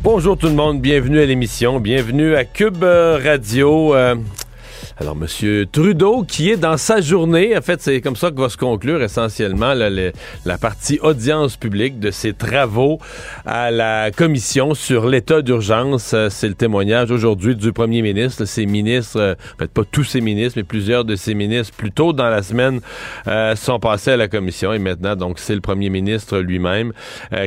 Bonjour tout le monde, bienvenue à l'émission, bienvenue à Cube Radio. Euh, alors, M. Trudeau, qui est dans sa journée, en fait, c'est comme ça que va se conclure essentiellement la, partie audience publique de ses travaux à la commission sur l'état d'urgence. Euh, c'est le témoignage aujourd'hui du premier ministre. Ses ministres, euh, peut-être pas tous ses ministres, mais plusieurs de ses ministres, plus tôt dans la semaine, euh, sont passés à la commission. Et maintenant, donc, c'est le premier ministre lui-même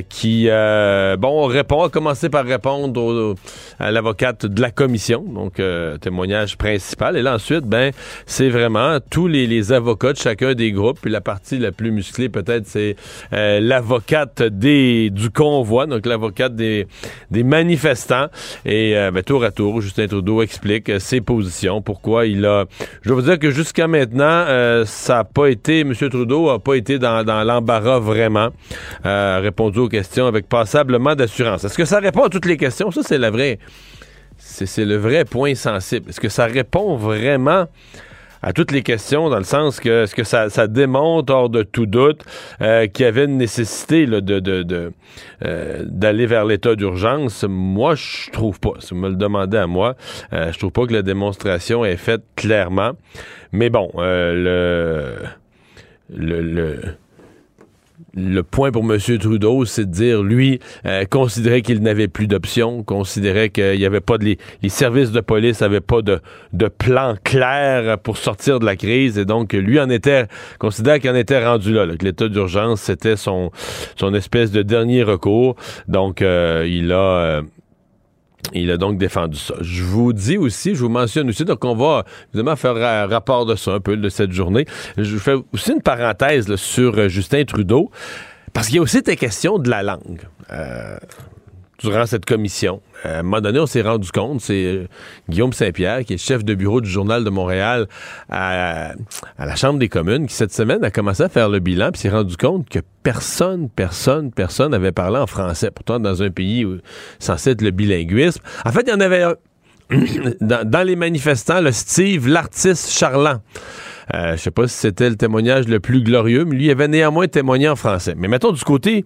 qui, bon, répond, a commencé par répondre à l'avocate de la commission, donc témoignage principal. Et là, ensuite, ben, c'est vraiment tous les, avocats de chacun des groupes. Puis la partie la plus musclée, peut-être, c'est euh, l'avocate des du convoi, donc l'avocate des, des manifestants. Et euh, ben, tour à tour, Justin Trudeau explique euh, ses positions, pourquoi il a. Je dois vous dire que jusqu'à maintenant, ça n'a pas été. M. Trudeau a pas été dans, dans l'embarras vraiment. répondu aux questions avec passablement d'assurance. Est-ce que ça répond à toutes les questions? Ça, c'est la vraie c'est le vrai point sensible. Est-ce que ça répond vraiment à toutes les questions, dans le sens que ce que ça, démontre hors de tout doute euh, qu'il y avait une nécessité de, euh, d'aller vers l'état d'urgence? Moi, je trouve pas. Si vous me le demandez à moi, euh, je trouve pas que la démonstration est faite clairement. Mais bon, le, le le point pour M. Trudeau, c'est de dire, lui, euh, considérait qu'il n'avait plus d'options, considérait qu'il n'y avait pas de... Les, services de police n'avaient pas de, de, plan clair pour sortir de la crise, et donc lui en était... considérait qu'il en était rendu là, l'état d'urgence, c'était son, son espèce de dernier recours. Donc, euh, il a... Euh, il a donc défendu ça. Je vous dis aussi, je vous mentionne aussi, donc on va évidemment faire un rapport de ça un peu de cette journée. Je fais aussi une parenthèse sur euh, Justin Trudeau, parce qu'il y a aussi des questions de la langue. Euh, durant cette commission. Euh, à un moment donné, on s'est rendu compte, c'est euh, Guillaume Saint-Pierre, qui est chef de bureau du Journal de Montréal à, la Chambre des communes, qui cette semaine a commencé à faire le bilan, puis s'est rendu compte que personne, personne, personne n'avait parlé en français. Pourtant, dans un pays où, censé être le bilinguisme. En fait, il y en avait un. dans, les manifestants, le Steve, l'artiste charlant. Euh, je sais pas si c'était le témoignage le plus glorieux, mais lui avait néanmoins témoigné en français. Mais mettons du côté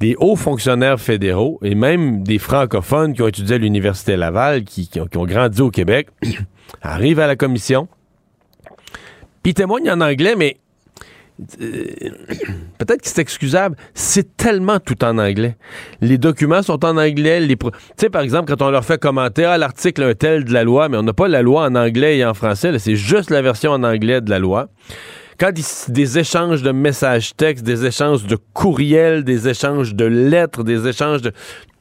des hauts fonctionnaires fédéraux et même des francophones qui ont étudié à l'Université Laval, qui, ont, grandi au Québec, arrivent à la commission, puis témoignent en anglais, mais euh, peut-être que c'est excusable, c'est tellement tout en anglais. Les documents sont en anglais. Tu sais, par exemple, quand on leur fait commenter ah, l'article un tel de la loi, mais on n'a pas la loi en anglais et en français, c'est juste la version en anglais de la loi quand des échanges de messages textes, des échanges de courriels, des échanges de lettres, des échanges de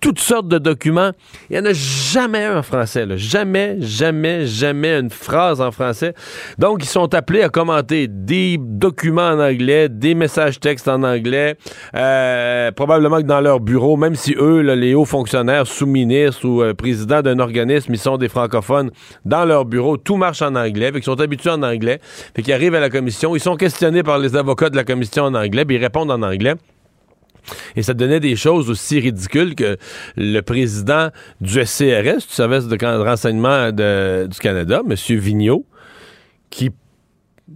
toutes sortes de documents. Il n'y en a jamais un en français. Jamais, jamais, jamais une phrase en français. Donc, ils sont appelés à commenter des documents en anglais, des messages textes en anglais. Euh, probablement que dans leur bureau, même si eux, les hauts fonctionnaires, sous-ministres ou euh, présidents d'un organisme, ils sont des francophones, dans leur bureau, tout marche en anglais. Fait sont habitués en anglais. Fait qu'ils arrivent à la commission. Ils sont questionnés par les avocats de la commission en anglais, puis ils répondent en anglais. Et ça donnait des choses aussi ridicules que le président du SCRS, du service de renseignement du Canada, M. Vigneault, qui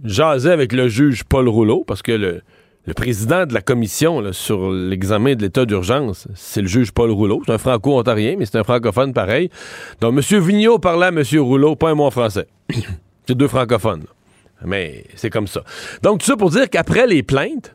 jasait avec le juge Paul Rouleau, parce que le, président de la commission sur l'examen de l'état d'urgence, c'est le juge Paul Rouleau. C'est un franco-ontarien, mais c'est un francophone pareil. Donc, M. Vigneault parlait à M. Rouleau, pas un mot en français. c'est deux francophones. Mais c'est comme ça. Donc, tout ça pour dire qu'après les plaintes,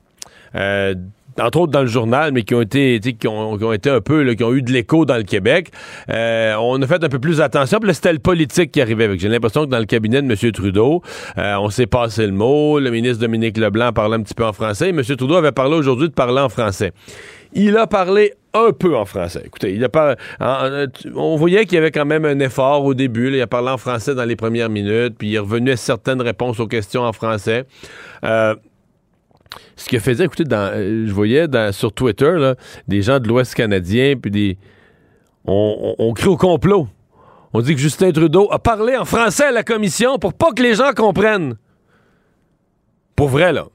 euh, entre autres dans le journal, mais qui ont été, qui ont, qui ont, été un peu, là, qui ont eu de l'écho dans le Québec. Euh, on a fait un peu plus attention. Puis là, c'était le politique qui arrivait avec. J'ai l'impression que dans le cabinet de M. Trudeau, euh, on s'est passé le mot. Le ministre Dominique Leblanc parlait un petit peu en français. M. Trudeau avait parlé aujourd'hui de parler en français. Il a parlé un peu en français. Écoutez, il a pas, on voyait qu'il y avait quand même un effort au début. Il a parlé en français dans les premières minutes, puis il est revenu à certaines réponses aux questions en français. Euh, ce fait dire, écoutez, dans, euh, je voyais sur Twitter des gens de l'Ouest canadien, puis des. On, on, crie au complot. On dit que Justin Trudeau a parlé en français à la commission pour pas que les gens comprennent. Pour vrai, là.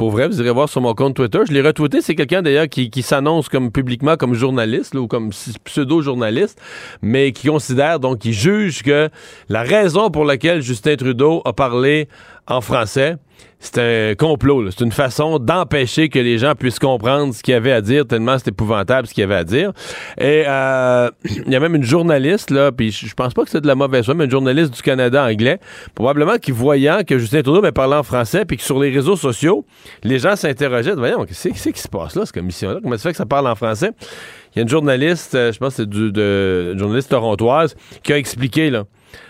Pour vrai, vous irez voir sur mon compte Twitter. Je l'ai retweeté. C'est quelqu'un d'ailleurs qui, s'annonce comme publiquement comme journaliste ou comme pseudo-journaliste, mais qui considère donc, qui juge que la raison pour laquelle Justin Trudeau a parlé en français, c'est un complot. C'est une façon d'empêcher que les gens puissent comprendre ce qu'il y avait à dire, tellement c'est épouvantable ce qu'il y avait à dire. Et euh, il y a même une journaliste, là, puis je pense pas que c'est de la mauvaise foi, mais une journaliste du Canada anglais, probablement qui voyant que Justin Trudeau mais parlait en français, puis que sur les réseaux sociaux, les gens s'interrogeaient, voyons, qu'est-ce qui se passe là, cette commission-là? Comment ça fait que ça parle en français? Il y a une journaliste, euh, je pense que c'est une journaliste torontoise, qui a expliqué, là,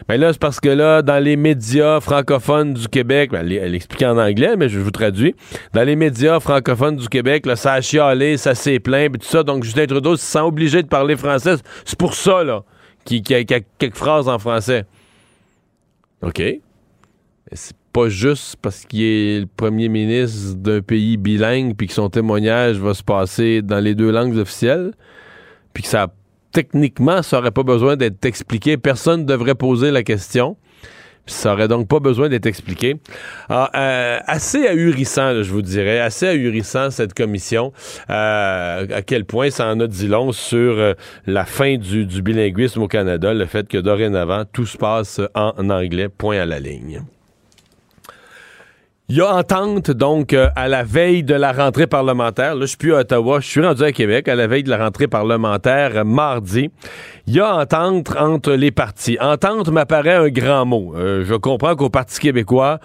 ben là, c'est parce que là, dans les médias francophones du Québec, ben, elle, explique en anglais, mais je vous traduis. Dans les médias francophones du Québec, là, ça a chialé, ça s'est plaint, tout ça. Donc, Justin Trudeau se sent obligé de parler français. C'est pour ça, là, qu'il y, a quelques phrases en français. OK. C'est pas juste parce qu'il est le premier ministre d'un pays bilingue puis que son témoignage va se passer dans les deux langues officielles puis que ça a techniquement, ça n'aurait pas besoin d'être expliqué. Personne ne devrait poser la question. Ça aurait donc pas besoin d'être expliqué. Ah, euh, assez ahurissant, je vous dirais, assez ahurissant cette commission. Euh, à quel point ça en a dit long sur euh, la fin du, du bilinguisme au Canada, le fait que dorénavant tout se passe en anglais, point à la ligne. Il y a entente, donc, euh, à la veille de la rentrée parlementaire. Là, je suis plus à Ottawa, je suis rendu à Québec, à la veille de la rentrée parlementaire, euh, mardi. Il y a entente entre les partis. Entente m'apparaît un grand mot. Euh, je comprends qu'au Parti québécois,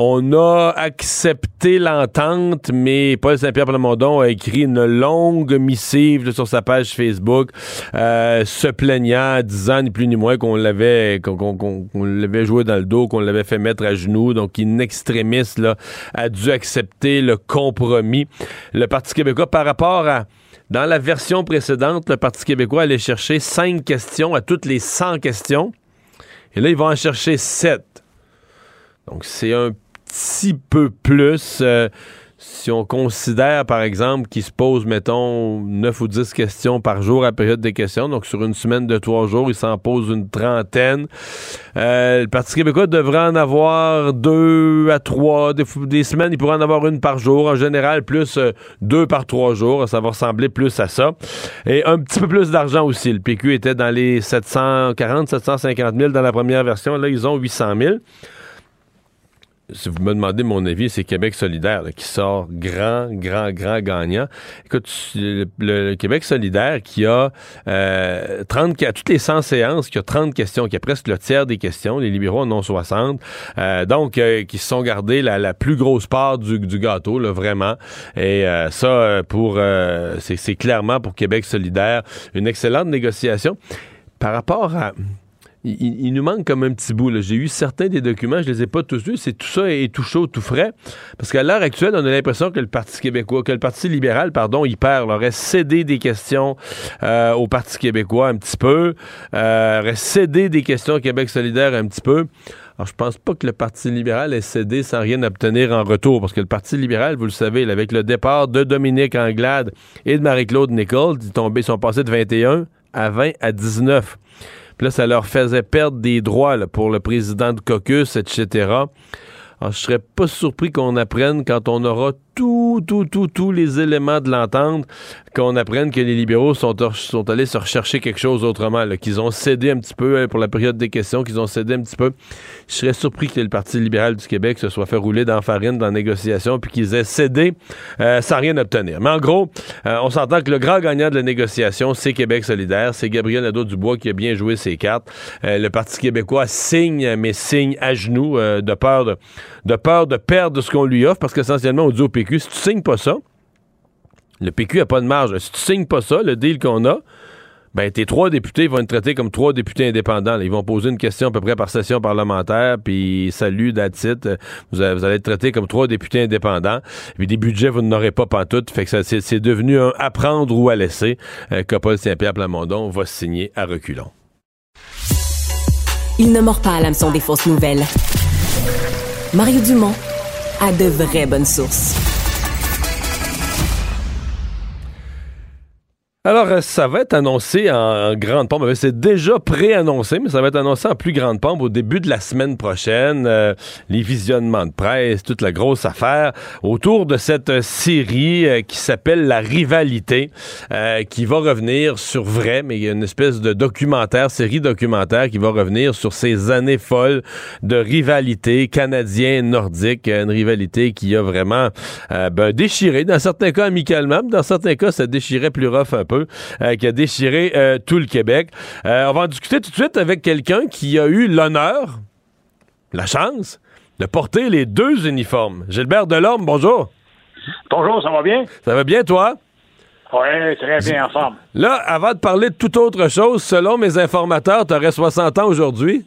on a accepté l'entente, mais Paul Saint-Pierre Plamondon a écrit une longue missive sur sa page Facebook, euh, se plaignant, disant ni plus ni moins qu'on l'avait joué dans le dos, qu'on l'avait fait mettre à genoux. Donc, une extrémiste là, a dû accepter le compromis. Le Parti québécois, par rapport à dans la version précédente, le Parti québécois allait chercher cinq questions à toutes les 100 questions. Et là, ils vont en chercher sept. Donc, c'est un petit peu plus. Euh, si on considère, par exemple, qu'il se pose, mettons, 9 ou 10 questions par jour à période des questions, donc sur une semaine de trois jours, il s'en pose une trentaine. Euh, le Parti québécois devrait en avoir deux à trois. Des, semaines, il pourrait en avoir une par jour. En général, plus euh, deux par trois jours. Ça va ressembler plus à ça. Et un petit peu plus d'argent aussi. Le PQ était dans les 740, 750 000 dans la première version. Là, ils ont 800 000 si vous me demandez mon avis, c'est Québec solidaire qui sort grand, grand, grand gagnant. Écoute, le, Québec solidaire qui a euh, 30, à toutes les 100 séances, qui a 30 questions, qui a presque le tiers des questions, les libéraux en ont 60. Euh, donc, euh, qui se sont gardés la, plus grosse part du, gâteau, vraiment. Et euh, ça, pour c'est clairement pour Québec solidaire une excellente négociation. Par rapport à il, nous manque comme un petit bout. J'ai eu certains des documents, je les ai pas tous vus. C'est tout ça est tout chaud, tout frais. Parce qu'à l'heure actuelle, on a l'impression que le Parti québécois, que le Parti libéral, pardon, il perd, aurait cédé des questions euh, au Parti québécois un petit peu, euh, aurait cédé des questions au Québec solidaire un petit peu. Alors, je pense pas que le Parti libéral ait cédé sans rien obtenir en retour, parce que le Parti libéral, vous le savez, avec le départ de Dominique Anglade et de Marie-Claude Nichols, ils sont passés de 21 à 20 à 19. Puis là, ça leur faisait perdre des droits pour le président de caucus, etc. Alors, je serais pas surpris qu'on apprenne quand on aura tout, tout, tout, tous les éléments de l'entente, qu'on apprenne que les libéraux sont, allés se rechercher quelque chose autrement, qu'ils ont cédé un petit peu hein, pour la période des questions, qu'ils ont cédé un petit peu. Je serais surpris que le Parti libéral du Québec se soit fait rouler dans farine dans la négociation, puis qu'ils aient cédé euh, sans rien obtenir. Mais en gros, euh, on s'entend que le grand gagnant de la négociation, c'est Québec solidaire, c'est Gabriel Nadeau-Dubois qui a bien joué ses cartes. Euh, le Parti québécois signe, mais signe à genoux, de peur de, de de perdre ce qu'on lui offre, parce qu'essentiellement, on dit au PQ, si tu signes pas ça, le PQ n'a pas de marge. Si tu signes pas ça, le deal qu'on a, ben tes trois députés vont être traités comme trois députés indépendants. Ils vont poser une question à peu près par session parlementaire, puis salut, that's Vous, allez être traités comme trois députés indépendants. Puis des budgets, vous n'aurez pas pantoute. Fait que c'est devenu un apprendre ou à laisser euh, que Paul Saint-Pierre Plamondon va signer à reculons. Il ne mord pas à l'hameçon des fausses nouvelles. Mario Dumont a de vraies bonnes sources. Alors, euh, ça va être annoncé en grande pompe. C'est déjà pré-annoncé, mais ça va être annoncé en plus grande pompe au début de la semaine prochaine. Euh, les visionnements de presse, toute la grosse affaire autour de cette série euh, qui s'appelle La Rivalité, qui va revenir sur vrai, mais il y a une espèce de documentaire, série documentaire qui va revenir sur ces années folles de rivalité canadien-nordique, une rivalité qui a vraiment ben, déchiré, dans certains cas amicalement, dans certains cas, ça déchirait plus rough un peu, euh, qui a déchiré euh, tout le Québec. Euh, on va en discuter tout de suite avec quelqu'un qui a eu l'honneur, la chance, de porter les deux uniformes. Gilbert Delorme, bonjour. Bonjour, ça va bien? Ça va bien, toi? Oui, très bien en forme. Là, avant de parler de toute autre chose, selon mes informateurs, tu aurais 60 ans aujourd'hui?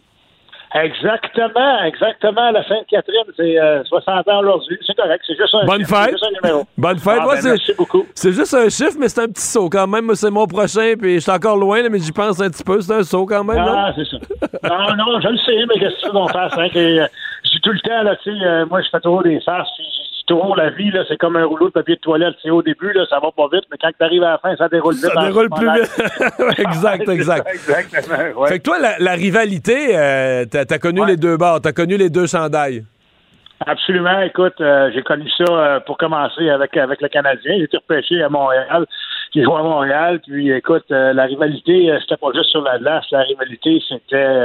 Exactement, exactement. La Sainte-Catherine, c'est 60 euh, ans aujourd'hui. C'est correct. C'est juste un Bonne chiffre, fête. Juste un numéro. Bonne fête. Ah, ben, merci beaucoup. C'est juste un chiffre, mais c'est un petit saut quand même. C'est mon prochain, puis je suis encore loin, mais j'y pense un petit peu. C'est un saut quand même. Ah, c'est ça. non, non, je le sais, mais qu'est-ce que tu veux qu'on fasse? Hein, que, euh, j'ai tout le temps, là, tu sais, euh, moi, je fais toujours des farces la vie, là, c'est comme un rouleau de papier de toilette. C'est au début, là, ça va pas vite, mais quand tu arrives à la fin, ça déroule vite. Ça déroule plus vite. exact, exact. Exactement. Ouais. Fait que toi, la, rivalité, euh, t'as as connu les deux bords, t'as connu les deux chandails. Absolument. Écoute, euh, j'ai connu ça euh, pour commencer avec avec le Canadien. J'ai été repêché à Montréal. J'ai joué à Montréal. Puis, écoute, la rivalité, c'était pas juste sur la glace. La rivalité, c'était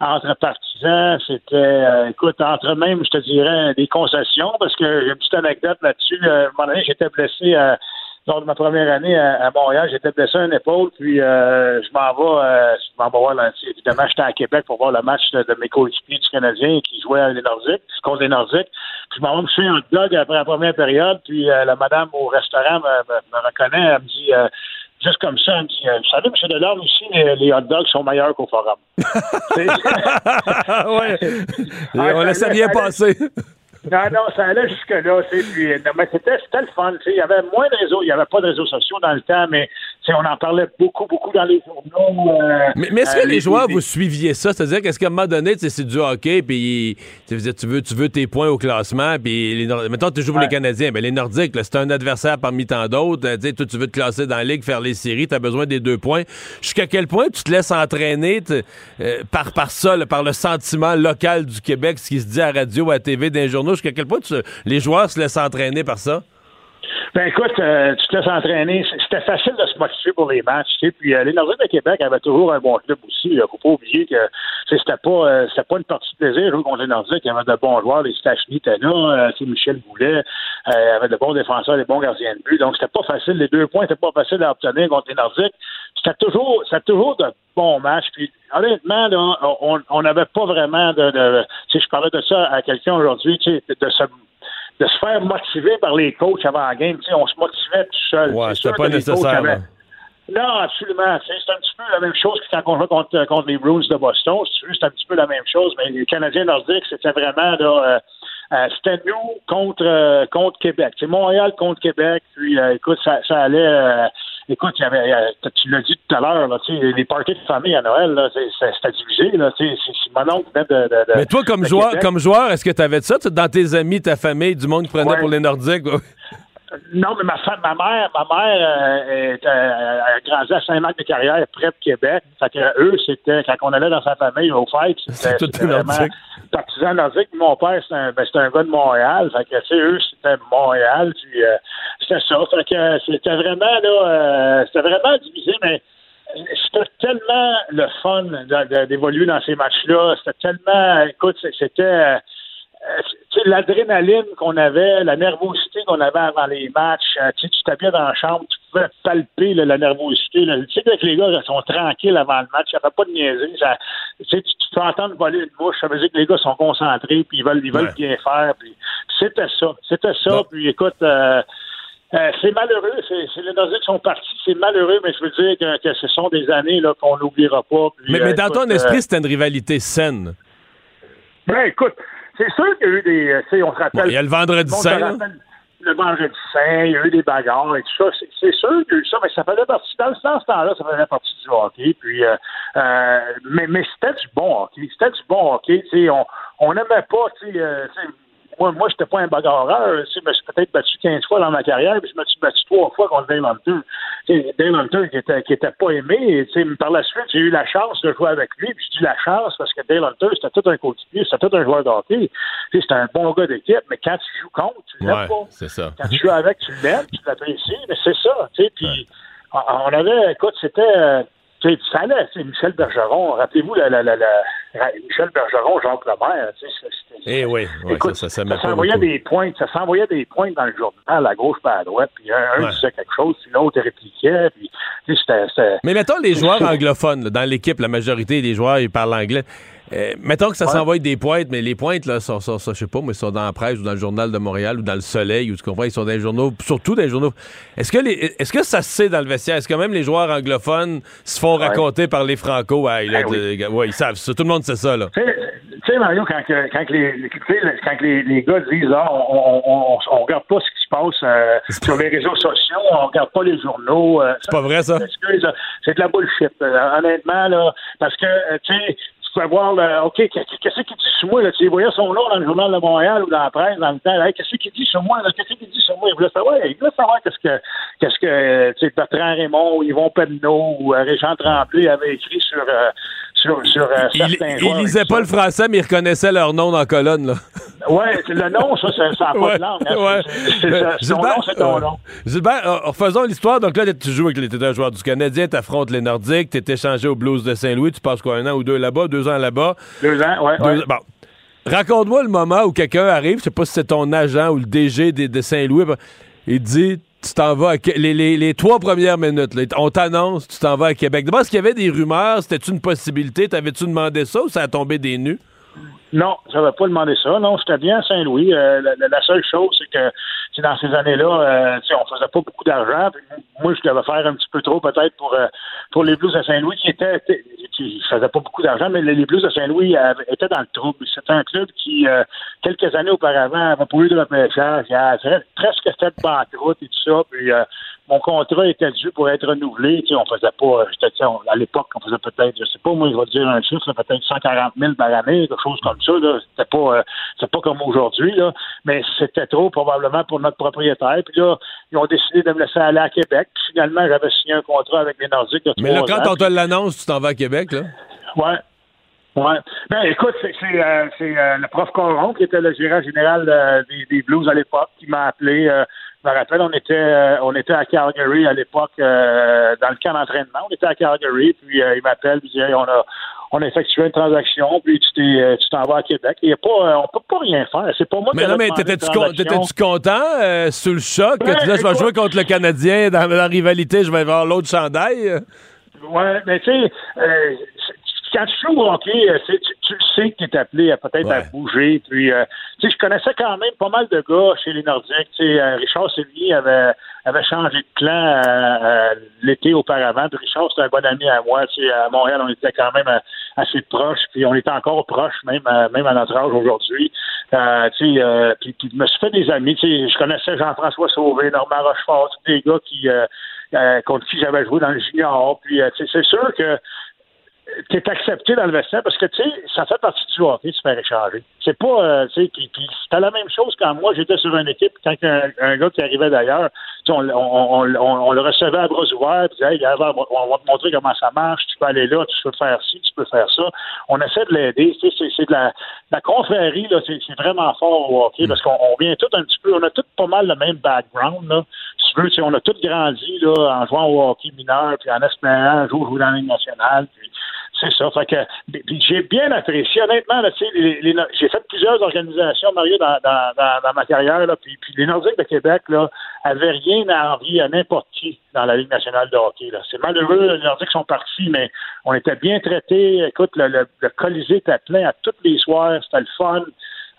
entre partisans. C'était, écoute, entre même, je te dirais, des concessions. Parce que j'ai une petite anecdote là-dessus. donné, j'étais blessé à lors de ma première année à, Montréal, j'étais blessé à une épaule, puis euh, je m'en vais, euh, je m'en vais voir, là, évidemment, j'étais à Québec pour voir le match de, mes coéquipiers du Canadien qui jouaient à les Nordiques, contre les Nordiques. Puis je m'en vais me faire un dog après la première période, puis euh, la madame au restaurant me, reconnaît, elle me dit juste comme ça, elle me dit Vous savez, M. Delorme, ici, les, hot dogs sont meilleurs qu'au forum. ouais. On laissait rien passer. Non, non, ça allait jusque-là. Puis, mais c'était, c'était le fun. Il y avait moins de réseaux. Il n'y avait pas de réseaux sociaux dans le temps, mais on en parlait beaucoup, beaucoup dans les journaux. Euh, mais, est-ce que euh, les, joueurs, vous suiviez ça? C'est-à-dire qu'est-ce qu'à un moment donné, c'est du hockey, puis tu veux, tu veux tes points au classement, puis mettons, tu joues pour les Canadiens, ben, les Nordiques, c'est un adversaire parmi tant d'autres. Euh, toi, tu veux te classer dans la ligue, faire les séries, tu as besoin des deux points. Jusqu'à quel point tu te laisses entraîner par, par ça, par le sentiment local du Québec, ce qui se dit à radio, à TV, dans les journaux? Jusqu'à quel point les joueurs se laissent entraîner par ça? Ben écoute, euh, tu te laisses entraîner. C'était facile de se motiver pour les matchs. Tu. Puis euh, les Nordiques de Québec avaient toujours un bon club aussi. Il ne faut pas oublier que c'était pas euh, c'était pas une partie de plaisir jouer contre les Nordiques. Il y avait de bons joueurs. Les Stachny étaient là. Michel Boulet. avait de bons défenseurs, des bons gardiens de but. Donc c'était pas facile. Les deux points n'étaient pas faciles à obtenir contre les Nordiques. C'était toujours c'était toujours de bons matchs. Puis honnêtement, on n'avait pas vraiment de, sais, je parlais de ça à quelqu'un aujourd'hui, de se de se faire motiver par les coachs avant la game. on se motivait tout seul. Ouais, c'était pas nécessaire. Non, absolument. C'est un petit peu la même chose que quand on joue contre, contre les Bruins de Boston. C'est un petit peu la même chose, mais les Canadiens nordiques, c'était vraiment là, euh, euh, c'était nous contre euh, contre Québec. C'est Montréal contre Québec. Puis écoute, ça, ça allait écoute, y avait, tu l'as dit tout à l'heure, là, les parties de famille à Noël, c'était divisé. Là, c'est mon oncle de, de, de, Mais toi, comme joueur, comme joueur, est-ce que tu avais ça dans tes amis, ta famille, du monde qui prenait pour les Nordiques? Non, mais ma femme, ma mère, ma mère euh, est, euh, a grandi à Saint-Marc-de-Carrière, près de Québec. Fait que eux, c'était quand on allait dans sa famille au fête, c'était vraiment partisan nordique. Mon père, c'était un, ben, un gars de Montréal. Fait que, tu sais, eux, c'était Montréal. Puis euh, c'était ça. Fait que c'était vraiment là, euh, c'était vraiment divisé, mais c'était tellement le fun d'évoluer dans ces matchs-là. C'était tellement, écoute, c'était euh, l'adrénaline qu'on avait, la nervosité qu'on avait avant les matchs, euh, tu t'habitais dans la chambre, tu pouvais palper la nervosité. Tu sais que les gars sont tranquilles avant le match, il n'y a pas de niaiserie. tu, peux entendre voler une bouche, ça veut dire que les gars sont concentrés, puis ils veulent, ils veulent bien faire. c'était ça, c'était ça. Puis écoute, euh, c'est malheureux, c'est les Nordiques sont partis, c'est malheureux, mais je veux dire que, ce sont des années qu'on n'oubliera pas. mais, mais dans ton esprit, c'était une rivalité saine. Ben écoute, c'est sûr qu'il y a eu des. Euh, on se rappelle. il y a le vendredi saint. Le vendredi saint, il y a eu des bagarres et tout ça. C'est sûr qu'il y a eu ça, mais ça faisait partie. Dans, ce temps-là, ça faisait partie du hockey. Puis, euh, euh, mais mais c'était du bon hockey. C'était du bon hockey. on n'aimait pas, tu sais moi, moi j'étais pas un bagarreur. Je me suis peut-être battu 15 fois dans ma carrière, puis je me suis battu trois fois contre Dale Hunter. Dale Hunter qui était, qui était pas aimé. par la suite, j'ai eu la chance de jouer avec lui, puis j'ai eu la chance parce que Dale Hunter, c'était tout un coéquipier, c'était tout un joueur de hockey. C'était un bon gars d'équipe, mais quand tu joues contre, tu l'aimes pas. C'est ça. Quand tu joues avec, tu l'aimes, tu l'apprécies, mais c'est ça. Puis on avait, écoute, c'était euh, ça allait, Michel Bergeron, rappelez-vous la, la, la, Michel Bergeron, Jacques Lemaire, tu sais, eh oui, écoute, ça, ça, ça s'envoyait des pointes, ça s'envoyait des pointes dans le journal, à gauche pas à droite, puis un, disait quelque chose, puis l'autre répliquait, puis c'était... Mais mettons les joueurs anglophones, dans l'équipe, la majorité des joueurs, ils parlent anglais. Euh, mettons que ça s'envoie des pointes, mais les pointes, là, sont, sont, je sais pas, mais sont dans la presse ou dans le journal de Montréal ou dans le Soleil, ou tu comprends, ils sont dans les journaux, surtout dans les journaux. Est-ce que, les, est-ce que ça se sait dans le vestiaire? Est-ce que même les joueurs anglophones se font raconter par les Franco? Ah, oui. ils savent ça. Tout le monde sait ça, là. Tu sais, Mario, quand, quand, les, quand les, les, gars disent ah, on, on, on, regarde pas ce qui se passe euh, sur les réseaux sociaux, on regarde pas les journaux. Euh, c'est pas vrai, ça? C'est de la bullshit. honnêtement, là, parce que, tu sais, voir, OK, qu'est-ce qu'il dit sur moi? Là? Tu voyais son nom dans le journal de Montréal ou dans la presse dans le temps. qu'est-ce qu'il dit sur moi? Qu'est-ce qu'il dit sur moi? Il voulait savoir, il voulait savoir qu'est-ce que, qu'est-ce que tu sais, Bertrand Raymond ou Yvon Penneau ou euh, Régent Tremblay avaient écrit sur, euh, sur, sur euh, certains il, lisait pas le français, mais il reconnaissait leur nom dans la colonne. Là. Ouais, le nom, ça, ça n'a pas de langue. Hein. Ouais. C'est, nom, c'est ton nom. Gilbert, refaisons l'histoire. Donc là, tu joues avec les joueurs du Canadien, tu affrontes les Nordiques, tu es échangé au Blues de Saint-Louis, tu passes quoi, un an ou deux là-bas, deux ans là-bas? Deux ans, ouais. Bon. Raconte-moi le moment où quelqu'un arrive, je sais pas si c'est ton agent ou le DG de, Saint-Louis, il dit tu t'en vas à les, les, les, trois premières minutes, on t'annonce, tu t'en vas à Québec. D'abord, est-ce qu'il y avait des rumeurs? C'était-tu une possibilité? T'avais-tu demandé ça ou ça a tombé des nues? Non, je n'avais pas demandé ça. Non, j'étais bien à Saint-Louis. Euh, la, seule chose, c'est que dans ces années-là, euh, on faisait pas beaucoup d'argent. Moi, je devais faire un petit peu trop peut-être pour euh, pour les Blues de Saint-Louis qui étaient qui faisaient pas beaucoup d'argent, mais les Blues de Saint-Louis étaient dans le trouble. C'était un club qui, euh, quelques années auparavant, avait eu de repêchage, presque fait banqueroute et tout ça. Puis mon contrat était dû pour être renouvelé. Tu sais, on faisait pas, euh, à l'époque, on faisait peut-être, je sais pas, moi, je vais dire un chiffre, peut-être 140 000 par année, quelque chose comme ça. C'était pas, euh, pas comme aujourd'hui, mais c'était trop probablement pour notre propriétaire. Puis là, ils ont décidé de me laisser aller à Québec. Puis finalement, j'avais signé un contrat avec les Nordiques. mais là, quand on te l'annonce, tu t'en vas à Québec, là? Ouais. Ouais. Ben, écoute, c'est, c'est, euh, le prof Coron, qui était le gérant général des, des, Blues à l'époque, qui m'a appelé je me rappelle, on était, euh, on était à Calgary à l'époque, euh, dans le camp d'entraînement. On était à Calgary, puis euh, il m'appelle, puis il dit, on a, on a effectué une transaction, puis tu t'es, tu t'en vas à Québec. Il y a pas, on peut pas rien faire. C'est pas moi mais non, mais t'étais-tu, content, sous le choc, que tu disais, je vais jouer contre le Canadien dans la rivalité, je vais voir l'autre chandail? Ouais, mais tu sais, quand tu joues au hockey, euh, tu, tu, le sais que tu es appelé à peut-être à bouger. Puis, euh, tu sais, je connaissais quand même pas mal de gars chez les Nordiques. Tu sais, euh, Richard Sévigny avait, avait changé de plan l'été auparavant. Puis Richard, c'était un bon ami à moi. Tu sais, à Montréal, on était quand même assez proches. Puis on était encore proches, même, même à notre âge aujourd'hui. tu sais, puis, puis, je me suis fait des amis. Tu sais, je connaissais Jean-François Sauvé, Normand Rochefort, des gars qui contre qui j'avais joué dans le junior. Puis, c'est sûr que tu es accepté dans le vestiaire parce que, tu sais, ça fait partie du hockey se faire échanger. C'est pas, euh, tu sais, puis, c'était la même chose quand moi, j'étais sur une équipe, quand un, gars qui arrivait d'ailleurs, on, on, on, on, le recevait à bras ouverts, puis hey, on va te montrer comment ça marche, tu peux aller là, tu peux faire ci, tu peux faire ça. On essaie de l'aider, tu sais, c'est de la, confrérie, là, c'est vraiment fort au hockey, parce qu'on vient tout un petit peu, on a tout pas mal le même background, là. Si tu veux, on a tous grandi, là, en jouant au hockey mineur, puis en espérant un jour jouer dans la Ligue nationale, puis c'est ça. Fait que j'ai bien apprécié. Honnêtement, là, les, les, j'ai fait plusieurs organisations, Mario, dans, dans, dans, ma carrière. Là, puis, puis, les Nordiques de Québec là, avaient rien à envier à n'importe qui dans la Ligue nationale de hockey. Là. C'est malheureux, les Nordiques sont partis, mais on était bien traités. Écoute, le, le, le Colisée était plein à tous les soirs. C'était le fun.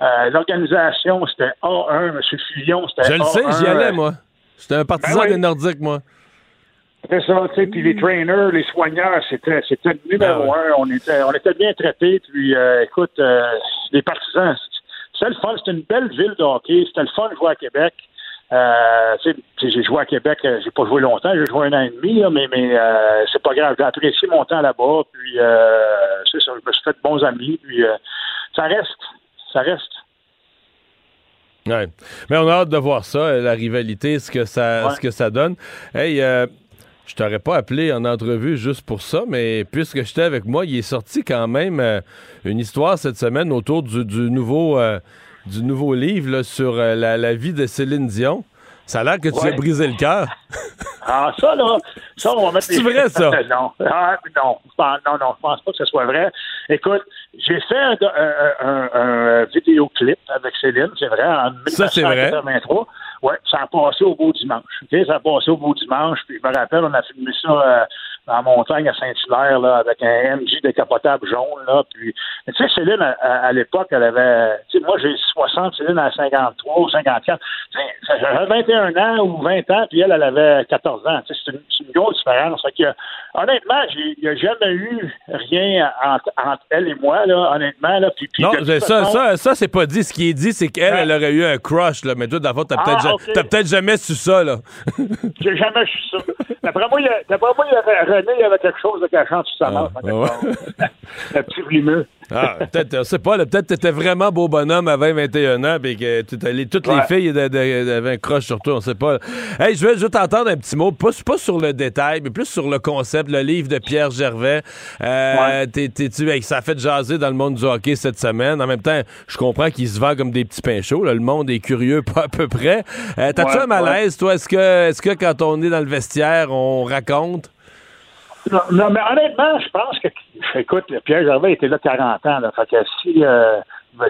Euh, l'organisation, c'était A1. M. Fillon, c'était Je le sais, j'y allais, moi. J'étais un partisan ben des Nordiques, moi. C'était ça, tu sais, puis les trainers, les soigneurs, c'était c'était le numéro ah un. On était on était bien traités. Puis euh, écoute, euh, les partisans, c'était le fun. C'était une belle ville de hockey. C'était le fun de jouer à Québec. Euh, j'ai joué à Québec, j'ai pas joué longtemps, j'ai joué un an et demi, là, mais, mais euh, c'est pas grave. J'ai apprécié mon temps là-bas, puis euh, c'est ça, je me suis fait de bons amis, puis ça reste, ça reste. Ouais. Mais on a hâte de voir ça, la rivalité, ce que ça, ce que ça donne. Hey, euh, je t'aurais pas appelé en entrevue juste pour ça, mais puisque j'étais avec moi, il est sorti quand même euh, une histoire cette semaine autour du, nouveau, euh, du nouveau livre sur la, vie de Céline Dion. Ça a l'air que tu as brisé le cœur. Ah, ça, là, ça, on va mettre C'est vrai, ça? non. Ah, non, non, non, je pense pas que ce soit vrai. Écoute, j'ai fait un, un, un, vidéoclip avec Céline, c'est vrai, en 1983. Oui, ça a passé au beau dimanche. Okay? Ça a passé au beau dimanche. Puis je me rappelle, on a filmé ça euh, en montagne à Saint-Hilaire, là, avec un MJ décapotable jaune, là. Puis, tu sais, Céline, à, l'époque, elle avait, tu sais, moi, j'ai 60, Céline à 53 ou 54. J'avais 21 ans ou 20 ans, puis elle, elle avait 14 ans. Tu sais, c'est une, une, grosse différence. Fait que, honnêtement, il n'y a jamais eu rien entre, elle et moi, là, honnêtement, là. Puis, non, ça, ça, ça, c'est pas dit. Ce qui est dit, c'est qu'elle, elle aurait eu un crush, là. Mais toi, d'abord, t'as peut-être, ah, peut-être jamais su ça, là. j'ai jamais su ça. D'après moi, il y a, Il y avait quelque chose de cachant sur sa. Ah, Le petit rimeux. Ah, peut-être, je sais pas, peut-être que t'étais vraiment beau bonhomme à 20, 21 ans, et que toutes les filles avaient un croche sur toi, on sait pas. Hey, je vais juste t'entendre un petit mot, pas, pas, sur le détail, mais plus sur le concept, le livre de Pierre Gervais. Euh, ça a fait jaser dans le monde du hockey cette semaine. En même temps, je comprends qu'il se vend comme des petits pains chauds. Le monde est curieux, pas à peu près. Euh, T'as-tu un malaise, toi? Est-ce que, est-ce que quand on est dans le vestiaire, on raconte? Non, mais honnêtement, je pense que, écoute, Pierre Gervais était là 40 ans, là, fait que si, euh,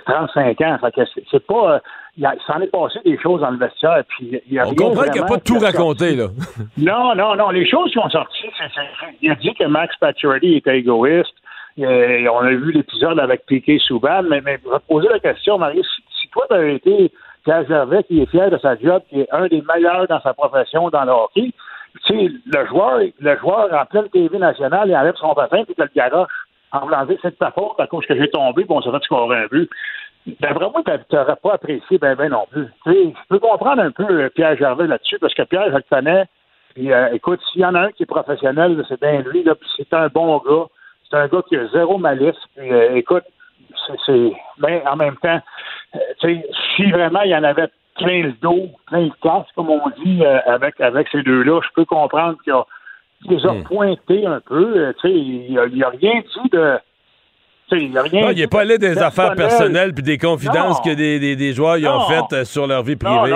35 ans, fait que c'est pas, euh, il s'en est passé des choses dans le vestiaire, puis il y a On comprend qu'il n'y a pas tout raconté, là. non, non, non, les choses qui ont sorti, c'est, il a dit que Max Pacioretty était égoïste, et on a vu l'épisode avec Piquet Souban, mais, mais je vais te poser la question, Marie, si, toi, tu avais été Pierre Gervais, qui est fier de sa job, qui est un des meilleurs dans sa profession dans le hockey, sais, le joueur, le joueur en pleine TV nationale, il enlève son patin puis il le garoche en voulant dire c'est de ta faute à cause que j'ai tombé bon on s'est fait scorer un but. Moi, tu n'aurais pas apprécié ben ben non plus. Tu je peux comprendre un peu euh, Pierre Gervais là-dessus, parce que Pierre, je le connais. Puis, euh, écoute, s'il y en a un qui est professionnel, c'est bien lui, là, puis c'est un bon gars. C'est un gars qui a zéro malice. Puis, euh, écoute, c'est. Ben, en même temps, tu sais, si vraiment il y en avait plein le dos, plein le casse, comme on dit, euh, avec, avec ces deux-là. Je peux comprendre qu'il a, les a hmm. pointés un peu. Euh, il n'y a, rien dit de. Il n'est pas allé des affaires personnelles puis des confidences que des, des, des joueurs y ont faites euh, sur leur vie privée.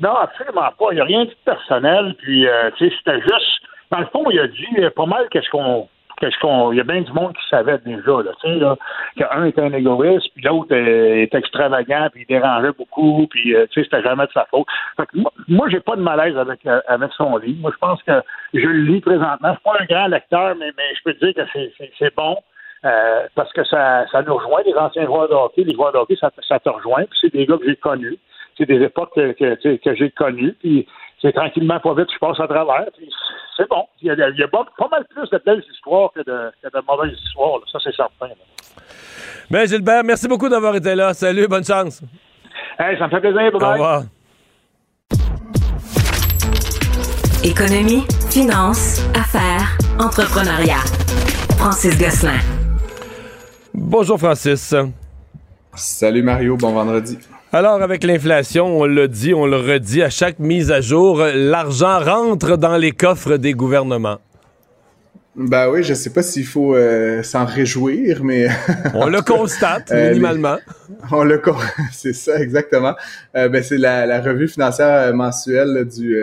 Non, absolument pas. Il n'y a rien de personnel. Puis, c'était juste. Dans le fond, il a dit pas mal qu'est-ce qu'on qu'est-ce qu'on. Il y a bien du monde qui savait déjà, là, tu sais, là, qu'un était un égoïste, puis l'autre est, extravagant, puis il dérangeait beaucoup, puis euh, tu sais, c'était jamais de sa faute. Fait que moi, moi j'ai pas de malaise avec, euh, avec son livre. Moi, je pense que je le lis présentement. Je suis pas un grand lecteur, mais, mais je peux te dire que c'est bon. Euh, parce que ça, ça nous rejoint, les anciens joueurs de les joueurs de ça te rejoint, puis c'est des gars que j'ai connus, c'est des époques que, que, que j'ai connues, puis c'est tranquillement pas vite, je passe à travers. C'est bon. Il y a, il y a pas, mal plus de belles histoires que de, que de mauvaises histoires. Ça, c'est certain. Mais Gilbert, merci beaucoup d'avoir été là. Salut, bonne chance. Hey, ça me fait plaisir. Bye Au revoir. Économie, finance, affaires, entrepreneuriat. Francis Gosselin. Bonjour, Francis. Salut, Mario. Bon vendredi. Alors, avec l'inflation, on l'a dit, on le redit, à chaque mise à jour, l'argent rentre dans les coffres des gouvernements. Ben oui, je sais pas s'il faut euh, s'en réjouir, mais on le constate euh, minimalement. on le c'est ça exactement. Euh, ben c'est la, revue financière mensuelle du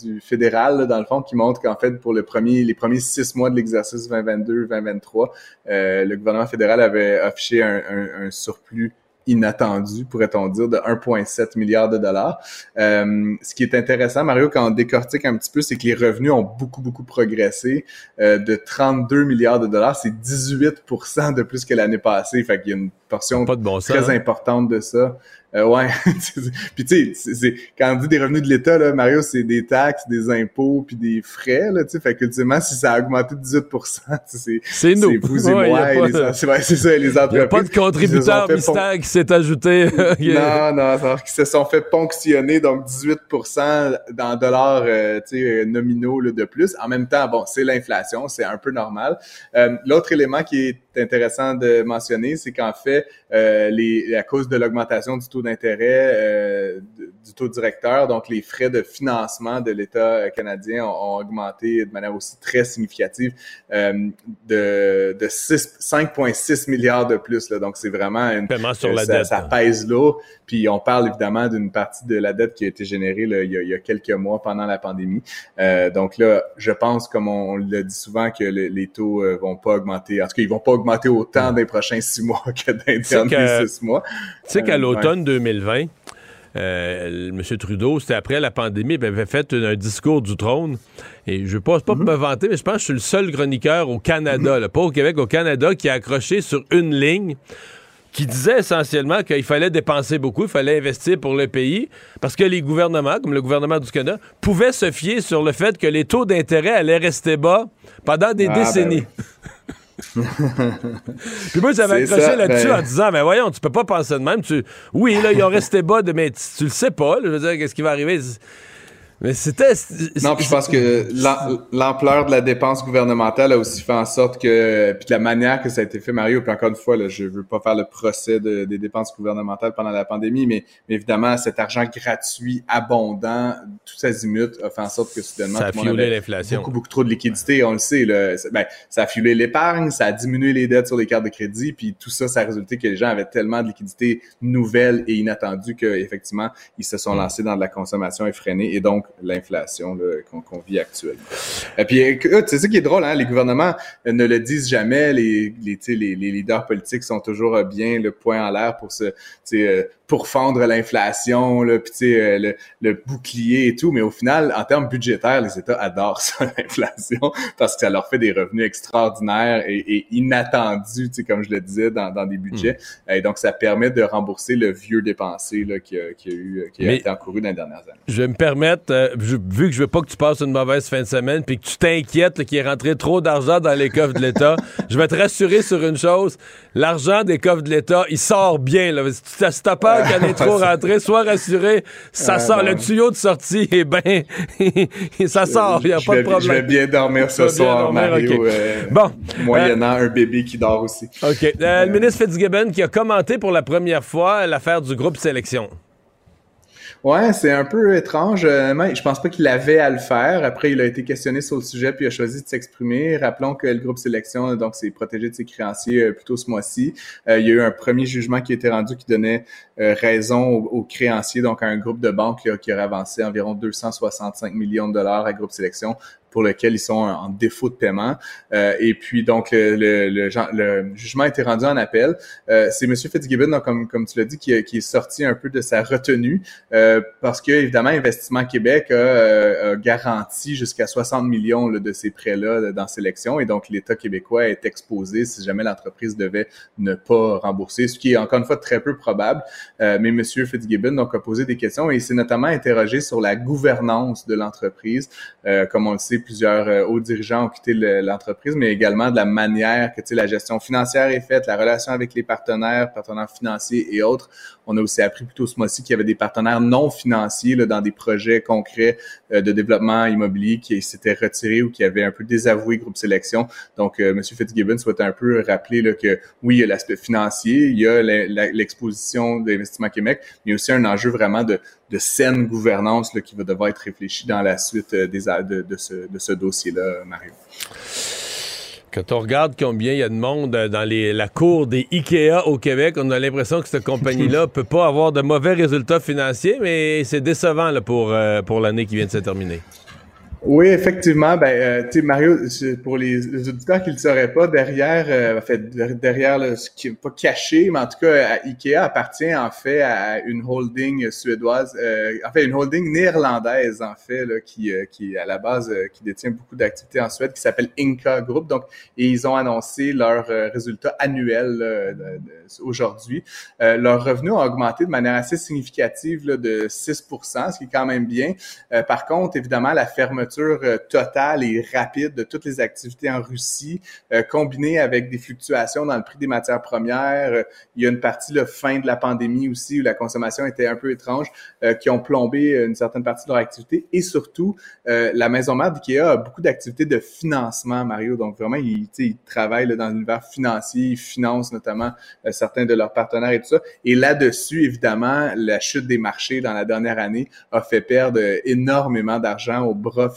du fédéral dans le fond qui montre qu'en fait pour le premier les premiers six mois de l'exercice 2022-2023, le gouvernement fédéral avait affiché un, un surplus inattendu, pourrait-on dire, de 1,7 milliard de dollars. Euh, ce qui est intéressant, Mario, quand on décortique un petit peu, c'est que les revenus ont beaucoup, beaucoup progressé. Euh, de 32 milliards de dollars, c'est 18% de plus que l'année passée. Fait qu'il y a une portion très importante de ça. Euh, ouais. puis tu sais, quand on dit des revenus de l'État, là, Mario, c'est des taxes, des impôts, puis des frais, là, tu sais. Fait que ultimement, si ça a augmenté de 18 c'est C'est nous. C'est vous et moi. Et les, c'est ça, les entreprises. Il n'y a pas de contributeur mystère qui s'est ajouté. non, non, c'est qui se sont fait ponctionner, donc 18 dans dollars, euh, tu sais, nominaux là, de plus. En même temps, bon, c'est l'inflation, c'est un peu normal. Euh, l'autre élément qui est intéressant de mentionner, c'est qu'en fait, euh, les, à cause de l'augmentation du taux d'intérêt euh, du taux directeur, donc les frais de financement de l'État canadien ont, augmenté de manière aussi très significative euh, de, de 5,6 milliards de plus. Là. Donc c'est vraiment une, sur la ça, dette, ça pèse lourd. Puis on parle évidemment d'une partie de la dette qui a été générée là, il, y a, il, y a, quelques mois pendant la pandémie. Euh, donc là, je pense, comme on, le dit souvent, que les taux euh, vont pas augmenter. En tout cas, ils vont pas augmenter autant dans les prochains six mois que dans les derniers six mois. Tu sais qu'à euh, l'automne 2020, euh, M. Trudeau, c'était après la pandémie, avait fait un, discours du trône. Et je ne pas, pas mm-hmm. me vanter, mais je pense que je suis le seul chroniqueur au Canada, pas au Québec, au Canada, qui a accroché sur une ligne qui disait essentiellement qu'il fallait dépenser beaucoup, il fallait investir pour le pays, parce que les gouvernements, comme le gouvernement du Canada, pouvaient se fier sur le fait que les taux d'intérêt allaient rester bas pendant des ah, ben décennies. Puis moi, j'avais accroché là-dessus ben- en disant, mais voyons, tu peux pas penser de même. Tu... Oui, là, ils ont resté bas, de... mais tu, le sais pas. je veux dire, qu'est-ce qui va arriver? Mais c'était. Non, puis je pense que l'ampleur de la dépense gouvernementale a aussi fait en sorte que, puis de la manière que ça a été fait, Mario, puis encore une fois, là, je veux pas faire le procès des dépenses gouvernementales pendant la pandémie, mais, évidemment, cet argent gratuit, abondant, tout azimut, a fait en sorte que soudainement, ça a fuelé l'inflation. Beaucoup, beaucoup trop de liquidités, on le sait. Là, ben, ça a fuelé l'épargne, ça a diminué les dettes sur les cartes de crédit, puis tout ça, ça a résulté que les gens avaient tellement de liquidités nouvelles et inattendues qu'effectivement, ils se sont mm. lancés dans de la consommation effrénée et donc l'inflation qu'on vit actuellement. Et puis, c'est ça qui est drôle, hein? les gouvernements ne le disent jamais, les, les, les, les leaders politiques sont toujours bien le point en l'air pour se euh, pour fendre l'inflation, là, puis euh, le, le, bouclier et tout, mais au final, en termes budgétaires, les États adorent ça, l'inflation, parce que ça leur fait des revenus extraordinaires et, et inattendus, comme je le disais, dans, dans des budgets. Hmm. Et donc, ça permet de rembourser le vieux dépensé là, qui, a, qui a eu, qui a été encouru dans les dernières années. Je vais me permettre, euh, vu que je veux pas que tu passes une mauvaise fin de semaine, puis que tu t'inquiètes qu'il est rentré trop d'argent dans les coffres de l'État, je vais te rassurer sur une chose, l'argent des coffres de l'État, il sort bien. Là. Si t'as peur qu'il en ait trop rentré, sois rassuré, ça sort. Le tuyau de sortie est bien... ça sort, il n'y a pas de problème. Je vais bien dormir ce soir, Mario. Euh, bon. Moyennant euh, un bébé qui dort aussi. OK. le ministre Fitzgibbon qui a commenté pour la première fois l'affaire du groupe Sélection. Ouais, c'est un peu étrange. Euh, je pense pas qu'il avait à le faire. Après, il a été questionné sur le sujet puis il a choisi de s'exprimer. Rappelons que le groupe sélection, donc, c'est protégé de ses créanciers euh, plutôt ce mois-ci. Euh, il y a eu un premier jugement qui a été rendu qui donnait raison aux, créanciers, donc à un groupe de banques qui aurait avancé environ 265 millions de dollars à groupe sélection pour lequel ils sont en défaut de paiement. Euh, et puis donc le, le, le, jugement a été rendu en appel. Euh, c'est M. Fitzgibbon, donc, comme, comme tu l'as dit, qui, qui, est sorti un peu de sa retenue euh, parce que évidemment Investissement Québec a, garanti jusqu'à 60 millions de ces prêts-là dans sélection et donc l'État québécois est exposé si jamais l'entreprise devait ne pas rembourser, ce qui est encore une fois très peu probable. mais M. Fitzgibbon donc a posé des questions et s'est notamment interrogé sur la gouvernance de l'entreprise. comme on le sait, plusieurs euh, hauts dirigeants ont quitté l'entreprise, mais également de la manière que la gestion financière est faite, la relation avec les partenaires, partenaires financiers et autres. On a aussi appris plutôt ce mois-ci qu'il y avait des partenaires non financiers là, dans des projets concrets euh, de développement immobilier qui s'étaient retirés ou qui avaient un peu désavoué Groupe Sélection. Donc, euh, M. Fitzgibbon souhaite un peu rappeler que oui, il y a l'aspect financier, il y a l'exposition d'Investissement Québec, mais aussi un enjeu vraiment de, de saine gouvernance là, qui va devoir être réfléchi dans la suite euh, des, de, de ce, de ce dossier-là, Mario. Quand on regarde combien il y a de monde euh, dans les, la cour des IKEA au Québec, on a l'impression que cette compagnie-là peut pas avoir de mauvais résultats financiers, mais c'est décevant là, pour, euh, pour l'année qui vient de se terminer. Oui, effectivement. Ben, euh, tu sais, Mario, pour les, auditeurs qui ne le sauraient pas, derrière, euh, en fait, derrière ce qui n'est pas caché, mais en tout cas, Ikea appartient en fait à une holding suédoise, euh, en fait, une holding néerlandaise en fait, là, qui, euh, qui à la base, qui détient beaucoup d'activités en Suède, qui s'appelle Inca Group. Donc, et ils ont annoncé leurs résultats annuels aujourd'hui. leurs revenus ont augmenté de manière assez significative là, de 6% ce qui est quand même bien. par contre, évidemment, la fermeture euh, totale et rapide de toutes les activités en Russie, euh, combinée avec des fluctuations dans le prix des matières premières. il y a une partie, le fin de la pandémie aussi, où la consommation était un peu étrange, qui ont plombé une certaine partie de leur activité. Et surtout, la maison mère d'IKEA a beaucoup d'activités de financement, Mario. Donc vraiment, ils, ils travaillent dans l'univers financier, ils financent notamment certains de leurs partenaires et tout ça. Et là-dessus, évidemment, la chute des marchés dans la dernière année a fait perdre énormément d'argent au bras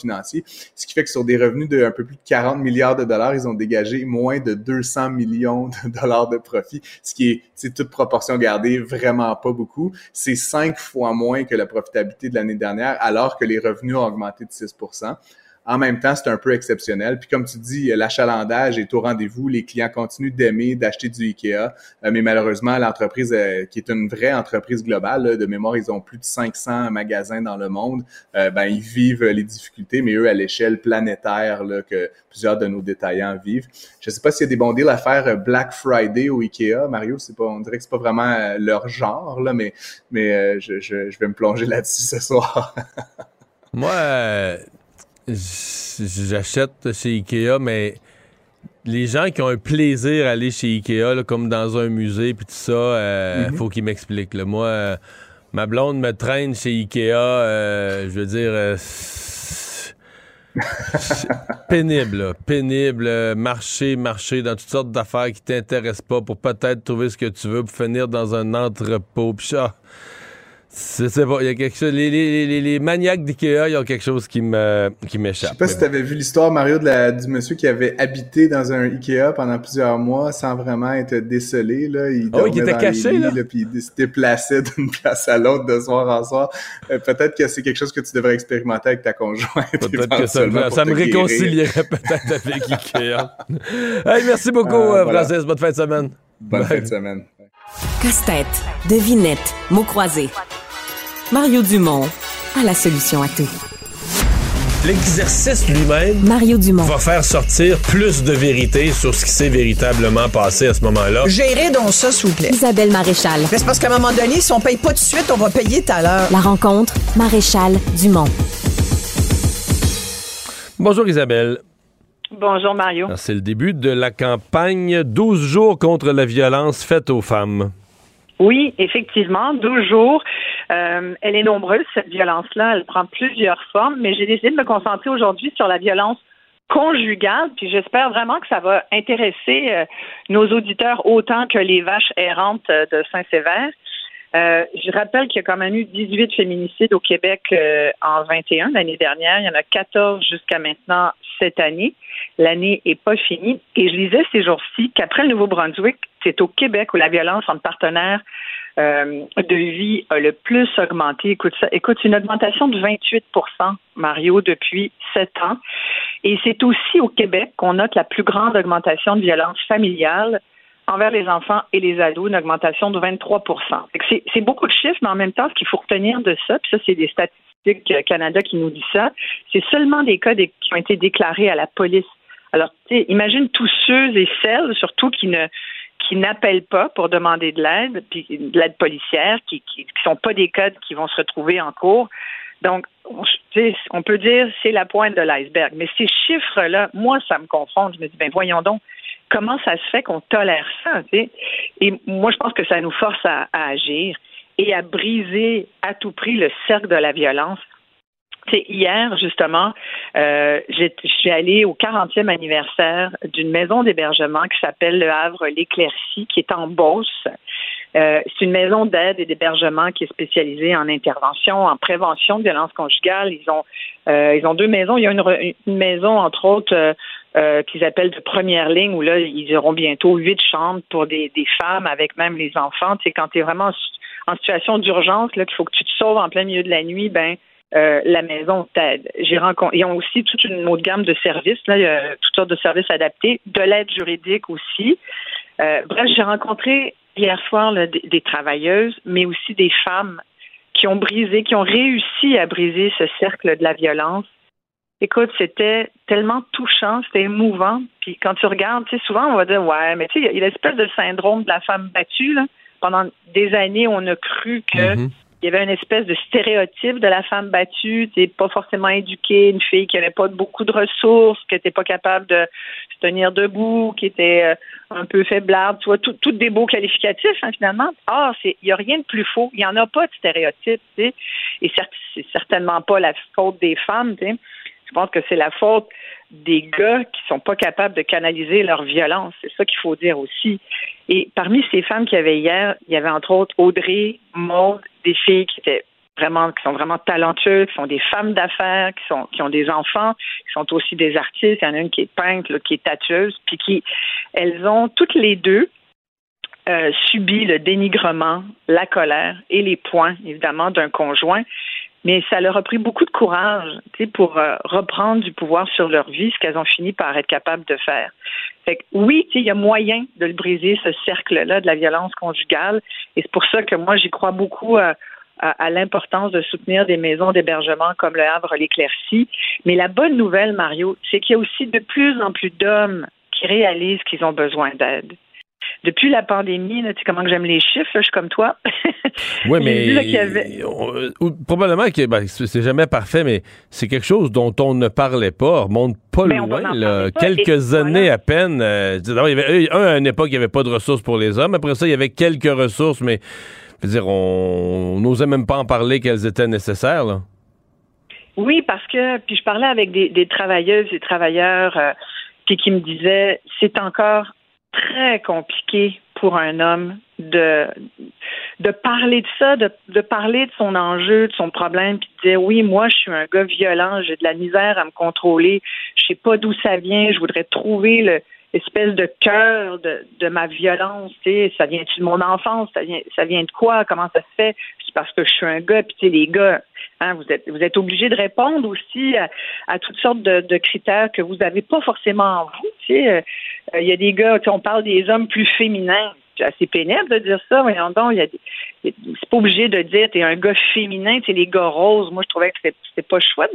ce qui fait que sur des revenus de peu plus de 40 milliards de dollars, ils ont dégagé moins de 200 millions de dollars de profit, ce qui est, c'est toute proportion gardée, vraiment pas beaucoup. C'est cinq fois moins que la profitabilité de l'année dernière, alors que les revenus ont augmenté de 6 en même temps, c'est un peu exceptionnel. Puis comme tu dis, l'achalandage est au rendez-vous. Les clients continuent d'aimer, d'acheter du Ikea. Euh, mais malheureusement, l'entreprise, euh, qui est une vraie entreprise globale, de mémoire, ils ont plus de 500 magasins dans le monde. Euh, ben, ils vivent les difficultés, mais eux, à l'échelle planétaire, que plusieurs de nos détaillants vivent. Je ne sais pas s'il y a des bons deals à faire Black Friday au Ikea. Mario, c'est pas, on dirait que c'est pas vraiment leur genre, là, mais, mais je vais me plonger là-dessus ce soir. Moi, j'achète chez Ikea, mais les gens qui ont un plaisir à aller chez Ikea, comme dans un musée, puis tout ça, il euh, mhm. faut qu'ils m'expliquent. Moi, euh, ma blonde me traîne chez Ikea, euh, je veux dire, pénible, pénible, marcher, marcher dans toutes sortes d'affaires qui t'intéressent pas pour peut-être trouver ce que tu veux pour finir dans un entrepôt, puis ça c'est bon, il y a quelque chose. Les, les, les, maniaques d'IKEA, ils ont quelque chose qui me qui m'échappe. Je sais pas si tu avais vu l'histoire, Mario, de la, du monsieur qui avait habité dans un IKEA pendant plusieurs mois sans vraiment être décelé. Là. Il oh, il était caché, là. puis il se déplaçait d'une place à l'autre de soir en soir. Euh, peut-être que c'est quelque chose que tu devrais expérimenter avec ta conjointe. Peut-être que ça, ça me réconcilierait peut-être avec IKEA. hey, merci beaucoup, euh, euh Francis. Bonne fin de semaine. Bonne fin de semaine. Casse-tête, devinette, mots croisés. Mario Dumont a la solution à tout. L'exercice lui-même Mario Dumont. va faire sortir plus de vérité sur ce qui s'est véritablement passé à ce moment-là. Gérez donc ça, s'il vous plaît. Isabelle Maréchal. C'est parce qu'à un moment donné, si on paye pas tout de suite, on va payer tout à l'heure. La rencontre, Maréchal Dumont. Bonjour Isabelle. Bonjour Mario. C'est le début de la campagne 12 jours contre la violence faite aux femmes. Oui, effectivement, 12 jours. Euh, elle est nombreuse, cette violence-là. Elle prend plusieurs formes, mais j'ai décidé de me concentrer aujourd'hui sur la violence conjugale, puis j'espère vraiment que ça va intéresser euh, nos auditeurs autant que les vaches errantes euh, de Saint-Sévère. je rappelle qu'il y a quand même eu 18 féminicides au Québec en 21 l'année dernière. Il y en a 14 jusqu'à maintenant cette année. L'année est pas finie. Et je disais ces jours-ci qu'après le Nouveau-Brunswick, c'est au Québec où la violence entre partenaires euh, de vie a le plus augmenté. Écoute, ça, écoute, une augmentation de 28% Mario, depuis sept ans. Et c'est aussi au Québec qu'on note la plus grande augmentation de violence familiale envers les enfants et les ados, une augmentation de 23% C'est beaucoup de chiffres, mais en même temps, ce qu'il faut retenir de ça, puis ça, c'est des statistiques Canada qui nous dit ça, c'est seulement des cas qui ont été déclarés à la police. Alors, imagine tous ceux et celles, surtout, qui ne qui n'appellent pas pour demander de l'aide, puis de l'aide policière, qui ne sont pas des codes qui vont se retrouver en cours. Donc, on, peut dire c'est la pointe de l'iceberg. Mais ces chiffres-là, moi, ça me confond. Je me dis, ben voyons donc, comment ça se fait qu'on tolère ça? Et moi, je pense que ça nous force à agir et à briser à tout prix le cercle de la violence hier, justement, euh, je suis allée au 40e anniversaire d'une maison d'hébergement qui s'appelle Le Havre L'Éclaircie, qui est en Beauce. Euh, c'est une maison d'aide et d'hébergement qui est spécialisée en intervention, en prévention de violence conjugale. Ils ont, euh, deux maisons. Il y a une, maison, entre autres, qu'ils appellent de première ligne, où là, ils auront bientôt huit chambres pour des, des femmes avec même les enfants. Tu sais, quand tu es vraiment en, situation d'urgence, là, qu'il faut que tu te sauves en plein milieu de la nuit, ben euh, la maison t'aide. J'ai rencontré, ils ont aussi toute une autre gamme de services, il y a toutes sortes de services adaptés, de l'aide juridique aussi. Euh, bref, j'ai rencontré hier soir des, travailleuses, mais aussi des femmes qui ont brisé, qui ont réussi à briser ce cercle de la violence. Écoute, c'était tellement touchant, c'était émouvant. Puis quand tu regardes, tu sais, souvent on va dire ouais, mais tu sais, il y a l'espèce de syndrome de la femme battue. Là. Pendant des années, on a cru que mm-hmm il y avait une espèce de stéréotype de la femme battue, t'es pas forcément éduquée, une fille qui avait pas beaucoup de ressources, qui était pas capable de se tenir debout, qui était euh, un peu faiblarde, tu vois, toutes des beaux qualificatifs hein, finalement. Ah, c'est, il y a rien de plus faux, il y en a pas de stéréotype, tu sais, et c'est certainement pas la faute des femmes, tu sais. Je pense que c'est la faute des gars qui sont pas capables de canaliser leur violence. C'est ça qu'il faut dire aussi. Et parmi ces femmes qu'il y avait hier, il y avait entre autres Audrey, Maude, des filles qui étaient vraiment, qui sont vraiment talentueuses, qui sont des femmes d'affaires, qui sont, qui ont des enfants, qui sont aussi des artistes. Il y en a une qui est peintre, qui est tatoueuse, puis qui, elles ont toutes les deux euh, subi le dénigrement, la colère et les points, évidemment, d'un conjoint mais ça leur a pris beaucoup de courage pour euh, reprendre du pouvoir sur leur vie, ce qu'elles ont fini par être capables de faire. Fait que, oui, il y a moyen de briser, ce cercle-là de la violence conjugale, et c'est pour ça que moi, j'y crois beaucoup euh, à, à l'importance de soutenir des maisons d'hébergement comme le Havre, l'éclaircie. Mais la bonne nouvelle, Mario, c'est qu'il y a aussi de plus en plus d'hommes qui réalisent qu'ils ont besoin d'aide depuis la pandémie, tu sais comment j'aime les chiffres, je suis comme toi. oui, mais probablement que ben, c'est jamais parfait, mais c'est quelque chose dont on ne parlait pas, remonte pas ben, loin, quelques années à peine. Euh, il y avait, un, à une époque, il n'y avait pas de ressources pour les hommes. Après ça, il y avait quelques ressources, mais je veux dire, on n'osait même pas en parler qu'elles étaient nécessaires. Là. Oui, parce que puis je parlais avec des, travailleuses et travailleurs euh, qui me disaient c'est encore très compliqué pour un homme de de parler de ça, de, de parler de son enjeu, de son problème, puis de dire oui, moi je suis un gars violent, j'ai de la misère à me contrôler, je sais pas d'où ça vient, je voudrais trouver le de cœur de, de ma violence, tu sais, ça vient-tu de mon enfance, ça vient ça vient de quoi, comment ça se fait, c'est parce que je suis un gars, puis tu sais les gars, hein, vous êtes vous êtes obligé de répondre aussi à, toutes sortes de, critères que vous n'avez pas forcément en vous, tu sais, euh, il y a des gars, on parle des hommes plus féminins. C'est assez pénible de dire ça. Voyons donc, y a c'est pas obligé de dire t'es un gars féminin, tu les gars roses. Moi, je trouvais que c'était pas chouette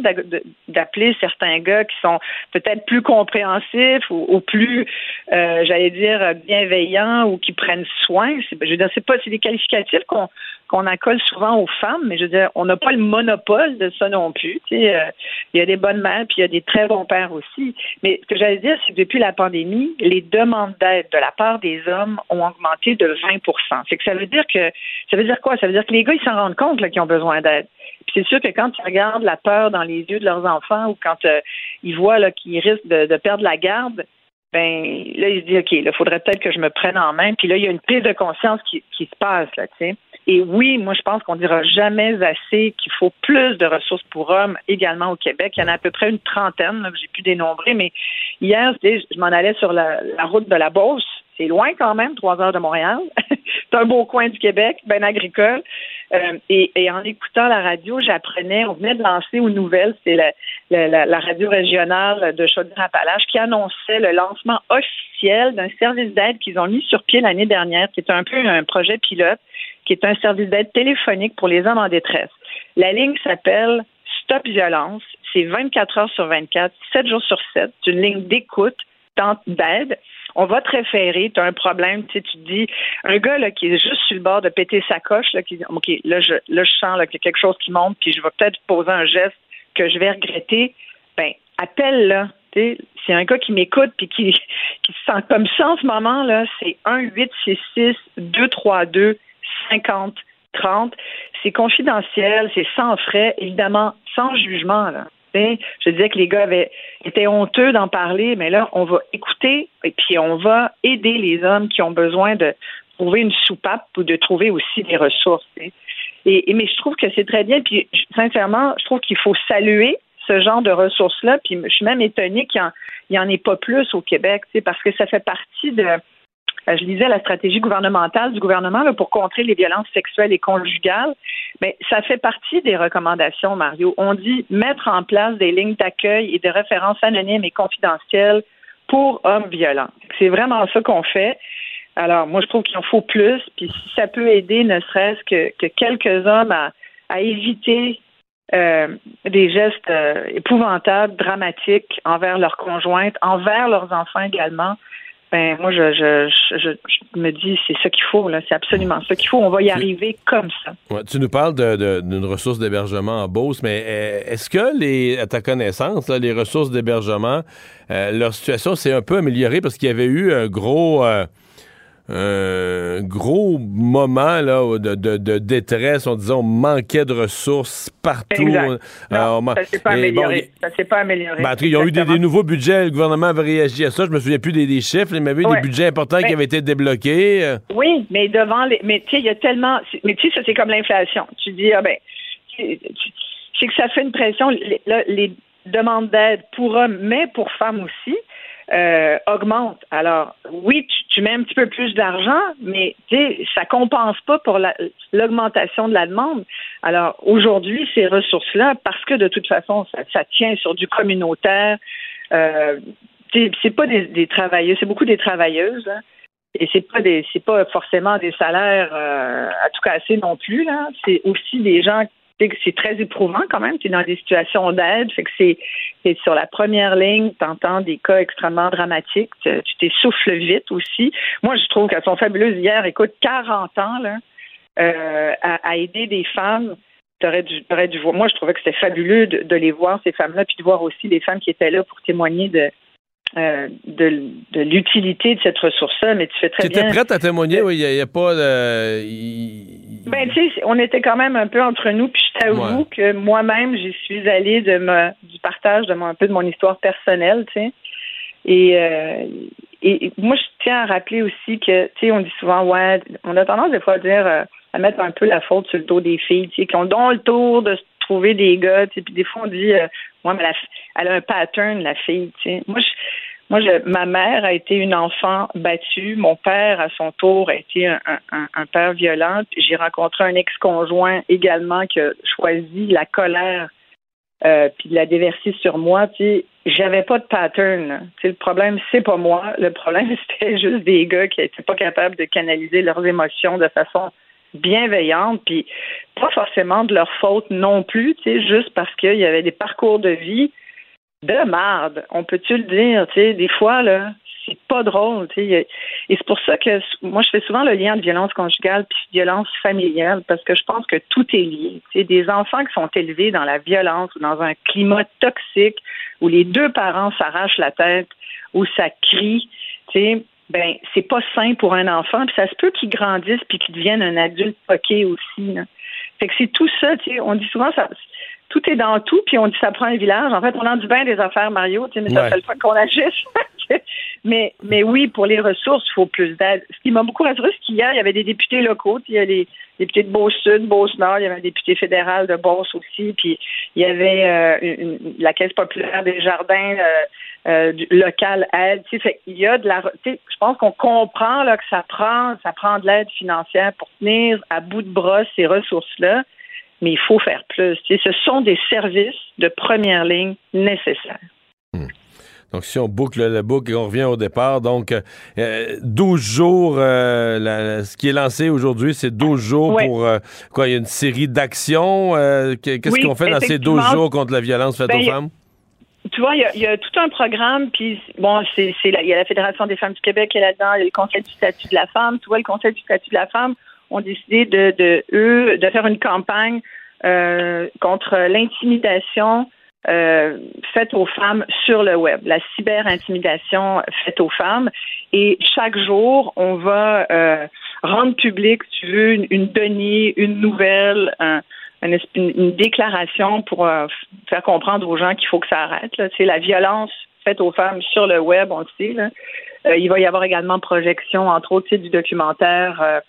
d'appeler certains gars qui sont peut-être plus compréhensifs ou, plus, euh, j'allais dire, bienveillants ou qui prennent soin. Je veux dire, c'est pas, c'est des qualificatifs qu'on qu'on accole souvent aux femmes, mais je veux dire, on n'a pas le monopole de ça non plus. Euh, il y a des bonnes mères, puis il y a des très bons pères aussi. Mais ce que j'allais dire, c'est que depuis la pandémie, les demandes d'aide de la part des hommes ont augmenté de 20% C'est que ça veut dire que ça veut dire quoi? Ça veut dire que les gars, ils s'en rendent compte qu'ils ont besoin d'aide. Puis c'est sûr que quand ils regardent la peur dans les yeux de leurs enfants ou quand euh, ils voient qu'ils risquent de, perdre la garde, ben là, ils se disent OK, il faudrait peut-être que je me prenne en main. Puis là, il y a une prise de conscience qui, se passe, là, tu sais. Et oui, moi, je pense qu'on dira jamais assez qu'il faut plus de ressources pour hommes également au Québec. Il y en a à peu près une trentaine, que j'ai pu dénombrer, mais hier, je m'en allais sur la, route de la Beauce. C'est loin quand même, trois heures de Montréal. c'est un beau coin du Québec, bien agricole. Euh, et, en écoutant la radio, j'apprenais, on venait de lancer aux nouvelles, la, la, radio régionale de Chaudière-Appalaches qui annonçait le lancement officiel d'un service d'aide qu'ils ont mis sur pied l'année dernière, qui est un peu un projet pilote qui est un service d'aide téléphonique pour les hommes en détresse. La ligne s'appelle Stop Violence. C'est 24 heures sur 24, 7 jours sur 7. C'est une ligne d'écoute, d'aide. On va te référer, tu as un problème, tu, te dis, un gars là, qui est juste sur le bord de péter sa coche, là, qui dit, OK, là, je, là, je sens qu'il y a quelque chose qui monte, puis je vais peut-être poser un geste que je vais regretter. Ben, appelle-là. C'est un gars qui m'écoute puis qui, qui se sent comme ça en ce moment, là, c'est 1 8 6 6 2 3 2 50, 30. C'est confidentiel, c'est sans frais, évidemment, sans jugement. Là. Je disais que les gars avaient été honteux d'en parler, mais là, on va écouter et puis on va aider les hommes qui ont besoin de trouver une soupape ou de trouver aussi des ressources. Et, mais je trouve que c'est très bien. Puis sincèrement, je trouve qu'il faut saluer ce genre de ressources-là. Puis je suis même étonnée qu'il n'y en, ait pas plus au Québec, parce que ça fait partie de je lisais la stratégie gouvernementale du gouvernement pour contrer les violences sexuelles et conjugales. Mais ça fait partie des recommandations, Mario. On dit mettre en place des lignes d'accueil et des références anonymes et confidentielles pour hommes violents. C'est vraiment ça qu'on fait. Alors, moi, je trouve qu'il en faut plus. Puis si ça peut aider, ne serait-ce que, quelques hommes à, éviter euh, des gestes euh, épouvantables, dramatiques envers leurs conjointes, envers leurs enfants également, ben moi je, je, je, me dis c'est ça qu'il faut là, c'est absolument ça qu'il faut. On va y arriver comme ça. tu nous parles d'une de, ressource d'hébergement en Beauce, mais euh, est-ce que les, à ta connaissance, les ressources d'hébergement, euh, leur situation s'est un peu améliorée parce qu'il y avait eu un gros euh, un gros moment là, de, de, de, détresse. On disait on manquait de ressources partout. Euh, ça s'est pas, amélioré. ça s'est pas amélioré. Ben, ils ont eu des, nouveaux budgets. Le gouvernement avait réagi à ça. Je me souviens plus des, des chiffres. mais il y avait eu des budgets importants qui avaient été débloqués. Euh. Oui, mais devant les. Mais tu sais, il y a tellement. Mais tu sais, ça, c'est comme l'inflation. Tu dis, ah ben. C'est que ça fait une pression. Les, les demandes d'aide pour hommes, mais pour femmes aussi euh, augmente. Alors, oui, tu, mets un petit peu plus d'argent, mais ça compense pas pour l'augmentation de la demande. Alors, aujourd'hui, ces ressources-là, parce que de toute façon, ça, tient sur du communautaire, c'est pas des, c'est beaucoup des travailleuses. Et c'est pas pas forcément des salaires euh, à tout casser non plus là c'est aussi des gens c'est très éprouvant quand même. Tu es dans des situations d'aide, fait que c'est sur la première ligne, tu entends des cas extrêmement dramatiques, tu t'essouffles vite aussi. Moi, je trouve qu'elles sont fabuleuses hier. Écoute, 40 ans là, euh, à, aider des femmes. T'aurais dû, dû voir. Moi, je trouvais que c'était fabuleux de, de, les voir, ces femmes-là, puis de voir aussi les femmes qui étaient là pour témoigner de, euh, de, de l'utilité de cette ressource-là, mais tu fais très bien. Tu étais prête à témoigner, oui, il n'y a, pas de... Ben, tu sais, on était quand même un peu entre nous, puis je t'avoue que moi-même, j'y suis allée de me, du partage de mon, un peu de mon histoire personnelle, tu sais. Et, euh, et, moi, je tiens à rappeler aussi que, tu sais, on dit souvent, ouais, on a tendance des fois à dire, euh, à mettre un peu la faute sur le dos des filles, tu sais, qui ont donc le tour de trouver des gars, tu sais, puis des fois on dit, ouais, mais elle a un pattern, la fille. Moi, je, moi, ma mère a été une enfant battue. Mon père, à son tour, a été un, père violent. J'ai rencontré un ex-conjoint également qui a choisi la colère euh, puis de la déverser sur moi. J'avais pas de pattern. le problème, c'est pas moi. Le problème, c'était juste des gars qui n'étaient pas capables de canaliser leurs émotions de façon bienveillante, puis pas forcément de leur faute non plus, juste parce qu'il y avait des parcours de vie de marde. On peut-tu le dire, tu sais, des fois, là, c'est pas drôle, tu sais. Et c'est pour ça que moi, je fais souvent le lien de violence conjugale puis violence familiale parce que je pense que tout est lié. Tu sais, des enfants qui sont élevés dans la violence ou dans un climat toxique où les deux parents s'arrachent la tête, où ça crie, tu sais, ben, c'est pas sain pour un enfant. Puis ça se peut qu'il grandisse puis qu'il devienne un adulte poqué aussi, là. Fait que c'est tout ça, tu sais. On dit souvent, ça, tout est dans tout, puis on dit ça prend un village. En fait, on en dit bien des affaires, Mario, mais ça fait le temps qu'on agisse. mais, mais oui, pour les ressources, il faut plus d'aide. Ce qui m'a beaucoup rassuré, c'est qu'hier, il y avait des députés locaux. Il y a des députés de Beauce-Sud, Beauce-Nord, il y avait un député fédéral de Beauce aussi, puis il y avait euh, la Caisse populaire des jardins euh, euh, local aide. Il y a de la. Je pense qu'on comprend là, que ça prend, ça prend de l'aide financière pour tenir à bout de bras ces ressources-là mais il faut faire plus. ce sont des services de première ligne nécessaires. Hmm. Donc, si on boucle le boucle et on revient au départ, donc 12 euh, jours, euh, ce qui est lancé aujourd'hui, c'est 12 jours pour euh, quoi? Il y a une série d'actions. Qu'est-ce qu'on fait dans ces 12 jours contre la violence faite ben, aux femmes? Tu vois, il y, a, tout un programme, puis bon, c'est il y a la Fédération des femmes du Québec qui est là-dedans, il y a le Conseil du statut de la femme. Tu vois, le Conseil du statut de la femme, ont décidé de, de eux de faire une campagne euh, contre l'intimidation euh, faite aux femmes sur le web, la cyber-intimidation faite aux femmes. Et chaque jour, on va euh, rendre public, si tu veux, une, une donnée, une nouvelle, une, une, déclaration pour euh, faire comprendre aux gens qu'il faut que ça arrête. C'est la violence faite aux femmes sur le web, on le sait. Là. Euh, il va y avoir également projection, entre autres, du documentaire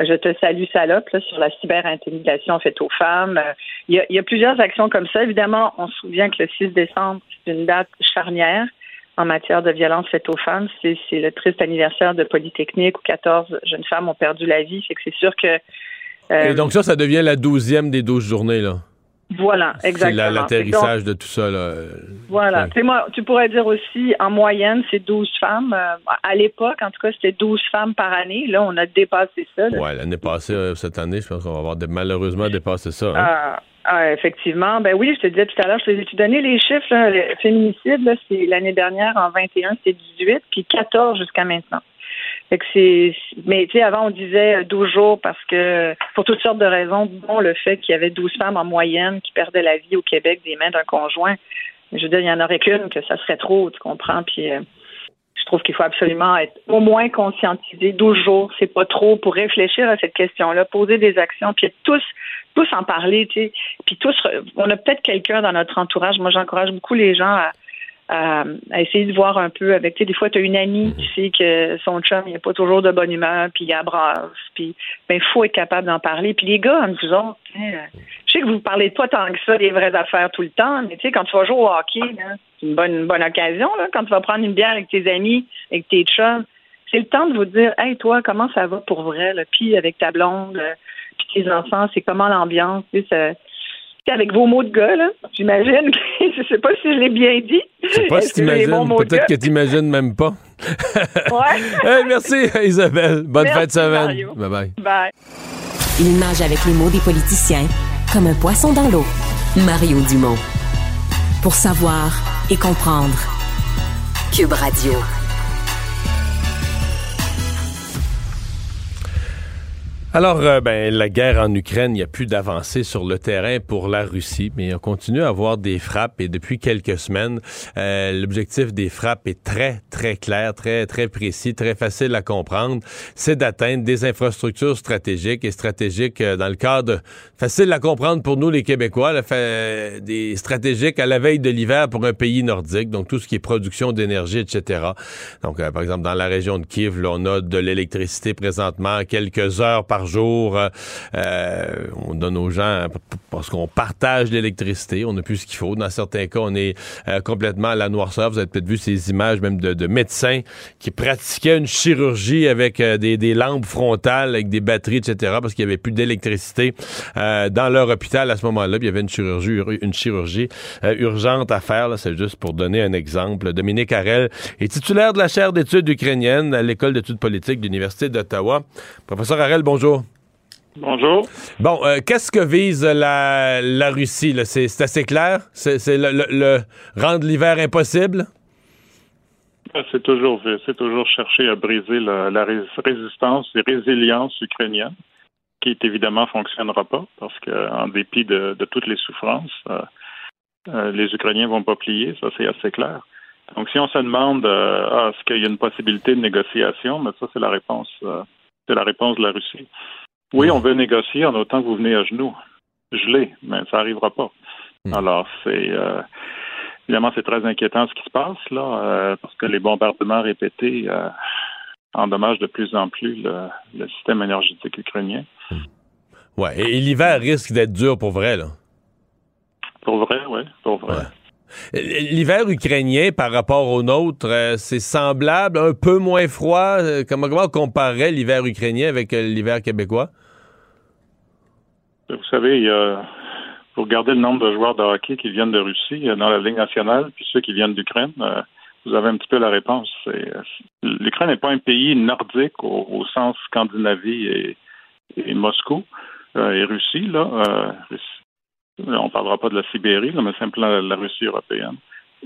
je te salue, salope, sur la cyber-intimidation faite aux femmes. Il y, a, plusieurs actions comme ça. Évidemment, on se souvient que le 6 décembre, c'est une date charnière en matière de violence faite aux femmes. C'est le triste anniversaire de Polytechnique où 14 jeunes femmes ont perdu la vie. Fait que c'est sûr que. Euh, Et donc, ça, ça devient la douzième des douze journées, là. Voilà, exactement. C'est l'atterrissage de tout ça. Là. Voilà. Moi, tu pourrais dire aussi, en moyenne, c'est 12 femmes. Euh, à l'époque, en tout cas, c'était 12 femmes par année. Là, on a dépassé ça. Oui, l'année passée, euh, cette année, je pense qu'on va avoir malheureusement dépassé ça. Hein. Ah, Ah, effectivement. Ben oui, je te disais tout à l'heure, je t'ai donné les chiffres. Le féminicide, c'est l'année dernière, en 21, c'est 18, puis 14 jusqu'à maintenant. Fait que c'est, mais tu sais, avant on disait 12 jours parce que pour toutes sortes de raisons, dont le fait qu'il y avait 12 femmes en moyenne qui perdaient la vie au Québec des mains d'un conjoint. Je veux dire, il y en aurait qu'une que ça serait trop, tu comprends? Puis euh, je trouve qu'il faut absolument être au moins conscientisé. 12 jours, c'est pas trop pour réfléchir à cette question-là, poser des actions, puis tous tous en parler, tu sais. Puis tous, on a peut-être quelqu'un dans notre entourage. Moi, j'encourage beaucoup les gens à à, essayer de voir un peu avec, tu sais, des fois, tu as une amie qui sait que son chum, il n'est pas toujours de bonne humeur, puis il abrasse, puis ben, il faut être capable d'en parler. Puis les gars, vous autres, je sais que vous parlez pas tant que ça des vraies affaires tout le temps, mais tu sais, quand tu vas jouer au hockey, c'est une bonne, bonne occasion, là, quand tu vas prendre une bière avec tes amis, avec tes chums, c'est le temps de vous dire, hey, toi, comment ça va pour vrai, là? puis avec ta blonde, puis tes enfants, c'est comment l'ambiance, tu sais, avec vos mots de gars, là, j'imagine. je sais pas si je l'ai bien dit. Je sais pas si t'imagines. Peut-être que t'imagines même pas. ouais. merci, Isabelle. Bonne fête de semaine. Bye bye. Bye. Il nage avec les mots des politiciens comme un poisson dans l'eau. Mario Dumont. Pour savoir et comprendre. Cube Radio. Alors, euh, ben, la guerre en Ukraine, il n'y a plus d'avancée sur le terrain pour la Russie, mais on continue à avoir des frappes et depuis quelques semaines, euh, l'objectif des frappes est très, très clair, très, très précis, très facile à comprendre. C'est d'atteindre des infrastructures stratégiques et stratégiques euh, dans le cadre facile à comprendre pour nous les Québécois, des stratégiques à la veille de l'hiver pour un pays nordique, donc tout ce qui est production d'énergie, etc. Donc, par exemple, dans la région de Kiev, là, on a de l'électricité présentement quelques heures par jour. Euh, euh, on donne aux gens parce qu'on partage l'électricité. On n'a plus ce qu'il faut. Dans certains cas, on est euh, complètement à la noirceur. Vous avez peut-être vu ces images même de, médecins qui pratiquaient une chirurgie avec des, lampes frontales, avec des batteries, etc. parce qu'il n'y avait plus d'électricité dans leur hôpital à ce moment-là. Il y avait une chirurgie, urgente à faire. C'est juste pour donner un exemple. Dominique Harel est titulaire de la chaire d'études ukrainiennes à l'École d'études politiques de l'Université d'Ottawa. Professeur Harel, bonjour. Bonjour. Bon, euh, qu'est-ce que vise la, Russie? C'est assez clair? C'est le, rendre l'hiver impossible? Ben, c'est toujours, c'est toujours chercher à briser la, résistance et résilience ukrainienne, qui évidemment fonctionnera pas, parce qu'en dépit de, toutes les souffrances, euh, euh, les Ukrainiens vont pas plier, ça c'est assez clair. Donc si on se demande ah, est-ce qu'il y a une possibilité de négociation, mais ça c'est la réponse c'est la réponse de la Russie. Oui, on veut négocier en autant que vous venez à genoux. Je l'ai, mais ça n'arrivera pas. Hmm. Alors, c'est euh, évidemment c'est très inquiétant ce qui se passe là, euh, parce que les bombardements répétés euh, endommagent de plus en plus le, système énergétique ukrainien. Hmm. Ouais, et, l'hiver risque d'être dur pour vrai là. Pour vrai, oui, pour vrai. L'hiver ukrainien par rapport au nôtre, euh, c'est semblable, un peu moins froid. Euh, comment, comment on comparerait l'hiver ukrainien avec euh, l'hiver québécois? Vous savez, il y vous regardez le nombre de joueurs de hockey qui viennent de Russie dans la Ligue nationale, puis ceux qui viennent d'Ukraine, vous avez un petit peu la réponse. L'Ukraine n'est pas un pays nordique au, sens Scandinavie et, et Moscou et Russie. Là, on ne parlera pas de la Sibérie, mais simplement la Russie européenne.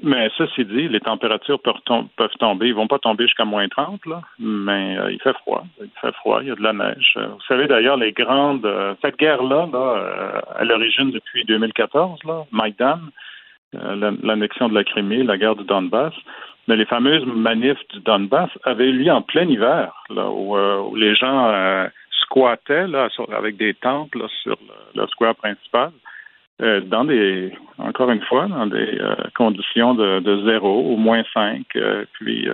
Mais ceci dit, les températures peuvent, tomber. Ils vont pas tomber jusqu'à moins 30, là, mais euh, il fait froid. Il fait froid, il y a de la neige. Euh, vous savez d'ailleurs, les grandes. Euh, cette guerre-là, là, à l'origine depuis 2014, là, Maïdan, l'annexion de la Crimée, la guerre du Donbass, mais les fameuses manifs du Donbass avaient eu lieu en plein hiver, là, où, les gens squattaient là, avec des tentes là, sur le square principal. Euh, dans des, encore une fois, dans des euh, conditions de, de, zéro ou moins 5. Euh, puis,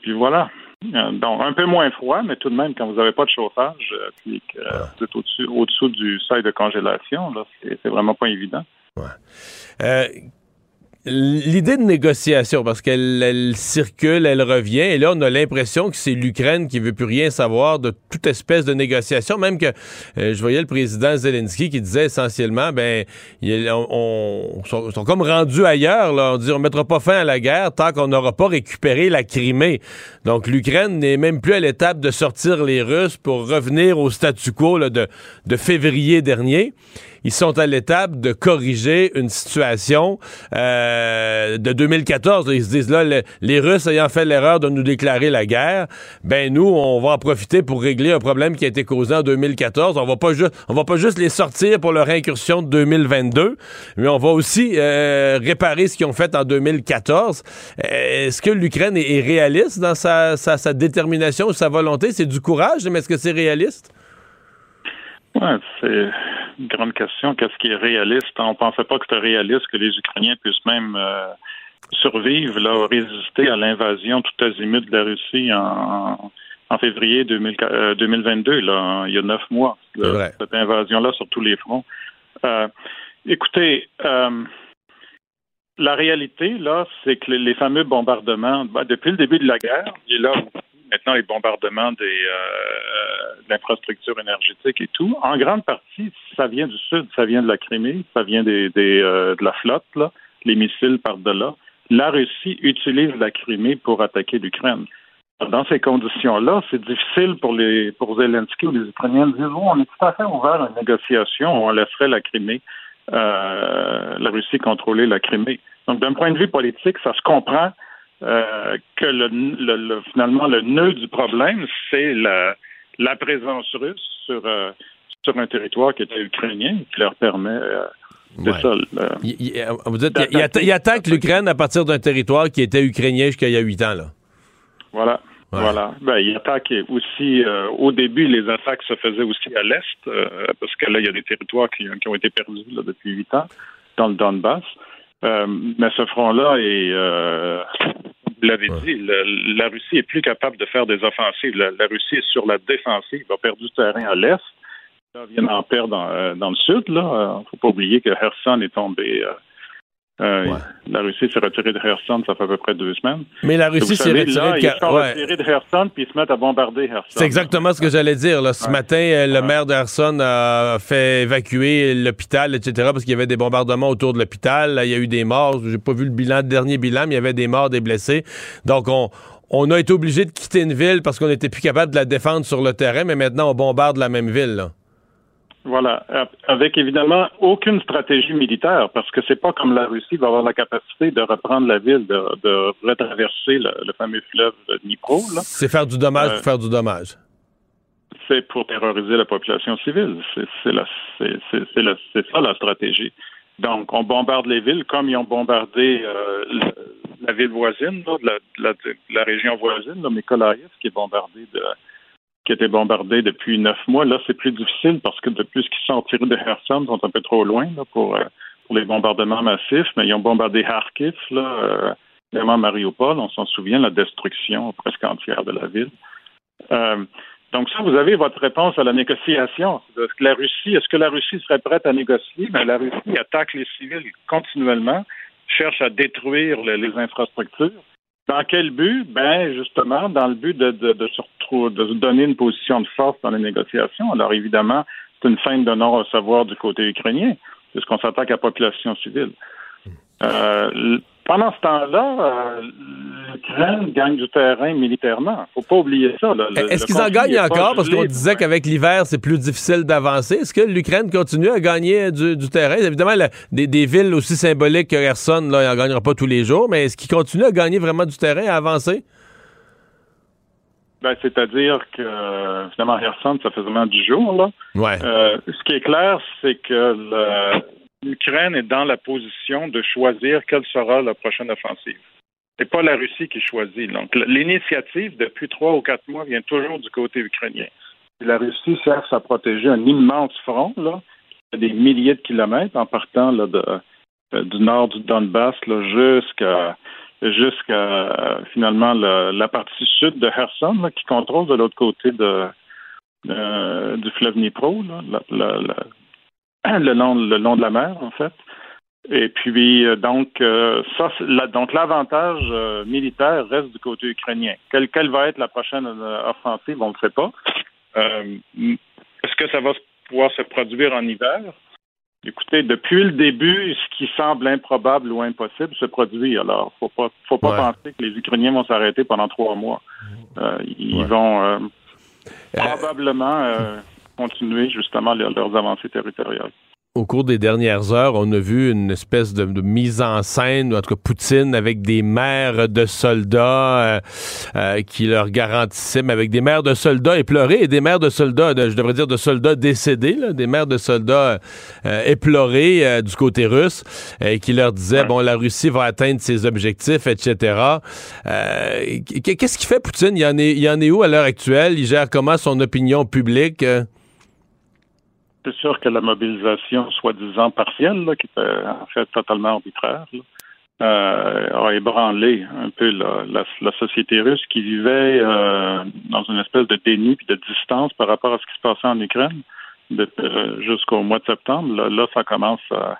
puis voilà. Donc, un peu moins froid, mais tout de même, quand vous n'avez pas de chauffage, puis que vous êtes au-dessus, au-dessous du seuil de congélation, là, c'est, vraiment pas évident. L'idée de négociation, parce qu'elle circule, elle revient, et là, on a l'impression que c'est l'Ukraine qui veut plus rien savoir de toute espèce de négociation, même que euh, je voyais le président Zelensky qui disait essentiellement, ben, on, sont, comme rendus ailleurs, là. On dit, on mettra pas fin à la guerre tant qu'on n'aura pas récupéré la Crimée. Donc, l'Ukraine n'est même plus à l'étape de sortir les Russes pour revenir au statu quo de février dernier ils sont à l'étape de corriger une situation euh, de 2014. Ils se disent là, les Russes ayant fait l'erreur de nous déclarer la guerre, ben nous, on va en profiter pour régler un problème qui a été causé en 2014. On va pas juste, on va pas juste les sortir pour leur incursion de 2022, mais on va aussi euh, réparer ce qu'ils ont fait en 2014. Est-ce que l'Ukraine est, réaliste dans sa, sa, détermination ou sa volonté? C'est du courage, mais est-ce que c'est réaliste? Ouais, c'est grande question. Qu'est-ce qui est réaliste? On ne pensait pas que c'était réaliste que les Ukrainiens puissent même euh, survivre, là, résister à l'invasion tout azimut de la Russie en, en février 2022, euh, là, il y a neuf mois. cette invasion-là sur tous les fronts. Euh, écoutez, la réalité, là, c'est que les, fameux bombardements, ben, depuis le début de la guerre, et là, maintenant les bombardements des, euh, de l'infrastructure énergétique et tout, en grande partie, ça vient du sud, ça vient de la Crimée, ça vient des, des euh, de la flotte, là, les missiles par-delà. La Russie utilise la Crimée pour attaquer l'Ukraine. Dans ces conditions-là, c'est difficile pour les pour Zelensky ou les Ukrainiens de dire oh, on est tout à fait ouvert à une négociation, on laisserait la Crimée, euh, la Russie contrôler la Crimée. Donc, d'un point de vue politique, ça se comprend euh, que le, finalement le nœud du problème, c'est la, la, présence russe sur, euh, sur un territoire qui était ukrainien qui leur permet. Euh, ça, vous dites, il, attaque l'Ukraine à partir d'un territoire qui était ukrainien jusqu'à il y a huit ans. Là. Voilà. Voilà. Ben, il attaque aussi, au début, les attaques se faisaient aussi à l'Est, parce que là, il y a des territoires qui, qui ont été perdus là, depuis huit ans dans le Donbass. Euh, mais ce front-là est, euh, vous l'avez dit, la Russie est plus capable de faire des offensives. La, Russie est sur la défensive, a perdu du terrain à l'est. Là, vient d'en perdre dans, euh, dans, le sud. Là, faut pas oublier que Kherson est tombé euh, la Russie s'est retirée de Kherson, ça fait à peu près deux semaines. Mais la Russie s'est retirée de... Ils sont retirés de Kherson, puis ils se mettent à bombarder Kherson. C'est exactement ce que j'allais dire. Là. Ce matin, euh, le maire de Kherson a fait évacuer l'hôpital, etc., parce qu'il y avait des bombardements autour de l'hôpital. Il y a eu des morts. J'ai pas vu le bilan, le dernier bilan, mais il y avait des morts, des blessés. Donc, on, on a été obligé de quitter une ville parce qu'on n'était plus capable de la défendre sur le terrain, mais maintenant, on bombarde la même ville. Là. Voilà, avec évidemment aucune stratégie militaire, parce que c'est pas comme la Russie va avoir la capacité de reprendre la ville, de, retraverser le, fameux fleuve Dnipro. C'est faire du dommage pour euh, faire du dommage. C'est pour terroriser la population civile. C'est ça la stratégie. Donc, on bombarde les villes comme ils ont bombardé euh, la, ville voisine, la, la, région voisine, là, qui est bombardée de qui étaient bombardés depuis neuf mois. Là, c'est plus difficile parce que depuis qu'ils sont tirés de Kherson, sont un peu trop loin pour, euh, pour les bombardements massifs, mais ils ont bombardé Kharkiv, là, euh, vraiment Mariupol, on s'en souvient, la destruction presque entière de la ville. Euh, donc ça, vous avez votre réponse à la négociation. Est-ce que la Russie, est-ce que la Russie serait prête à négocier? Mais la Russie attaque les civils continuellement, cherche à détruire les infrastructures. Dans quel but? Ben, justement, dans le but de, de, de, se, de se donner une position de force dans les négociations. Alors, évidemment, c'est une fin de non-recevoir du côté ukrainien, puisqu'on s'attaque à la population civile. Euh, pendant ce temps-là, euh, l'Ukraine gagne du terrain militairement. Faut pas oublier ça. Est-ce qu'ils en gagnent encore? Parce qu'on disait qu'avec l'hiver, c'est plus difficile d'avancer. Est-ce que l'Ukraine continue à gagner du, terrain? Évidemment, des, villes aussi symboliques que Kherson, là, ils n'en gagnera pas tous les jours, mais est-ce qu'ils continuent à gagner vraiment du terrain, à avancer? Ben, c'est-à-dire que finalement, Kherson, ça fait vraiment du jour. Là. Ouais. Euh, ce qui est clair, c'est que le, l'Ukraine est dans la position de choisir quelle sera la prochaine offensive. C'est pas la Russie qui choisit. Donc, l'initiative, depuis trois ou quatre mois, vient toujours du côté ukrainien. La Russie cherche à protéger un immense front, là, des milliers de kilomètres, en partant là, de, euh, du nord du Donbass jusqu'à jusqu'à finalement la, partie sud de Kherson, qui contrôle de l'autre côté de, euh, du fleuve Dnipro, là, le long, le long de la mer, en fait. Et puis, euh, donc, euh, ça, donc l'avantage euh, militaire reste du côté ukrainien. Quelle, quelle, va être la prochaine offensive, on ne sait pas. Est-ce que ça va pouvoir se produire en hiver? Écoutez, depuis le début, ce qui semble improbable ou impossible se produit. Alors, faut pas, faut pas penser que les Ukrainiens vont s'arrêter pendant trois mois. ils vont probablement continuer justement leurs avancées territoriales au cours des dernières heures, on a vu une espèce de, mise en scène, en tout cas Poutine avec des mères de soldats euh, euh, qui leur garantissaient, mais avec des mères de soldats éplorés et des mères de soldats, je devrais dire de soldats décédés, des mères de soldats euh, éplorés du côté russe, qui leur disaient, bon, la Russie va atteindre ses objectifs, etc. Qu'est-ce qu'il fait Poutine? Il y, en est, il y en est où à l'heure actuelle? Il gère comment son opinion publique? C'est sûr que la mobilisation soi-disant partielle, qui était en fait totalement arbitraire, euh, a ébranlé un peu la, société russe qui vivait euh, dans une espèce de déni et de distance par rapport à ce qui se passait en Ukraine euh, jusqu'au mois de septembre. Là, ça commence à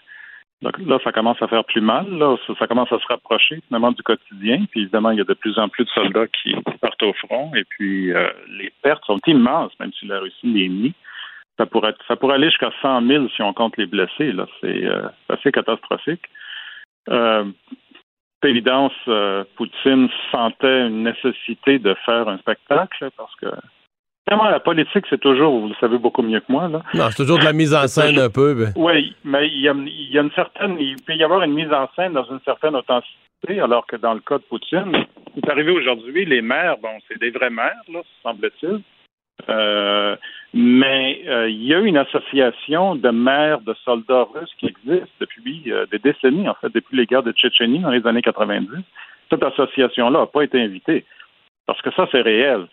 là, ça commence à faire plus mal. Là, ça, commence à se rapprocher finalement du quotidien. Puis évidemment, il y a de plus en plus de soldats qui partent au front. Et puis les pertes sont immenses, même si la Russie les nie. Ça pourrait, ça pourrait aller jusqu'à 100 000 si on compte les blessés. Là. C'est euh, assez catastrophique. Euh, évidence, euh, Poutine sentait une nécessité de faire un spectacle parce que vraiment la politique, c'est toujours, vous le savez beaucoup mieux que moi. Là. Non, c'est toujours de la mise en scène un peu. Oui, mais il y, a, il y a une certaine, il peut y avoir une mise en scène dans une certaine authenticité, alors que dans le cas de Poutine, c'est arrivé aujourd'hui, les maires, bon, c'est des vrais maires, là, semble-t-il. Euh, mais euh, il y a une association de maires de soldats russes qui existe depuis euh, des décennies, en fait, depuis les guerres de Tchétchénie dans les années 90. Cette association-là n'a pas été invitée. Parce que ça, c'est réel.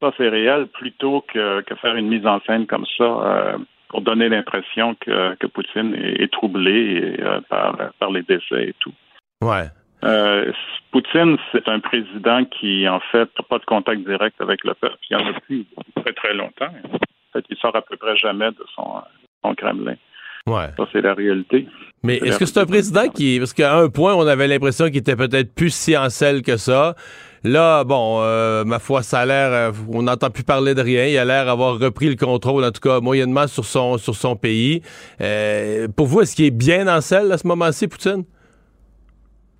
Ça, c'est réel plutôt que, que, faire une mise en scène comme ça pour donner l'impression que, que, Poutine est, troublé par, par les décès et tout. Ouais. Euh, Poutine, c'est un président qui, en fait, n'a pas de contact direct avec le peuple. Il y en a depuis très, très longtemps. En fait, il sort à peu près jamais de son, son Kremlin. Ouais. Ça, c'est la réalité. Mais est-ce que c'est un président qui. Parce qu'à un point, on avait l'impression qu'il était peut-être plus si en selle que ça. Là, bon, euh, ma foi, ça a l'air. Euh, on n'entend plus parler de rien. Il a l'air d'avoir repris le contrôle, en tout cas, moyennement, sur son, sur son pays. pour vous, est-ce qu'il est bien en selle à ce moment-ci, Poutine?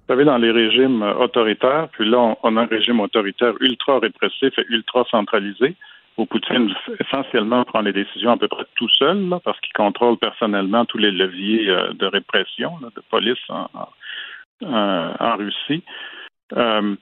Vous savez, dans les régimes autoritaires, puis là, on, a un régime autoritaire ultra répressif et ultra centralisé, où Poutine essentiellement prend les décisions à peu près tout seul, parce qu'il contrôle personnellement tous les leviers euh, de répression, de police en, en, Russie. Euh,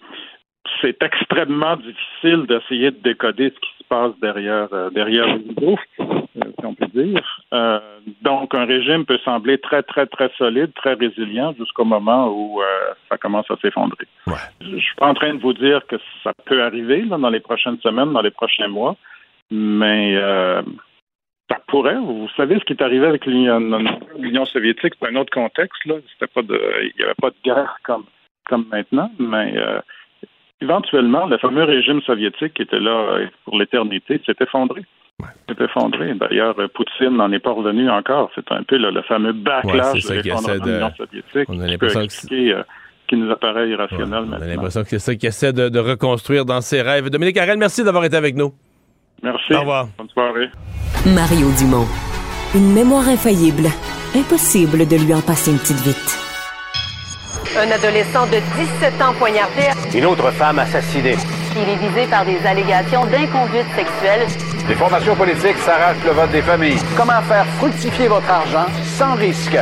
c'est extrêmement difficile d'essayer de décoder ce qui se passe derrière, euh, derrière le si on peut dire. Euh, donc, un régime peut sembler très, très, très solide, très résilient jusqu'au moment où euh, ça commence à s'effondrer. Je ne suis pas en train de vous dire que ça peut arriver dans les prochaines semaines, dans les prochains mois, mais euh, ça pourrait. Vous savez ce qui est arrivé avec l'Union soviétique, c'est un autre contexte. Là. Pas de, il n'y avait pas de guerre comme, comme maintenant, mais éventuellement, le fameux régime soviétique qui était là pour l'éternité s'est effondré. C'est effondré. D'ailleurs, Poutine n'en est pas revenu encore. C'est un peu le fameux backlash de l'effondrement de l'Union soviétique on a l'impression que euh, qui nous apparaît irrationnel maintenant. On a l'impression que c'est ça qu'il essaie de, reconstruire dans ses rêves. Dominique Arel, merci d'avoir été avec nous. Merci. Au revoir. Bonne soirée. Mario Dumont. Une mémoire infaillible. Impossible de lui en passer une petite vite. Un adolescent de 17 ans poignardé. Une autre femme assassinée. Il est visé par des allégations d'inconduite sexuelle. Les formations politiques s'arrachent le vote des familles. Comment faire fructifier votre argent sans risque?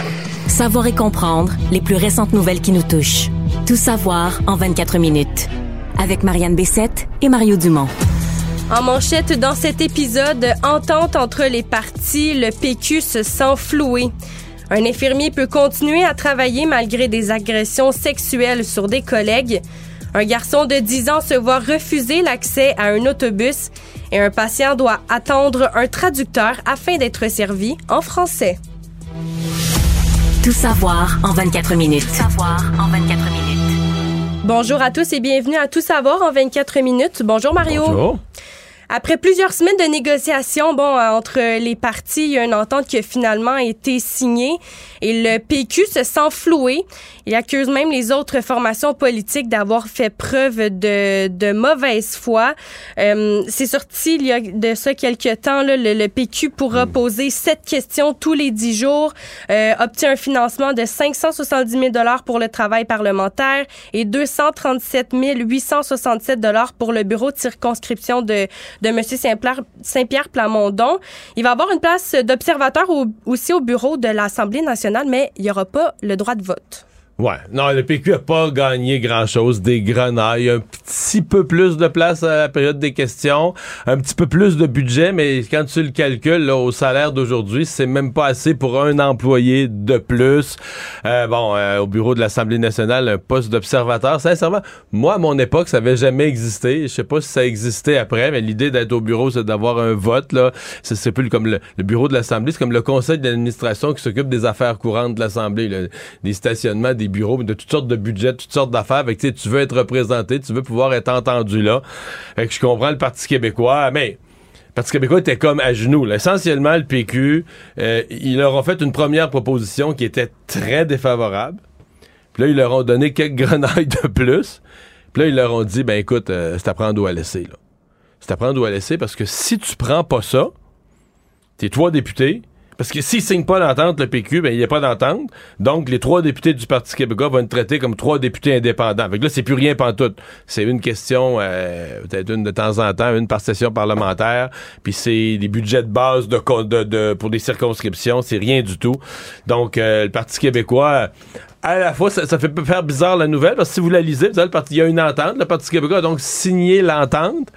Savoir et comprendre les plus récentes nouvelles qui nous touchent. Tout savoir en 24 minutes. Avec Marianne Bessette et Mario Dumont. En manchette dans cet épisode, entente entre les partis, le PQ se sent floué. Un infirmier peut continuer à travailler malgré des agressions sexuelles sur des collègues. Un garçon de 10 ans se voit refuser l'accès à un autobus et un patient doit attendre un traducteur afin d'être servi en français. Tout savoir en 24 minutes. Tout savoir en 24 minutes. Bonjour à tous et bienvenue à Tout savoir en 24 minutes. Bonjour Mario. Bonjour. Après plusieurs semaines de négociations, bon, euh, entre les partis, il y a une entente qui a finalement été signée et le PQ se sent floué. Il accuse même les autres formations politiques d'avoir fait preuve de, de mauvaise foi. Euh, c'est sorti il y a de ça quelques temps. Là, le, PQ pourra hmm. poser sept questions tous les dix jours, euh, obtient un financement de 570 000 pour le travail parlementaire et 237 867 pour le bureau de circonscription de, de M. Saint-Pierre Plamondon. Il va avoir une place d'observateur aussi au bureau de l'Assemblée nationale, mais il n'y aura pas le droit de vote. Ouais. Non, le PQ a pas gagné grand-chose. Des grenailles, un petit peu plus de place à la période des questions, un petit peu plus de budget, mais quand tu le calcules là, au salaire d'aujourd'hui, c'est même pas assez pour un employé de plus. Euh, bon, euh, au bureau de l'Assemblée nationale, un poste d'observateur. Sincèrement, moi, à mon époque, ça avait jamais existé. Je sais pas si ça existait après, mais l'idée d'être au bureau, c'est d'avoir un vote. là. C'est plus comme le, bureau de l'Assemblée, c'est comme le conseil d'administration qui s'occupe des affaires courantes de l'Assemblée, des stationnements, des bureaux, de toutes sortes de budgets, toutes sortes d'affaires. Tu veux être représenté, tu veux pouvoir être entendu là. Je comprends le Parti québécois, mais le Parti québécois était comme à genoux. Essentiellement, le PQ, euh, ils leur ont fait une première proposition qui était très défavorable. Puis là, ils leur ont donné quelques grenailles de plus. Puis là, ils leur ont dit, ben écoute, euh, c'est à prendre ou à laisser. C'est à prendre ou à laisser parce que si tu prends pas ça, t'es trois députés, parce que s'ils signent pas l'entente, le PQ, ben, il n'y a pas d'entente. Donc, les trois députés du Parti québécois vont être traités comme trois députés indépendants. Fait que là, c'est plus rien pantoute. C'est une question, euh, peut-être une de temps en temps, une par session parlementaire. Puis c'est des budgets de base de, de, pour des circonscriptions. C'est rien du tout. Donc, euh, le Parti québécois à la fois, ça, fait faire bizarre la nouvelle, parce que si vous la lisez, vous savez, le parti, il y a une entente, le Parti québécois a donc signé l'entente,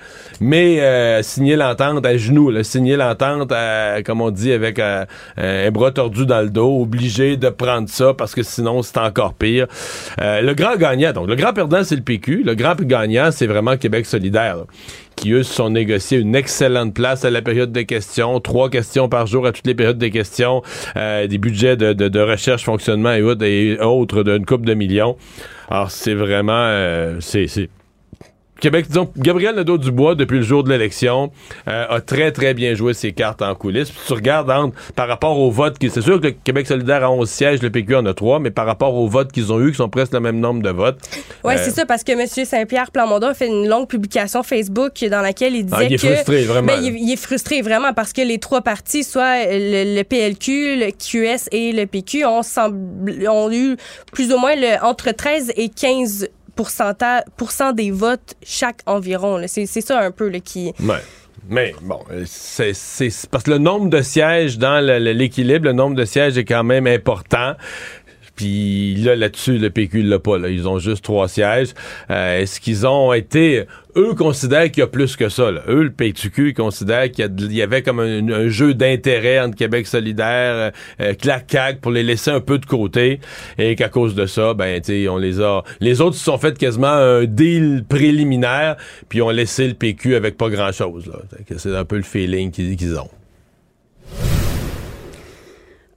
mais euh, signé l'entente à genoux, là, signé l'entente, comme on dit, avec euh, un bras tordu dans le dos, obligé de prendre ça, parce que sinon, c'est encore pire. Euh, le grand gagnant, donc, le grand perdant, c'est le PQ, le grand gagnant, c'est vraiment Québec solidaire qui, eux, se sont négociés une excellente place à la période de questions, trois questions par jour à toutes les périodes de questions, euh, des budgets de, de, recherche, fonctionnement et autres, d'une coupe de millions. Alors, c'est vraiment... Euh, c'est Québec, disons, Gabriel Nadeau-Dubois, depuis le jour de l'élection, euh, a très, très bien joué ses cartes en coulisses. Puis tu regardes par rapport au vote, c'est sûr que le Québec solidaire a 11 sièges, le PQ en a 3, mais par rapport au vote qu'ils ont eu, qui sont presque le même nombre de votes. Oui, c'est euh, ça, parce que M. Saint-Pierre Plamondon a fait une longue publication Facebook dans laquelle il disait ah, il est que... frustré, vraiment. Ben, il, est frustré, vraiment, parce que les trois partis, soit le, PLQ, le QS et le PQ, ont, ont eu plus ou moins le, entre 13 et 15 pourcent des votes chaque environ. C'est ça un peu le qui. Mais bon, c'est parce que le nombre de sièges dans l'équilibre, le nombre de sièges est quand même important. Puis là, là-dessus, le PQ l'a pas. Là. Ils ont juste trois sièges. Euh, est-ce qu'ils ont été... Eux considèrent qu'il y a plus que ça. Là? Eux, le PQ, considèrent qu'il y, avait comme un, jeu d'intérêt entre Québec solidaire, euh, euh pour les laisser un peu de côté. Et qu'à cause de ça, ben, tu on les a... Les autres se sont fait quasiment un deal préliminaire, puis ont laissé le PQ avec pas grand-chose. C'est un peu le feeling qu'ils ont.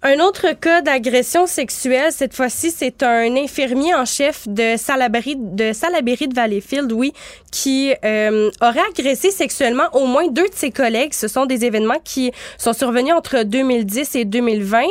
Un autre cas d'agression sexuelle, cette fois-ci, c'est un infirmier en chef de Salaberry de, Salaberry de Valleyfield, oui, qui euh, aurait agressé sexuellement au moins deux de ses collègues. Ce sont des événements qui sont survenus entre 2010 et 2020.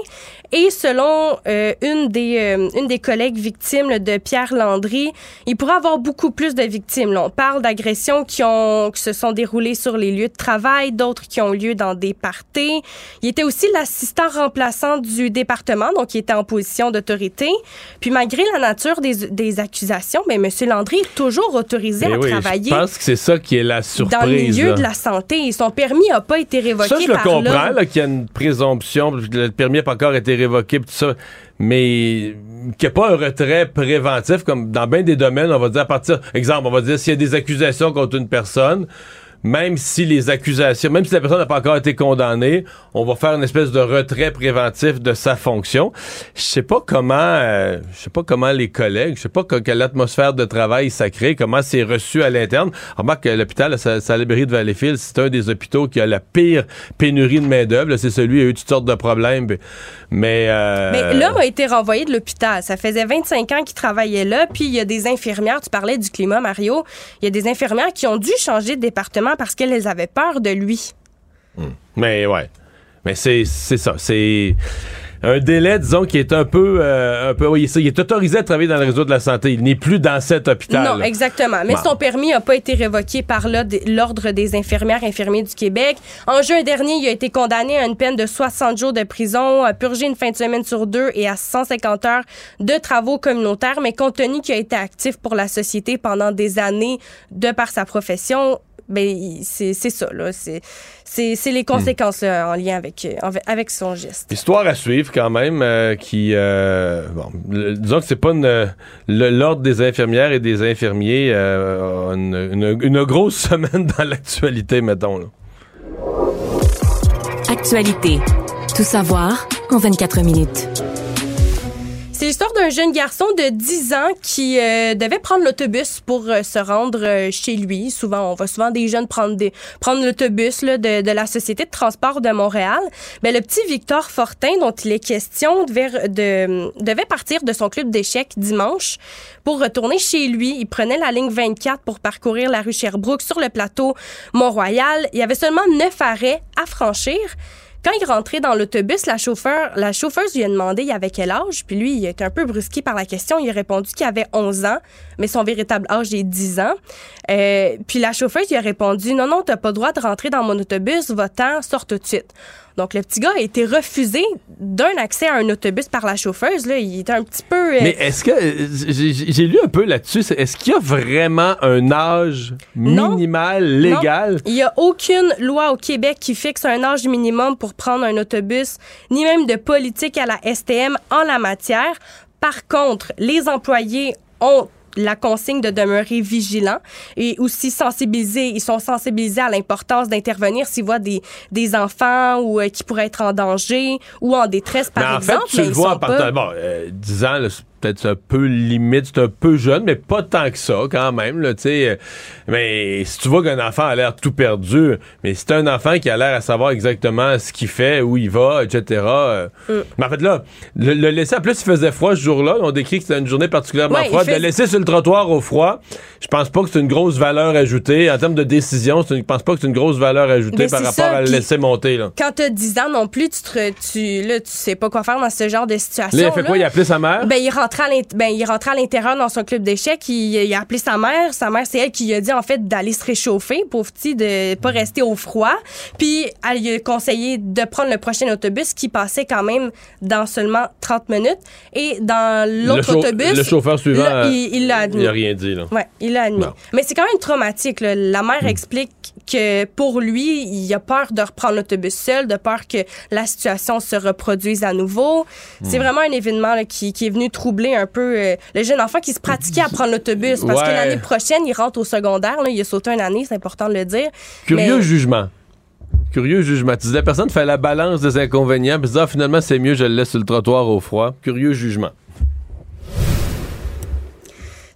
Et selon euh, une, des, euh, une des collègues victimes de Pierre Landry, il pourrait avoir beaucoup plus de victimes. on parle d'agressions qui, ont, qui se sont déroulées sur les lieux de travail, d'autres qui ont lieu dans des parties. Il était aussi l'assistant remplaçant du département, donc il était en position d'autorité. Puis malgré la nature des, des accusations, mais ben, M. Landry est toujours autorisé à travailler. Je pense que c'est ça qui est la surprise. Dans le milieu de la santé. Son permis n'a pas été révoqué. Ça, je le comprends, qu'il y a une présomption. Le permis n'a pas encore été révoqué évoqué, tout ça, mais qu'il n'y ait pas un retrait préventif, comme dans bien des domaines, on va dire à partir, exemple, on va dire s'il y a des accusations contre une personne, même si les accusations, même si la personne n'a pas encore été condamnée, on va faire une espèce de retrait préventif de sa fonction. Je sais pas comment, euh, je sais pas comment les collègues, je sais pas quelle atmosphère de travail ça crée, comment c'est reçu à l'interne. Remarque que l'hôpital Salaberry de Valleyfield, c'est un des hôpitaux qui a la pire pénurie de main d'œuvre. C'est celui qui a eu toutes sortes de problèmes. Mais, euh... mais l'homme a été renvoyé de l'hôpital. Ça faisait 25 ans qu'il travaillait là. Puis il y a des infirmières. Tu parlais du climat, Mario. Il y a des infirmières qui ont dû changer de département parce qu'elles avaient peur de lui. Hmm. Mais ouais. Mais c'est ça. C'est un délai, disons, qui est un peu, euh, un peu oui, il est autorisé à travailler dans le réseau de la santé. Il n'est plus dans cet hôpital. Non, exactement. Mais son permis n'a pas été révoqué par l'Ordre des infirmières et infirmiers du Québec. En juin dernier, il a été condamné à une peine de 60 jours de prison, à purger une fin de semaine sur deux et à 150 heures de travaux communautaires. Mais compte tenu qu'il a été actif pour la société pendant des années de par sa profession, ben c'est ça là. C'est c'est les conséquences en lien avec avec son geste. Histoire à suivre quand même euh, qui euh, bon disons que c'est pas l'ordre des infirmières et des infirmiers euh, une, une, grosse semaine dans l'actualité mettons là. Actualité. Tout savoir en 24 minutes c'est l'histoire d'un jeune garçon de 10 ans qui euh, devait prendre l'autobus pour euh, se rendre euh, chez lui. Souvent, on voit souvent des jeunes prendre, des, prendre l'autobus de, de, la Société de transport de Montréal. Mais le petit Victor Fortin, dont il est question, devait, de, devait partir de son club d'échecs dimanche pour retourner chez lui. Il prenait la ligne 24 pour parcourir la rue Sherbrooke sur le plateau Mont-Royal. Il y avait seulement neuf arrêts à franchir. Quand il rentrait dans l'autobus, la chauffeur, la chauffeuse lui a demandé il avait quel âge, puis lui, il était un peu brusqué par la question. Il a répondu qu'il avait 11 ans, mais son véritable âge est 10 ans. Euh, puis la chauffeuse lui a répondu non, non, t'as pas le droit de rentrer dans mon autobus, va-t'en, sors tout de suite. Donc, le petit gars a été refusé d'un accès à un autobus par la chauffeuse. Là. Il était un petit peu... Euh, Mais est-ce que... J'ai lu un peu là-dessus. Est-ce qu'il y a vraiment un âge minimal légal? Non. Il n'y a aucune loi au Québec qui fixe un âge minimum pour prendre un autobus, ni même de politique à la STM en la matière. Par contre, les employés ont la consigne de demeurer vigilant et aussi sensibiliser. Ils sont sensibilisés à l'importance d'intervenir s'ils voient des, des enfants ou euh, qui pourraient être en danger ou en détresse, par mais en exemple. Fait, tu le vois en partant. Bon, 10 euh, ans, peut-être un peu limite, c'est un peu jeune, mais pas tant que ça quand même. Là, sais. mais si tu vois qu'un enfant a l'air tout perdu, mais si un enfant qui a l'air à savoir exactement ce qu'il fait, où il va, etc. Euh, mm. Mais en fait là, le, laisser, en plus il faisait froid ce jour-là, on décrit que c'était une journée particulièrement froide, le laisser sur le trottoir au froid, je pense pas que c'est une grosse valeur ajoutée. En termes de décision, je pense pas que c'est une grosse valeur ajoutée par rapport à le laisser monter. Là. Quand as 10 ans non plus, tu, te, tu, là, tu sais pas quoi faire dans ce genre de situation. Là, il fait quoi? Il a appelé sa mère? Ben, il ben, il rentrait à l'intérieur dans son club d'échecs. Il, a appelé sa mère. Sa mère, c'est elle qui lui a dit, en fait, d'aller se réchauffer, pauvre petit, de pas rester au froid. Puis, elle lui a conseillé de prendre le prochain autobus qui passait quand même dans seulement 30 minutes. Et dans l'autre autobus. Le chauffeur suivant. il l'a admis. Il a rien dit, là. Ouais, il l'a admis. Mais c'est quand même traumatique, La mère hmm. explique que pour lui, il a peur de reprendre l'autobus seul, de peur que la situation se reproduise à nouveau. C'est hmm. vraiment un événement qui, qui, est venu troubler un peu euh, le jeune enfant qui se pratiquait à prendre l'autobus. Parce que l'année prochaine, il rentre au secondaire. Là, il a sauté une année, c'est important de le dire. Curieux jugement. Curieux jugement. Tu dis, la personne fait la balance des inconvénients, puis ah, finalement, c'est mieux, je le laisse sur le trottoir au froid. Curieux jugement.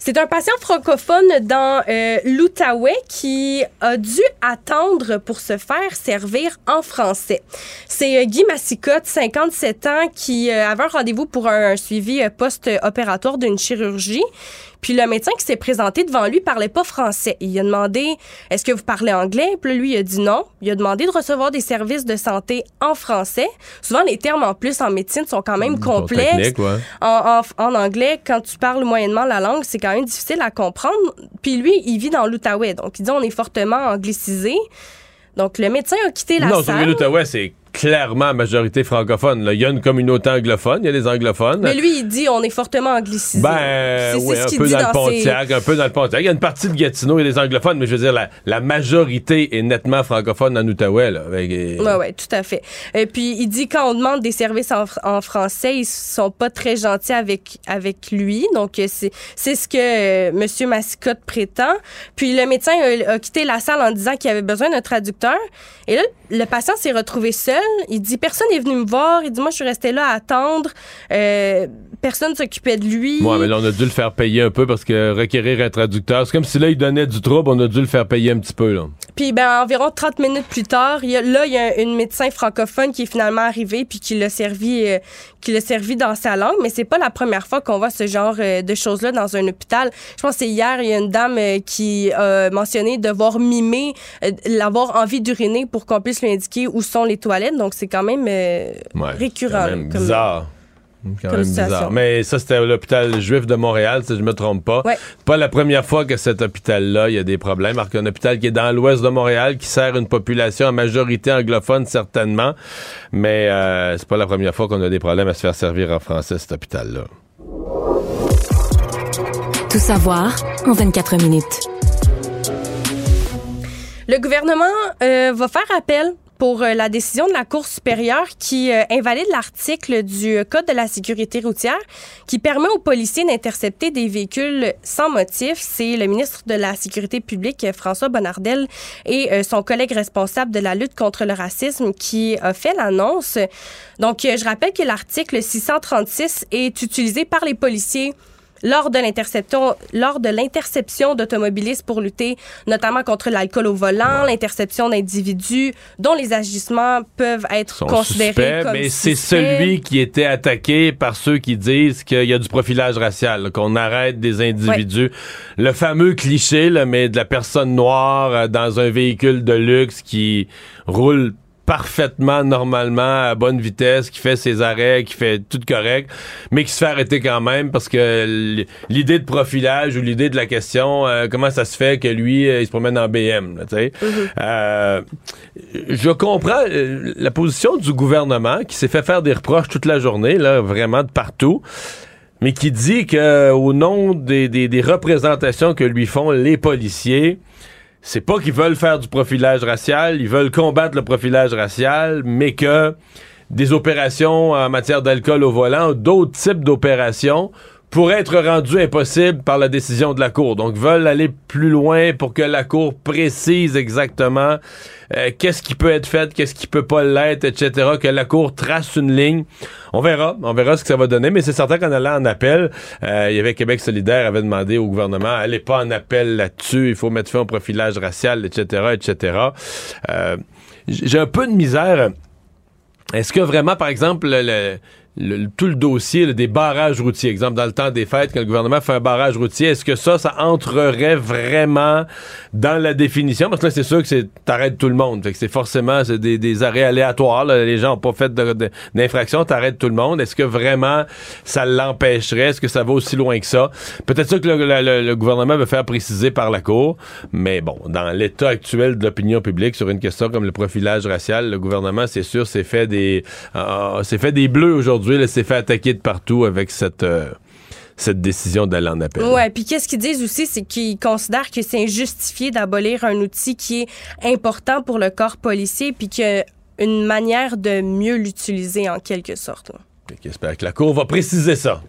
C'est un patient francophone dans euh, l'Outaouais qui a dû attendre pour se faire servir en français. C'est euh, Guy Massicotte, 57 ans, qui euh, avait un rendez-vous pour un suivi post-opératoire d'une chirurgie. Puis le médecin qui s'est présenté devant lui parlait pas français. Il a demandé Est-ce que vous parlez anglais? Puis lui, il a dit non. Il a demandé de recevoir des services de santé en français. Souvent, les termes en plus en médecine sont quand même complexes. En, en, anglais, quand tu parles moyennement la langue, c'est quand même difficile à comprendre. Puis lui, il vit dans l'Outaouais. Donc, il dit on est fortement anglicisé. Donc, le médecin a quitté la salle. Non, l'Outaouais, c'est clairement majorité francophone. Il y a une communauté anglophone, il y a des anglophones. Mais lui, il dit on est fortement anglicisé. Ben, oui, un peu dans, le Pontiac, un peu dans le Pontiac. Il y a une partie de Gatineau, il y a des anglophones, mais je veux dire, la, majorité est nettement francophone en Outaouais. Oui, oui, tout à fait. Et puis, il dit quand on demande des services en, français, ils sont pas très gentils avec, avec lui. Donc, c'est ce que euh, M. Massicotte prétend. Puis, le médecin a, a quitté la salle en disant qu'il avait besoin d'un traducteur. Et là, le patient s'est retrouvé seul. Il dit personne n'est venu me voir. Il dit moi je suis resté là à attendre. Euh, personne s'occupait de lui. Ouais, mais là, on a dû le faire payer un peu parce que requérir un traducteur, c'est comme si là, il donnait du trouble, on a dû le faire payer un petit peu, là. Puis, ben, environ 30 minutes plus tard, il y a, là, il y a une médecin francophone qui est finalement arrivée puis qui l'a servi, euh, qui l'a servi dans sa langue. Mais c'est pas la première fois qu'on voit ce genre euh, de choses-là dans un hôpital. Je pense que c'est hier, il y a une dame euh, qui a mentionné devoir mimer, l'avoir envie d'uriner pour qu'on puisse lui indiquer où sont les toilettes. Donc, c'est quand même récurrent. Quand même bizarre. Quand même bizarre. Mais ça, c'était l'hôpital juif de Montréal, si je me trompe pas. Pas la première fois que cet hôpital-là, il y a des problèmes. Alors qu'un hôpital qui est dans l'ouest de Montréal, qui sert une population en majorité anglophone, certainement. Mais euh, c'est pas la première fois qu'on a des problèmes à se faire servir en français, cet hôpital-là. Tout savoir en 24 minutes. Le gouvernement euh, va faire appel pour euh, la décision de la Cour supérieure qui euh, invalide l'article du Code de la sécurité routière qui permet aux policiers d'intercepter des véhicules sans motif. C'est le ministre de la Sécurité publique, François Bonnardel, et euh, son collègue responsable de la lutte contre le racisme qui a fait l'annonce. Donc, je rappelle que l'article 636 est utilisé par les policiers lors de l'interception lors de l'interception d'automobilistes pour lutter notamment contre l'alcool au volant, l'interception d'individus dont les agissements peuvent être considérés comme mais c'est celui qui était attaqué par ceux qui disent qu'il y a du profilage racial, qu'on arrête des individus. Le fameux cliché là, mais de la personne noire euh, dans un véhicule de luxe qui roule parfaitement normalement à bonne vitesse, qui fait ses arrêts, qui fait tout correct, mais qui se fait arrêter quand même parce que l'idée de profilage ou l'idée de la question, euh, comment ça se fait que lui, euh, il se promène en BM, tu sais. Mm-hmm. Euh, je comprends la position du gouvernement qui s'est fait faire des reproches toute la journée, là, vraiment de partout mais qui dit que au nom des, des représentations que lui font les policiers, c'est pas qu'ils veulent faire du profilage racial, ils veulent combattre le profilage racial, mais que des opérations en matière d'alcool au volant, d'autres types d'opérations pourraient être rendues impossibles par la décision de la Cour. Donc, veulent aller plus loin pour que la Cour précise exactement euh, qu'est-ce qui peut être fait, qu'est-ce qui peut pas l'être, etc., que la Cour trace une ligne. On verra, on verra ce que ça va donner, mais c'est certain qu'en allant en appel, euh, il y avait Québec solidaire avait demandé au gouvernement, allez pas en appel là-dessus, il faut mettre fin au profilage racial, etc., etc. Euh, j'ai un peu de misère. Est-ce que vraiment, par exemple, le, tout le dossier des barrages routiers. Exemple, dans le temps des fêtes, quand le gouvernement fait un barrage routier, est-ce que ça, ça entrerait vraiment dans la définition? Parce que là, c'est sûr que c'est t'arrêtes tout le monde. Fait que c'est forcément des, des, arrêts aléatoires. Les gens n'ont pas fait d'infraction, t'arrêtes tout le monde. Est-ce que vraiment ça l'empêcherait? Est-ce que ça va aussi loin que ça? Peut-être ça que le, gouvernement veut faire préciser par la Cour. Mais bon, dans l'état actuel de l'opinion publique sur une question comme le profilage racial, le gouvernement, c'est sûr, s'est fait des, euh, s'est fait des bleus aujourd'hui aujourd'hui, s'est fait attaquer de partout avec cette euh, cette décision d'aller en appel. Ouais, puis qu'est-ce qu'ils disent aussi, c'est qu'ils considèrent que c'est injustifié d'abolir un outil qui est important pour le corps policier, puis qu'il y a une manière de mieux l'utiliser en quelque sorte. J'espère que la Cour va préciser ça.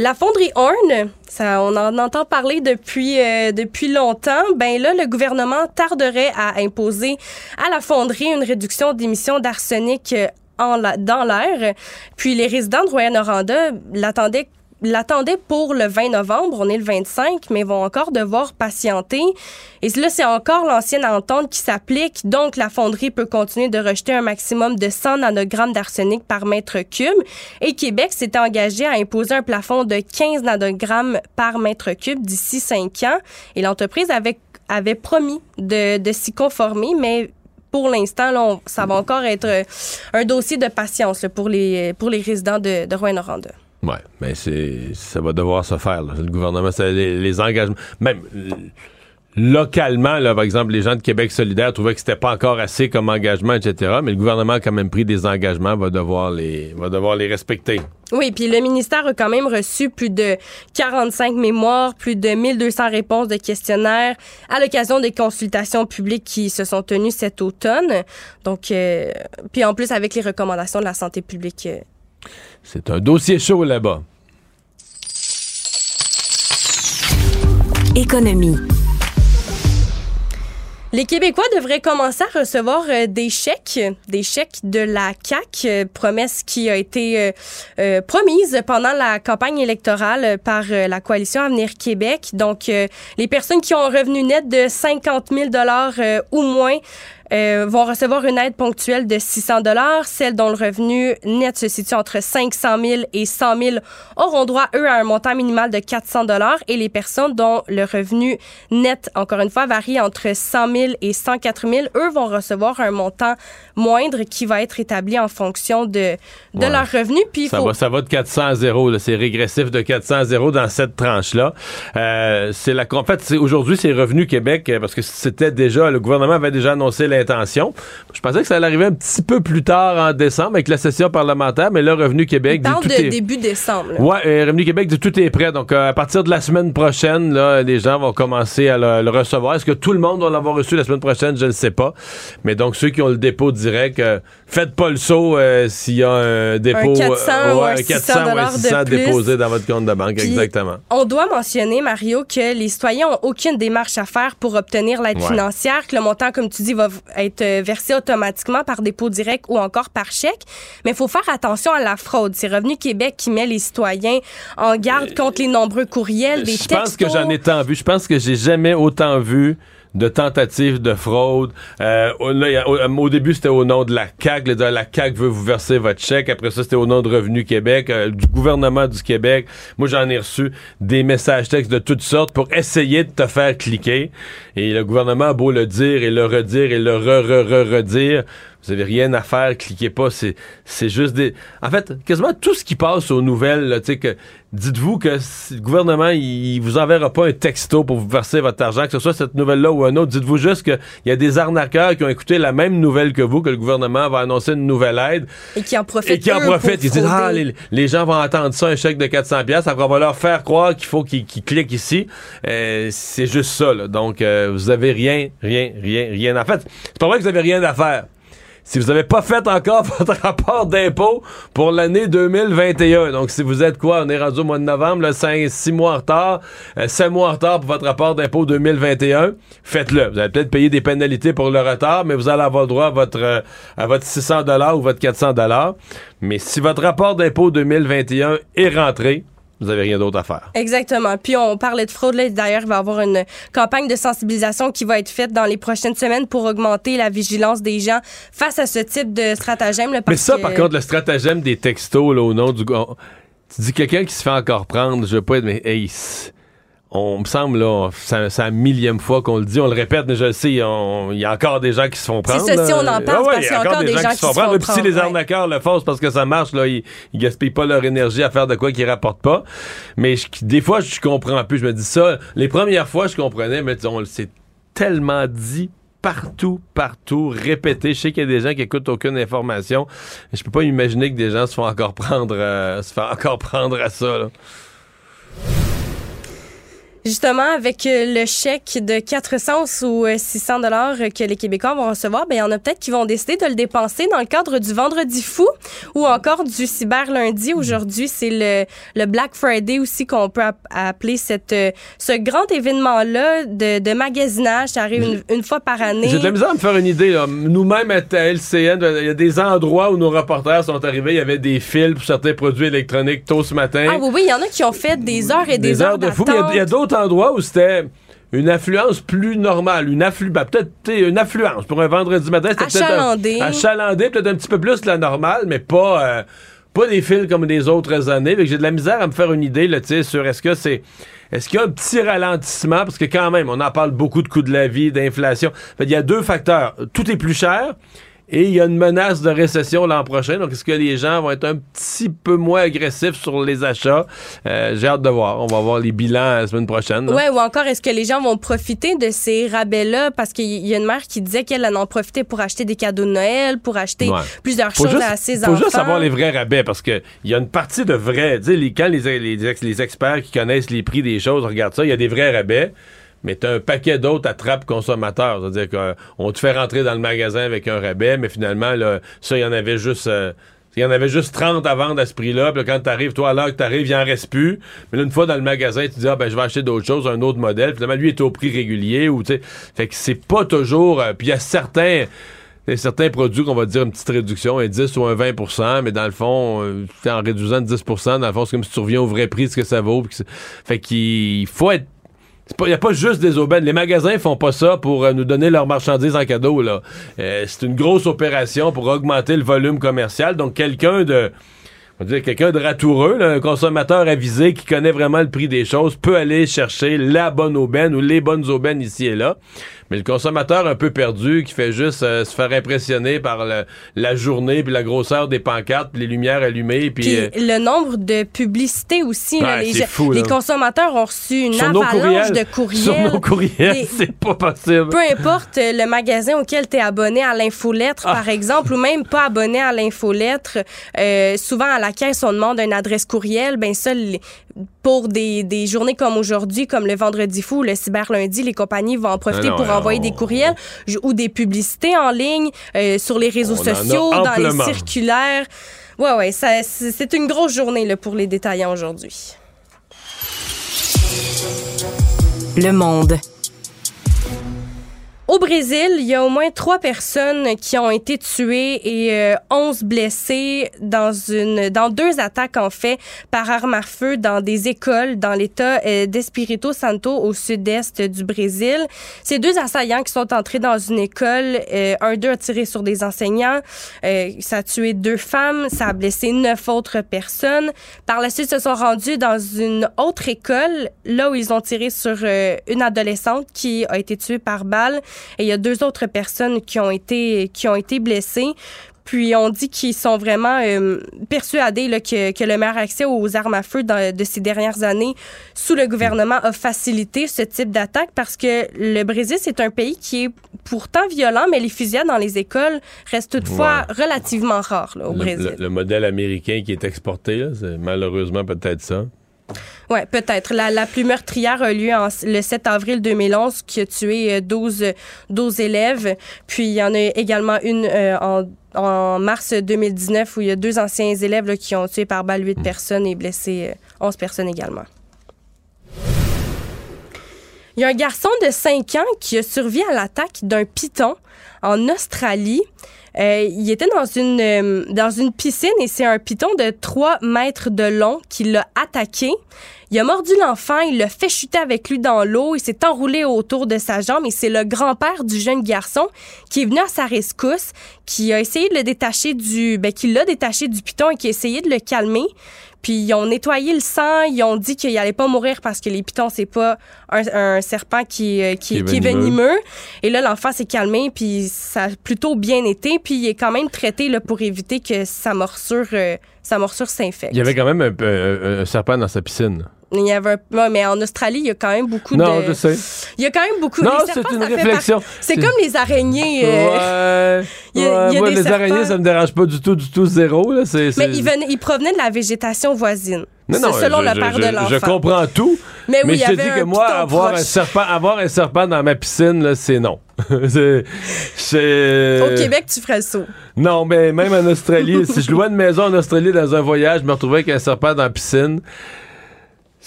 La fonderie Horn, ça, on en entend parler depuis euh, depuis longtemps. Ben là, le gouvernement tarderait à imposer à la fonderie une réduction d'émissions d'arsenic euh, dans l'air. Puis les résidents de Rouen-Noranda l'attendaient l'attendaient pour le 20 novembre, on est le 25, mais vont encore devoir patienter. Et là, c'est encore l'ancienne entente qui s'applique. Donc, la fonderie peut continuer de rejeter un maximum de 100 nanogrammes d'arsenic par mètre cube. Et Québec s'était engagé à imposer un plafond de 15 nanogrammes par mètre cube d'ici 5 ans. Et l'entreprise avait avait promis de, de s'y conformer, mais pour l'instant, ça va encore être euh, un dossier de patience pour, les, pour les résidents de, de Rouen-Noranda. Oui, mais c'est ça va devoir se faire. Le gouvernement, les, engagements, même localement, là, par exemple, les gens de Québec solidaire trouvaient que c'était pas encore assez comme engagement, etc. Mais le gouvernement a quand même pris des engagements, va devoir les, va devoir les respecter. Oui, puis le ministère a quand même reçu plus de 45 mémoires, plus de 1200 réponses de questionnaires à l'occasion des consultations publiques qui se sont tenues cet automne. Donc, euh, puis en plus avec les recommandations de la santé publique. Euh. C'est un dossier chaud là-bas. Économie. Les Québécois devraient commencer à recevoir euh, des chèques, des chèques de la CAC, euh, promesse qui a été euh, promise pendant la campagne électorale par la coalition Avenir Québec. Donc, les personnes qui ont un revenu net de 50 000 dollars ou moins euh, vont recevoir une aide ponctuelle de 600 dollars. Celles dont le revenu net se situe entre 500 000 et 100 000 auront droit, eux, à un montant minimal de 400 dollars. Et les personnes dont le revenu net, encore une fois, varie entre 100 000 et 104 000, eux vont recevoir un montant moindre qui va être établi en fonction de, de leur revenu. Puis ça, va, ça va de 400 à 0. C'est régressif de 400 à 0 dans cette tranche-là. Euh, c'est la, en fait, aujourd'hui, c'est Revenu Québec, parce que c'était déjà, le gouvernement avait déjà annoncé la intention. Je pensais que ça allait arriver un petit peu plus tard en décembre avec la session parlementaire, mais là, Revenu Québec dit tout de est... début décembre. Oui, Ouais, Revenu Québec dit tout est prêt. Donc, euh, à partir de la semaine prochaine, là, les gens vont commencer à le, recevoir. Est-ce que tout le monde va l'avoir reçu la semaine prochaine? Je ne sais pas. Mais donc, ceux qui ont le dépôt direct, euh, faites pas le saut euh, s'il y a un dépôt. Un 400 ou un 600 ou un 600 déposé dans votre compte de banque. exactement. On doit mentionner, Mario, que les citoyens ont aucune démarche à faire pour obtenir l'aide financière, que le montant, comme tu dis, va être euh, versé automatiquement par dépôt direct ou encore par chèque. Mais il faut faire attention à la fraude. C'est Revenu Québec qui met les citoyens en garde contre les nombreux courriels, des Je pense que j'en ai tant vu. Je pense que j'ai jamais autant vu de tentatives de fraude. Euh, au, début, c'était au nom de la CAQ. la CAQ veut vous verser votre chèque. Après ça, c'était au nom de Revenu Québec, euh, du gouvernement du Québec. Moi, j'en ai reçu des messages textes de toutes sortes pour essayer de te faire cliquer. Et le gouvernement a beau le dire et le redire et le re-re-re-redire. Vous avez rien à faire, cliquez pas. C'est, c'est juste des. En fait, quasiment tout ce qui passe aux nouvelles, tu sais, que dites-vous que le gouvernement, il, vous enverra pas un texto pour vous verser votre argent, que ce soit cette nouvelle-là ou un autre. Dites-vous juste qu'il y a des arnaqueurs qui ont écouté la même nouvelle que vous, que le gouvernement va annoncer une nouvelle aide. Et qui en profitent. Et qui en profitent. Ils disent, ah, les, gens vont entendre ça, un chèque de 400 pièces après on va leur faire croire qu'il faut qu'ils, cliquent ici. Euh, c'est juste ça, là. Donc, euh, vous avez rien, rien, rien, rien. En fait, c'est pas vrai que vous avez rien à faire si vous n'avez pas fait encore votre rapport d'impôt pour l'année 2021, donc si vous êtes quoi, on est rendu au mois de novembre, 5, 6 mois en retard, 5 euh, mois en retard pour votre rapport d'impôt 2021, faites-le. Vous allez peut-être payer des pénalités pour le retard, mais vous allez avoir droit à votre, euh, à votre 600 ou votre 400 Mais si votre rapport d'impôt 2021 est rentré, vous n'avez rien d'autre à faire. Exactement. Puis on parlait de fraude. D'ailleurs, il va y avoir une campagne de sensibilisation qui va être faite dans les prochaines semaines pour augmenter la vigilance des gens face à ce type de stratagème. Mais ça, par contre, le stratagème des textos là, au nom du... Tu dis quelqu'un qui se fait encore prendre, je veux pas être... Mais hey, on me semble, là, c'est la millième fois qu'on le dit, on le répète, mais je le sais, il y a encore des gens qui se font prendre. C'est ça, si on en parle, parce qu'il y a encore des, gens, qui se font prendre. si les arnaqueurs le font, parce que ça marche, là, ils, gaspillent pas leur énergie à faire de quoi qu'ils rapportent pas. Mais des fois, je comprends plus. Je me dis ça, les premières fois, je comprenais, mais on s'est tellement dit partout, partout, répété. Je sais qu'il y a des gens qui écoutent aucune information. Je peux pas imaginer que des gens se font encore prendre, euh, se font encore prendre à ça. Là. Justement, avec euh, le chèque de 400 ou 600 euh, dollars que les Québécois vont recevoir, ben il y en a peut-être qui vont décider de le dépenser dans le cadre du Vendredi fou ou encore du Cyber lundi. Aujourd'hui, c'est le, le Black Friday aussi qu'on peut appeler cette euh, ce grand événement-là de, de magasinage. Ça arrive une, fois par année. J'ai de la misère à me faire une idée. Nous-mêmes à LCN, il y a des endroits où nos reporters sont arrivés. Il y avait des fils pour certains produits électroniques tôt ce matin. Ah oui, oui, il y en a qui ont fait des heures et des, des heures, de fou. Il y a, d'autres endroit où c'était une affluence plus normale, une afflu ben, peut-être une affluence. Pour un vendredi matin, c'était peut-être achalandé, peut-être un petit peu plus que la normale, mais pas euh, pas des fils comme des autres années. J'ai de la misère à me faire une idée là, sur est-ce que c'est est-ce qu'il y a un petit ralentissement? Parce que quand même on en parle beaucoup de coûts de la vie, d'inflation. Il y a deux facteurs, tout est plus cher et il y a une menace de récession l'an prochain. Donc, est-ce que les gens vont être un petit peu moins agressifs sur les achats? Euh, j'ai hâte de voir. On va voir les bilans la semaine prochaine. Oui, ou encore, est-ce que les gens vont profiter de ces rabais-là? Parce qu'il y a une mère qui disait qu'elle en profitait pour acheter des cadeaux de Noël, pour acheter plusieurs choses à ses enfants. Il faut juste savoir les vrais rabais parce qu'il y a une partie de vrais. Tu sais, quand les, les, les experts qui connaissent les prix des choses regardent ça, il y a des vrais rabais mais tu as un paquet d'autres attrapes consommateurs. C'est-à-dire qu'on te fait rentrer dans le magasin avec un rabais, mais finalement, là, ça, il y en avait juste. Euh, Il y en avait juste 30 à vendre à ce prix-là. Puis quand t'arrives, toi, à l'heure que t'arrives, il en reste plus. Mais là, une fois dans le magasin, tu dis, ah, ben, je vais acheter d'autres choses, un autre modèle. Finalement, lui est au prix régulier ou, tu sais. Fait que c'est pas toujours. Euh, puis il y a certains. Il y a certains produits qu'on va dire une petite réduction, un 10 ou un 20% mais dans le fond, euh, en réduisant de 10 dans le fond, c'est comme si tu reviens au vrai prix de ce que ça vaut. Fait qu'il faut être il n'y a pas juste des aubaines. Les magasins font pas ça pour euh, nous donner leurs marchandises en cadeau. là. Euh, c'est une grosse opération pour augmenter le volume commercial. Donc, quelqu'un de on va dire quelqu'un de ratoureux, un consommateur avisé qui connaît vraiment le prix des choses, peut aller chercher la bonne aubaine ou les bonnes aubaines ici et là. Mais le consommateur un peu perdu, qui fait juste euh, se faire impressionner par la journée, puis la grosseur des pancartes, puis les lumières allumées, puis... Euh, le nombre de publicités aussi. les, consommateurs ont reçu une avalanche de courriels. Sur nos courriels, c'est pas possible. Peu importe le magasin auquel tu es abonné à l'infolettre, ah. par exemple, ou même pas abonné à l'infolettre, euh, souvent à la caisse, on demande une adresse courriel. Ben ça, pour des, des journées comme aujourd'hui, comme le vendredi fou, le cyber lundi, les compagnies vont en profiter pour envoyer des courriels ou des publicités en ligne euh, sur les réseaux sociaux, dans les circulaires. Ouais, ouais, c'est une grosse journée là, pour les détaillants aujourd'hui. Le monde. Au Brésil, il y a au moins trois personnes qui ont été tuées et euh, onze blessées dans une dans deux attaques en fait par arme à feu dans des écoles dans l'État euh, d'Espirito Santo au sud-est du Brésil. Ces deux assaillants qui sont entrés dans une école, euh, un d'eux a tiré sur des enseignants, euh, ça a tué deux femmes, ça a blessé neuf autres personnes. Par la suite, se sont rendus dans une autre école, là où ils ont tiré sur une adolescente qui a été tuée par balle. Et il y a deux autres personnes qui ont été, qui ont été blessées. Puis on dit qu'ils sont vraiment euh, persuadés là, que, que, le meilleur accès aux armes à feu de ces dernières années sous le gouvernement a facilité ce type d'attaque parce que le Brésil, c'est un pays qui est pourtant violent, mais les fusillades dans les écoles restent toutefois relativement rares au Brésil. Le, modèle américain qui est exporté, c'est malheureusement peut-être ça. Oui, peut-être. La, la, plus meurtrière a lieu le 7 avril 2011, qui a tué 12, euh, 12 élèves. Puis il y en a également une euh, en, en, mars 2019 où il y a deux anciens élèves qui ont tué par balle 8 hmm. personnes et blessé 11 euh, personnes également. Il y a un garçon de 5 ans qui a survécu à l'attaque d'un python en Australie. Euh, il était dans une, euh, dans une piscine et c'est un python de 3 mètres de long qui l'a attaqué. Il a mordu l'enfant, il l'a fait chuter avec lui dans l'eau, il s'est enroulé autour de sa jambe et c'est le grand-père du jeune garçon qui est venu à sa rescousse, qui a essayé de le détacher du, ben, qui l'a détaché du python et qui a essayé de le calmer. Puis ils ont nettoyé le sang, ils ont dit qu'il allait pas mourir parce que les pitons c'est pas un, serpent qui, euh, qui, est, venimeux. Et là l'enfant s'est calmé puis ça a plutôt bien été puis il est quand même traité là pour éviter que sa morsure euh, sa morsure s'infecte. Il y avait quand même un serpent dans sa piscine. Il y avait un... mais en Australie, il y a quand même beaucoup de. Non, je sais. Il y a quand même beaucoup. Non, c'est une réflexion. C'est comme les araignées. Euh... Ouais. il y a, il y a Moi, les araignées, ça me dérange pas du tout, du tout zéro. Là. Mais ils, venaient, ils provenaient de la végétation voisine. Non, non, selon le père de l'enfant. Je comprends tout. Mais, oui, mais je te dis que moi, avoir un, serpent, avoir un serpent dans ma piscine, c'est non. c'est. Au Québec, tu ferais le saut. Non, mais même en Australie, si je louais une maison en Australie dans un voyage, je me retrouvais avec un serpent dans la piscine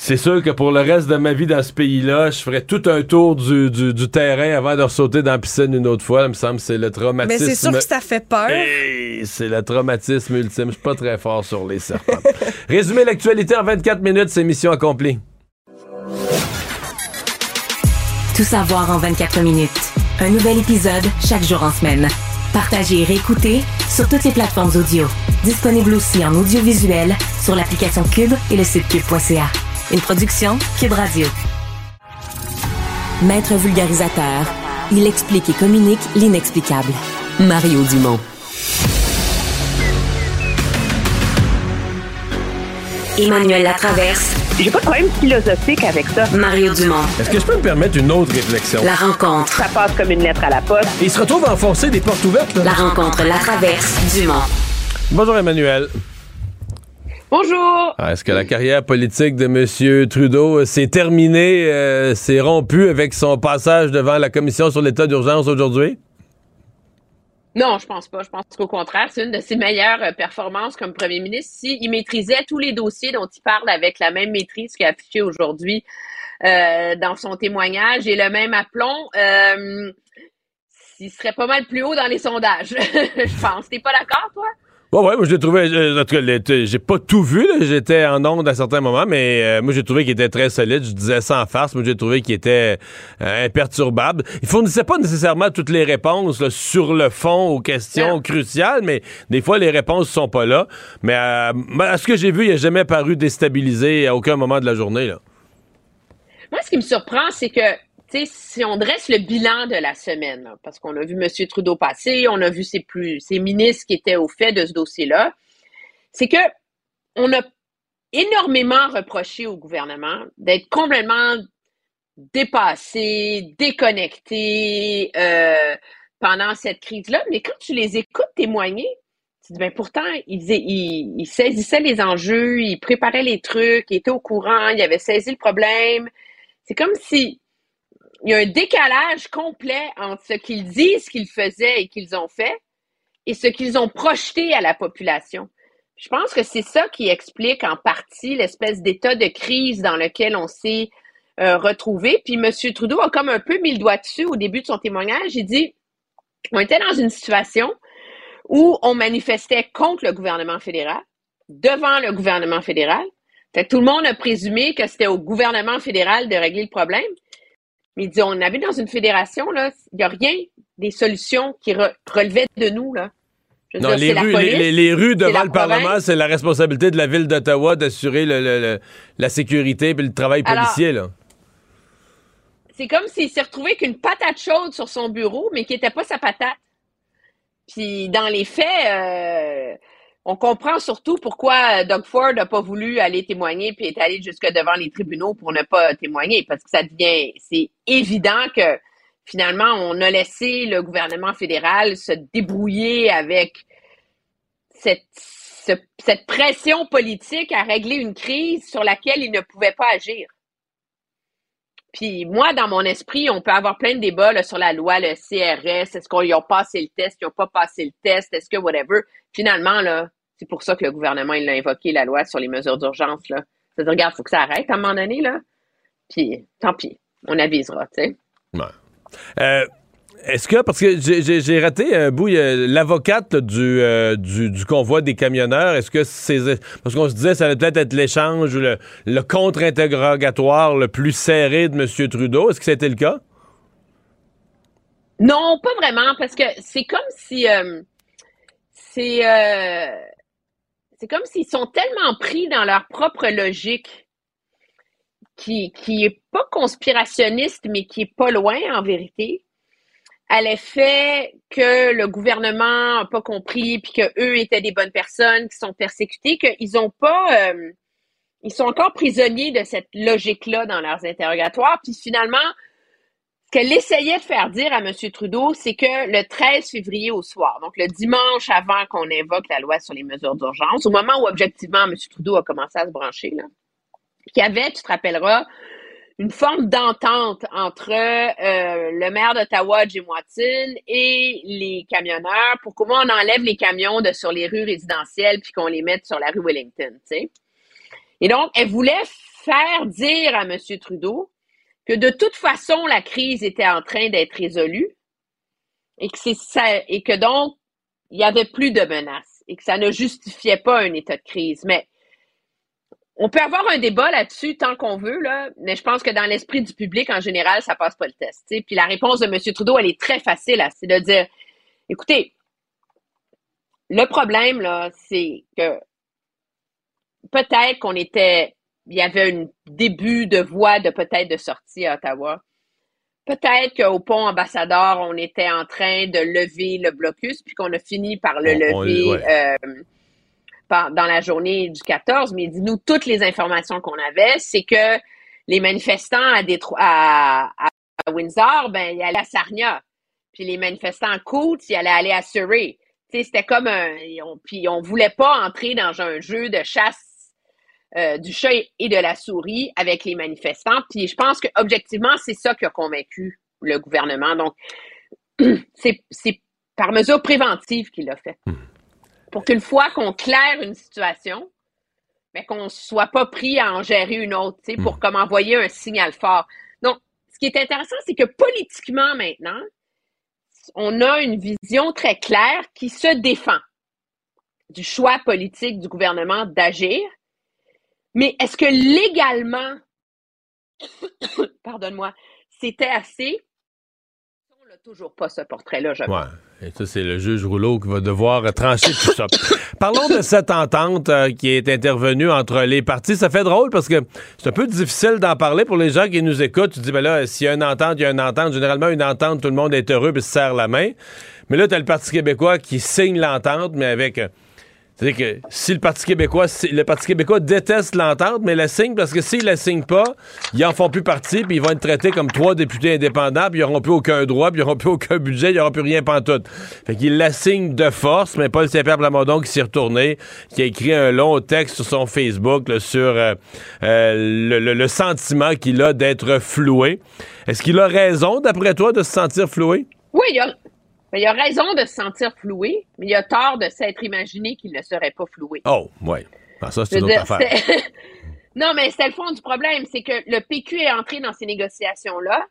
c'est sûr que pour le reste de ma vie dans ce pays-là, je ferais tout un tour du, du, terrain avant de sauter dans la piscine une autre fois. Il me semble que c'est le traumatisme. Mais c'est sûr que ça fait peur. c'est le traumatisme ultime. Je suis pas très fort sur les serpents. Résumer l'actualité en 24 minutes, c'est mission accomplie. Tout savoir en 24 minutes. Un nouvel épisode chaque jour en semaine. Partagez et réécoutez sur toutes les plateformes audio. Disponible aussi en audiovisuel sur l'application Cube et le site cube.ca. Une production Cube Radio. Maître vulgarisateur, il explique et communique l'inexplicable. Mario Dumont. Emmanuel Latraverse. J'ai pas de problème philosophique avec ça. Mario Dumont. Est-ce que je peux me permettre une autre réflexion? La rencontre. Ça passe comme une lettre à la poste. il se retrouve à enfoncer des portes ouvertes. La rencontre, la traverse, Dumont. Bonjour Emmanuel. Bonjour. Ah, est-ce que la carrière politique de M. Trudeau euh, s'est terminée, euh, s'est rompue avec son passage devant la commission sur l'état d'urgence aujourd'hui? Non, je pense pas. Je pense qu'au contraire, c'est une de ses meilleures euh, performances comme premier ministre. S'il maîtrisait tous les dossiers dont il parle avec la même maîtrise qu'il a affiché aujourd'hui euh, dans son témoignage et le même aplomb, euh, il serait pas mal plus haut dans les sondages, je pense. T'es pas d'accord, toi? Ouais, ouais, moi je l'ai trouvé. Euh, en tout cas, j'ai pas tout vu, j'étais en onde à certains moments, mais euh, moi j'ai trouvé qu'il était très solide. Je disais sans farce, moi j'ai trouvé qu'il était euh, imperturbable. Il fournissait pas nécessairement toutes les réponses sur le fond aux questions cruciales, mais des fois les réponses sont pas là. Mais à ce que j'ai vu, il a jamais paru déstabilisé à aucun moment de la journée. Là. Moi, ce qui me surprend, c'est que si on dresse le bilan de la semaine, parce qu'on a vu M. Trudeau passer, on a vu ses, ministres qui étaient au fait de ce dossier-là, c'est que on a énormément reproché au gouvernement d'être complètement dépassé, déconnecté euh, pendant cette crise-là. Mais quand tu les écoutes témoigner, tu dis, ben pourtant, ils, saisissaient les enjeux, ils préparaient les trucs, ils étaient au courant, ils avaient saisi le problème. C'est comme si il y a un décalage complet entre ce qu'ils disent qu'ils faisaient et qu'ils ont fait et ce qu'ils ont projeté à la population. Je pense que c'est ça qui explique en partie l'espèce d'état de crise dans lequel on s'est euh, retrouvé. Puis M. Trudeau a comme un peu mis le doigt dessus au début de son témoignage. Il dit on était dans une situation où on manifestait contre le gouvernement fédéral, devant le gouvernement fédéral. Tout le monde a présumé que c'était au gouvernement fédéral de régler le problème. Mais il dit, on avait dans une fédération, là, il n'y a rien des solutions qui relevaient de nous, là. non, les, rues, les, rues devant le Parlement, c'est la responsabilité de la ville d'Ottawa d'assurer la sécurité et le travail policier, là. C'est comme s'il s'est retrouvé qu'une patate chaude sur son bureau, mais qui n'était pas sa patate. Puis dans les faits, euh, on comprend surtout pourquoi Doug Ford n'a pas voulu aller témoigner puis est allé jusque devant les tribunaux pour ne pas témoigner parce que ça devient, c'est évident que finalement on a laissé le gouvernement fédéral se débrouiller avec cette, cette pression politique à régler une crise sur laquelle il ne pouvait pas agir. Puis moi, dans mon esprit, on peut avoir plein de débats sur la loi, le CRS, est-ce qu'ils ont passé le test, ils n'ont pas passé le test, est-ce que whatever. Finalement, là, c'est pour ça que le gouvernement, il a invoqué la loi sur les mesures d'urgence. Là. C'est-à-dire, regarde, il faut que ça arrête à un moment donné, là. Puis, tant pis, on avisera, tu sais. Euh, est-ce que, parce que j'ai raté un bout, l'avocate euh, du, du, convoi des camionneurs, est-ce que c'est. Parce qu'on se disait, ça allait peut-être être, l'échange ou le, contre-interrogatoire le plus serré de M. Trudeau. Est-ce que c'était le cas? Non, pas vraiment, parce que c'est comme si. Euh, c'est. Euh, c'est comme s'ils sont tellement pris dans leur propre logique qui, qui est pas conspirationniste, mais qui est pas loin en vérité à l'effet que le gouvernement n'a pas compris, puis qu'eux étaient des bonnes personnes qui sont persécutées, qu'ils ont pas, euh, ils sont encore prisonniers de cette logique-là dans leurs interrogatoires. Puis finalement, ce qu'elle essayait de faire dire à M. Trudeau, c'est que le 13 février au soir, donc le dimanche avant qu'on invoque la loi sur les mesures d'urgence, au moment où objectivement M. Trudeau a commencé à se brancher, là, qu'il y avait, tu te rappelleras, une forme d'entente entre euh, le maire d'Ottawa, Jim Watson, et les camionneurs pour comment on enlève les camions de sur les rues résidentielles puis qu'on les mette sur la rue Wellington, tu sais. Et donc, elle voulait faire dire à M. Trudeau que de toute façon, la crise était en train d'être résolue et que c'est ça, et que donc, il n'y avait plus de menaces et que ça ne justifiait pas un état de crise. Mais on peut avoir un débat là-dessus tant qu'on veut, là, mais je pense que dans l'esprit du public, en général, ça passe pas le test. Puis la réponse de M. Trudeau, elle est très facile, c'est de dire écoutez, le problème, là, c'est que peut-être qu'on était. Il y avait un début de voie de peut-être de sortie à Ottawa. Peut-être qu'au pont ambassadeur, on était en train de lever le blocus, puis qu'on a fini par le lever. Euh, dans la journée du 14, mais dit nous toutes les informations qu'on avait, c'est que les manifestants à, à, Windsor, ben ils allaient à Sarnia, puis les manifestants à Coutts, ils allaient aller à Surrey. C'était comme un, on, puis on voulait pas entrer dans un jeu de chasse euh, du chat et de la souris avec les manifestants. Puis je pense que objectivement, c'est ça qui a convaincu le gouvernement. Donc, c'est par mesure préventive qu'il l'a fait. Hmm. Pour qu'une fois qu'on claire une situation, mais qu'on ne soit pas pris à en gérer une autre, tu sais, pour Hmm. comme envoyer un signal fort. Donc, ce qui est intéressant, c'est que politiquement maintenant, on a une vision très claire qui se défend du choix politique du gouvernement d'agir. Mais est-ce que légalement, pardonne-moi, c'était assez? Toujours pas ce portrait-là, je pense. Ouais. Et ça, c'est le juge Rouleau qui va devoir euh, trancher tout ça. Parlons de cette entente euh, qui est intervenue entre les partis. Ça fait drôle parce que c'est un peu difficile d'en parler pour les gens qui nous écoutent. Tu dis, ben là, s'il y a une entente, il y a une entente. Généralement, une entente, tout le monde est heureux et se serre la main. Mais là, tu as le Parti québécois qui signe l'entente, mais avec. C'est-à-dire que si le Parti québécois, le Parti québécois déteste l'entente, mais la signe parce que s'ils la signent pas, ils en font plus partie, puis ils vont être traités comme trois députés indépendants, puis ils n'auront plus aucun droit, puis ils n'auront plus aucun budget, ils n'auront plus rien pantoute. Fait qu'ils la signent de force, mais Paul Saint-Pierre Plamondon qui s'est retourné, qui a écrit un long texte sur son Facebook sur euh, euh, le, le- le sentiment qu'il a d'être floué. Est-ce qu'il a raison, d'après toi, de se sentir floué? Oui, il a, ben, il a raison de se sentir floué, mais il a tort de s'être imaginé qu'il ne serait pas floué. Oh, oui. Ah, ça, c'est une autre dire, affaire. non, mais c'est le fond du problème, c'est que le PQ est entré dans ces négociations-là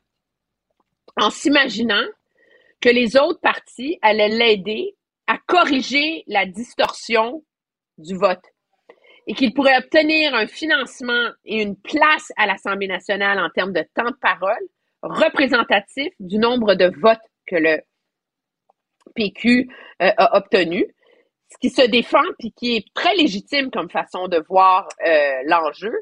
en s'imaginant que les autres partis allaient l'aider à corriger la distorsion du vote et qu'il pourrait obtenir un financement et une place à l'Assemblée nationale en termes de temps de parole représentatif du nombre de votes que le PQ euh, a obtenu ce qui se défend puis qui est très légitime comme façon de voir euh, l'enjeu.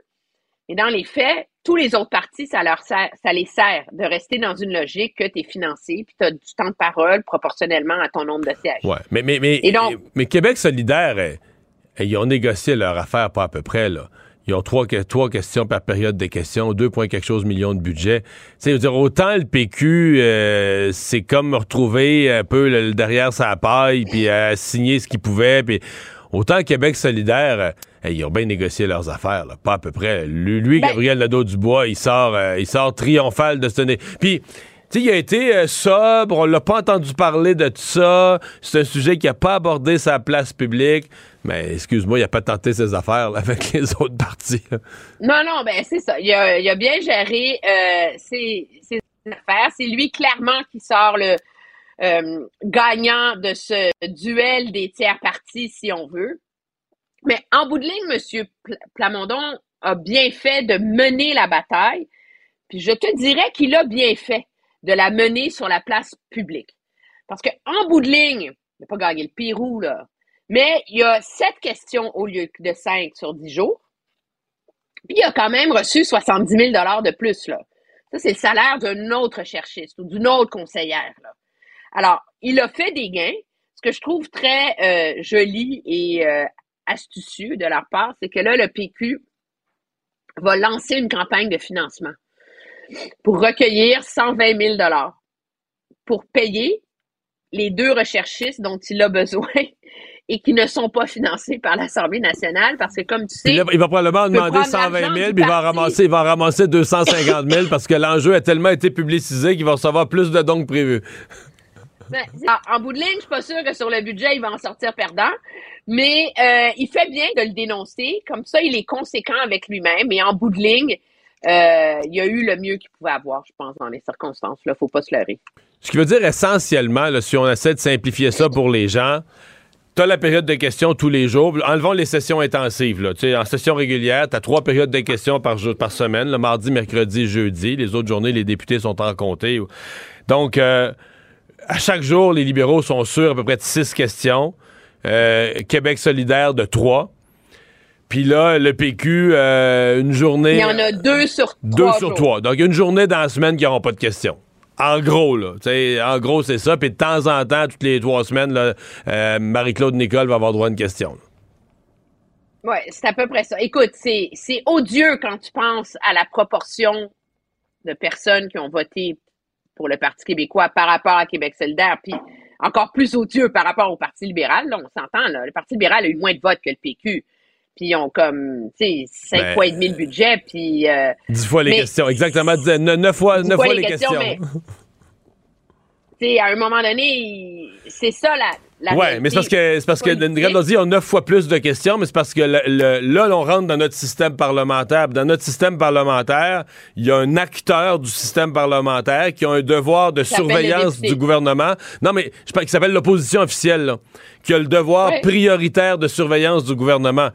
Et dans les faits, tous les autres partis, ça leur sert, ça les sert de rester dans une logique que tu es financé puis tu as du temps de parole proportionnellement à ton nombre de sièges. Ouais, mais, mais, mais, Et donc- mais Québec solidaire, eh, eh, ils ont négocié leur affaire pas à peu près, là. Ils ont trois, trois questions par période de questions, 2 points quelque chose millions de budget. Tu sais, dire, autant le PQ, euh, c'est comme retrouver un peu le, le derrière sa paille, puis euh, signer ce qu'il pouvait, puis autant Québec solidaire, euh, ils ont bien négocié leurs affaires, là, pas à peu près. Lui, lui, Ben- Gabriel Nadeau-Dubois, il sort, euh, il sort triomphal de ce... Puis... Sais, il a été euh, sobre, on l'a pas entendu parler de ça. C'est un sujet qui a pas abordé sa place publique. Mais excuse-moi, il a pas tenté ses affaires avec les autres partis. Non, non, ben c'est ça. Il a, bien géré euh, ses, affaires. C'est lui clairement qui sort le euh, gagnant de ce duel des tiers partis, si on veut. Mais en bout de ligne, M. Pla- Plamondon a bien fait de mener la bataille. Puis je te dirais qu'il a bien fait de la mener sur la place publique. Parce que en bout de ligne, il n'a pas gagné le Pérou, là. Mais il y a sept questions au lieu de cinq sur dix jours. Puis il a quand même reçu 70 000 de plus, là. Ça, c'est le salaire d'un autre cherchiste ou d'une autre conseillère, là. Alors, il a fait des gains. Ce que je trouve très euh, joli et euh, astucieux de leur part, c'est que là, le PQ va lancer une campagne de financement pour recueillir 120 000 pour payer les deux recherchistes dont il a besoin et qui ne sont pas financés par l'Assemblée nationale parce que, comme tu sais, il va probablement demander prendre 120 l'argent 000, du puis il va, ramasser, il va ramasser 250 000 parce que l'enjeu a tellement été publicisé qu'il va recevoir plus de dons que prévu. Ben, en, en bout de ligne, je suis pas sûre que sur le budget, il va en sortir perdant. Mais euh, il fait bien de le dénoncer. Comme ça, il est conséquent avec lui-même. Et en bout de ligne, euh, il a eu le mieux qu'il pouvait avoir, je pense, dans les circonstances. Là, faut pas se leurrer. Ce qui veut dire essentiellement, si on essaie de simplifier ça pour les gens, tu as la période de questions tous les jours. Enlevons les sessions intensives. En session régulière, tu as trois périodes de questions par, jour, par semaine, le mardi, mercredi, jeudi. Les autres journées, les députés sont en comté. Donc, euh, à chaque jour, les libéraux sont sûrs à peu près de six questions. Euh, Québec solidaire de trois. Puis là, le PQ, euh, une journée... Il y en a deux sur trois. Deux sur jours. trois. Donc, une journée dans la semaine qui n'auront pas de questions. En gros, là. En gros, c'est ça. Puis de temps en temps, toutes les trois semaines, euh, Marie-Claude Nicole va avoir droit à une question. Oui, c'est à peu près ça. Écoute, c'est c'est odieux quand tu penses à la proportion de personnes qui ont voté pour le Parti québécois par rapport à Québec solidaire, puis encore plus odieux par rapport au Parti libéral. Là, on s'entend, là. Le Parti libéral a eu moins de votes que le PQ. Puis ils ont comme, tu sais, cinq Ben, fois et demi le budget, puis... euh, Dix fois les mais- questions. Exactement. dix- neuf, neuf fois, Dix neuf fois fois les les questions, questions. tu sais, à un moment donné, c'est ça la, oui, mais c'est parce que c'est parce que a dit on a neuf fois plus de questions, mais c'est parce que là, on rentre dans notre système parlementaire. Dans notre système parlementaire, il y a un acteur du système parlementaire qui a un devoir de surveillance du gouvernement. Non, mais je parle qui s'appelle l'opposition officielle, là, qui a le devoir prioritaire de surveillance du gouvernement.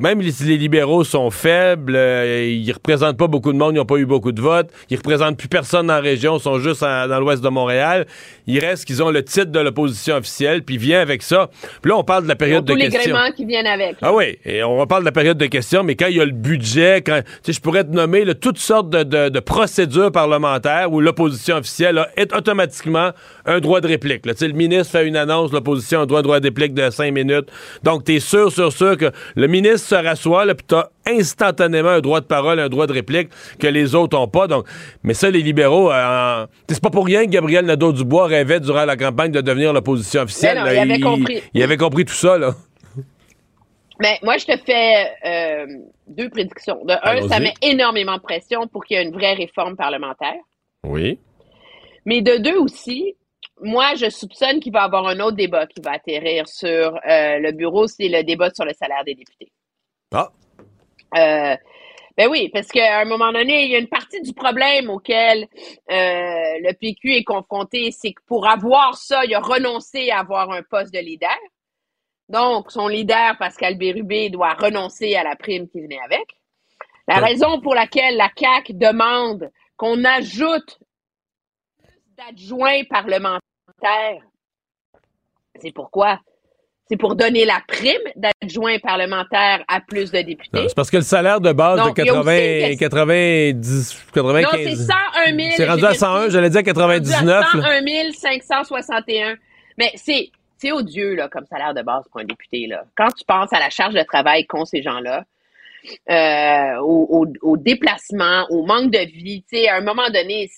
Même si les libéraux sont faibles, euh, ils représentent pas beaucoup de monde, ils n'ont pas eu beaucoup de votes, ils représentent plus personne dans la région, ils sont juste dans l'ouest de Montréal. Il reste qu'ils ont le titre de l'opposition officielle, puis vient avec ça. Puis là, on parle de la période de questions. Tous les qui viennent avec. Ah oui, et on parle de la période de questions, mais quand il y a le budget, quand, je pourrais te nommer toutes sortes de, procédures parlementaires où l'opposition officielle a automatiquement un droit de réplique. Là. Le ministre fait une annonce, l'opposition a un droit, de réplique de cinq minutes. Donc, tu es sûr, sûr, sûr que le ministre se rassoit, puis tu as instantanément un droit de parole, un droit de réplique que les autres n'ont pas. Donc, mais ça, les libéraux, euh, c'est pas pour rien que Gabriel Nadeau-Dubois rêvait durant la campagne de devenir l'opposition officielle. il, avait compris. il avait compris tout ça, là. Mais moi, je te fais euh, deux prédictions. De un, ça met énormément de pression pour qu'il y ait une vraie réforme parlementaire. Oui. Mais de deux aussi, moi, je soupçonne qu'il va y avoir un autre débat qui va atterrir sur euh, le bureau, c'est le débat sur le salaire des députés. Ah. Euh, ben oui, parce qu'à un moment donné, il y a une partie du problème auquel euh, le PQ est confronté, c'est que pour avoir ça, il a renoncé à avoir un poste de leader. Donc, son leader, Pascal Bérubé, doit renoncer à la prime qui venait avec. La raison pour laquelle la CAQ demande qu'on ajoute d'adjoints parlementaires, c'est pourquoi? c'est pour donner la prime d'adjoint parlementaire à plus de députés. C'est parce que le salaire de base de 80, 90, 95... Non, c'est 101 000. C'est rendu à 101, j'allais dire 99. 101 561. Mais c'est, c'est odieux, là, comme salaire de base pour un député, là. Quand tu penses à la charge de travail qu'ont ces gens-là, euh, au, au, déplacement, au manque de vie, tu sais, à un moment donné,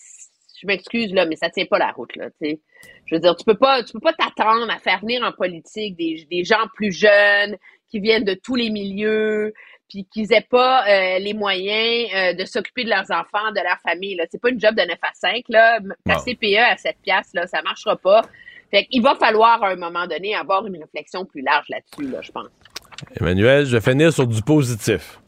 je m'excuse, là, mais ça tient pas la route, là, tu sais. Je veux dire, tu peux pas, tu peux pas t'attendre à faire venir en politique des, des gens plus jeunes qui viennent de tous les milieux, puis qu'ils aient pas euh, les moyens euh, de s'occuper de leurs enfants, de leur famille. Là, c'est pas une job de 9 à 5 là. Ta CPE à 7 piastres, là, ça marchera pas. Fait qu'il va falloir à un moment donné avoir une réflexion plus large là-dessus, là, je pense. Emmanuel, je vais finir sur du positif.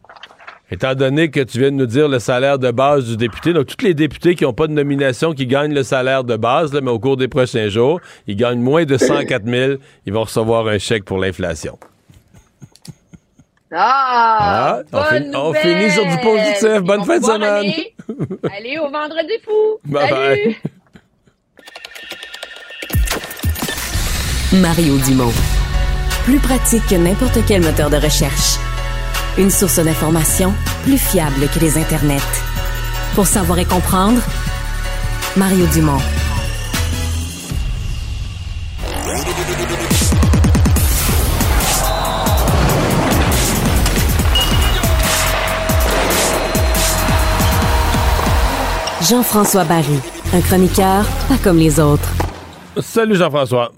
Étant donné que tu viens de nous dire le salaire de base du député, donc tous les députés qui n'ont pas de nomination qui gagnent le salaire de base, mais au cours des prochains jours, ils gagnent moins de 104 000, ils vont recevoir un chèque pour l'inflation. Ah! ah on, finit sur du positif. Bonne fin de semaine. Allez, au vendredi fou. Bye Salut. Mario Dumont. Plus pratique que n'importe quel moteur de recherche. Une source d'information plus fiable que les internets. Pour savoir et comprendre, Mario Dumont. Jean-François Barry, un chroniqueur pas comme les autres. Salut Jean-François.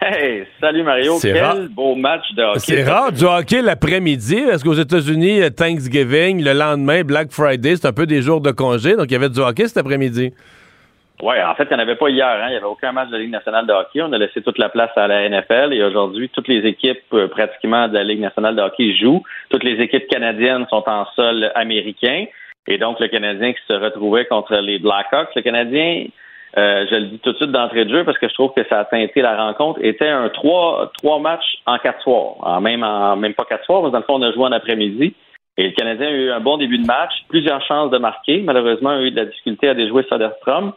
Hey, salut Mario. Quel beau match de hockey. C'est rare du hockey l'après-midi. Est-ce qu'aux États-Unis, Thanksgiving, le lendemain, Black Friday, c'est un peu des jours de congé, donc il y avait du hockey cet après-midi? Oui, en fait, il n'y en avait pas hier. Hein. Il n'y avait aucun match de la Ligue nationale de hockey. On a laissé toute la place à la NFL et aujourd'hui, toutes les équipes euh, pratiquement de la Ligue nationale de hockey jouent. Toutes les équipes canadiennes sont en sol américain. Et donc, le Canadien qui se retrouvait contre les Blackhawks, le Canadien euh, je le dis tout de suite d'entrée de jeu parce que je trouve que ça a teinté la rencontre, était un trois, trois matchs en quatre soirs. Même, pas quatre soirs, mais dans le fond, on a joué en après-midi. Et le Canadien a eu un bon début de match, plusieurs chances de marquer. Malheureusement, il a eu de la difficulté à déjouer Soderstrom.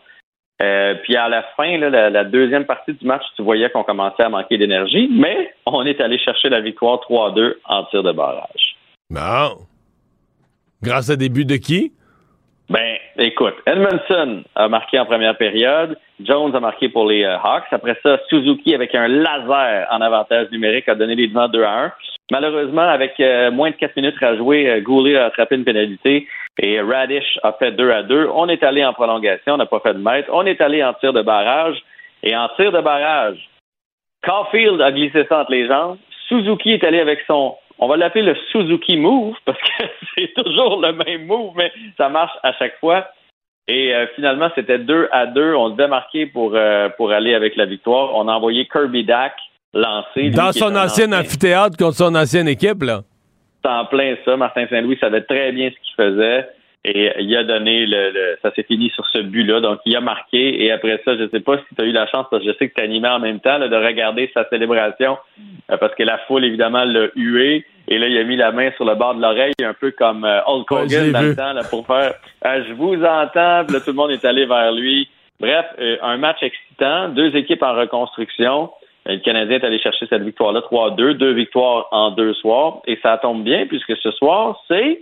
Euh, puis à la fin, la, deuxième partie du match, tu voyais qu'on commençait à manquer d'énergie, mais on est allé chercher la victoire 3-2 en tir de barrage. Bon. Grâce à début de qui? Ben, écoute, Edmondson a marqué en première période, Jones a marqué pour les euh, Hawks. Après ça, Suzuki, avec un laser en avantage numérique, a donné les devants 2 à 1. Malheureusement, avec euh, moins de 4 minutes à jouer, euh, Goulet a attrapé une pénalité et Radish a fait 2 à 2. On est allé en prolongation, on n'a pas fait de mètre. On est allé en tir de barrage. Et en tir de barrage, Caulfield a glissé ça entre les jambes. Suzuki est allé avec son on va l'appeler le Suzuki Move parce que c'est toujours le même move, mais ça marche à chaque fois. Et euh, finalement, c'était 2 à 2. On devait marquer pour, euh, pour aller avec la victoire. On a envoyé Kirby Dack lancer. Dans son ancien amphithéâtre contre son ancienne équipe, là. C'est en plein ça. Martin Saint-Louis savait très bien ce qu'il faisait. Et il a donné le, ça s'est fini sur ce but-là. Donc il a marqué. Et après ça, je ne sais pas si tu as eu la chance, parce que je sais que tu animé en même temps, de regarder sa célébration. Euh, parce que la foule, évidemment, l'a hué. Et là, il a mis la main sur le bord de l'oreille, un peu comme euh, Hulk Hogan dans le temps, là, pour faire euh, Je vous entends. Puis là, tout le monde est allé vers lui. Bref, un match excitant, deux équipes en reconstruction. Le Canadien est allé chercher cette victoire-là, 3-2, deux victoires en deux soirs. Et ça tombe bien, puisque ce soir, c'est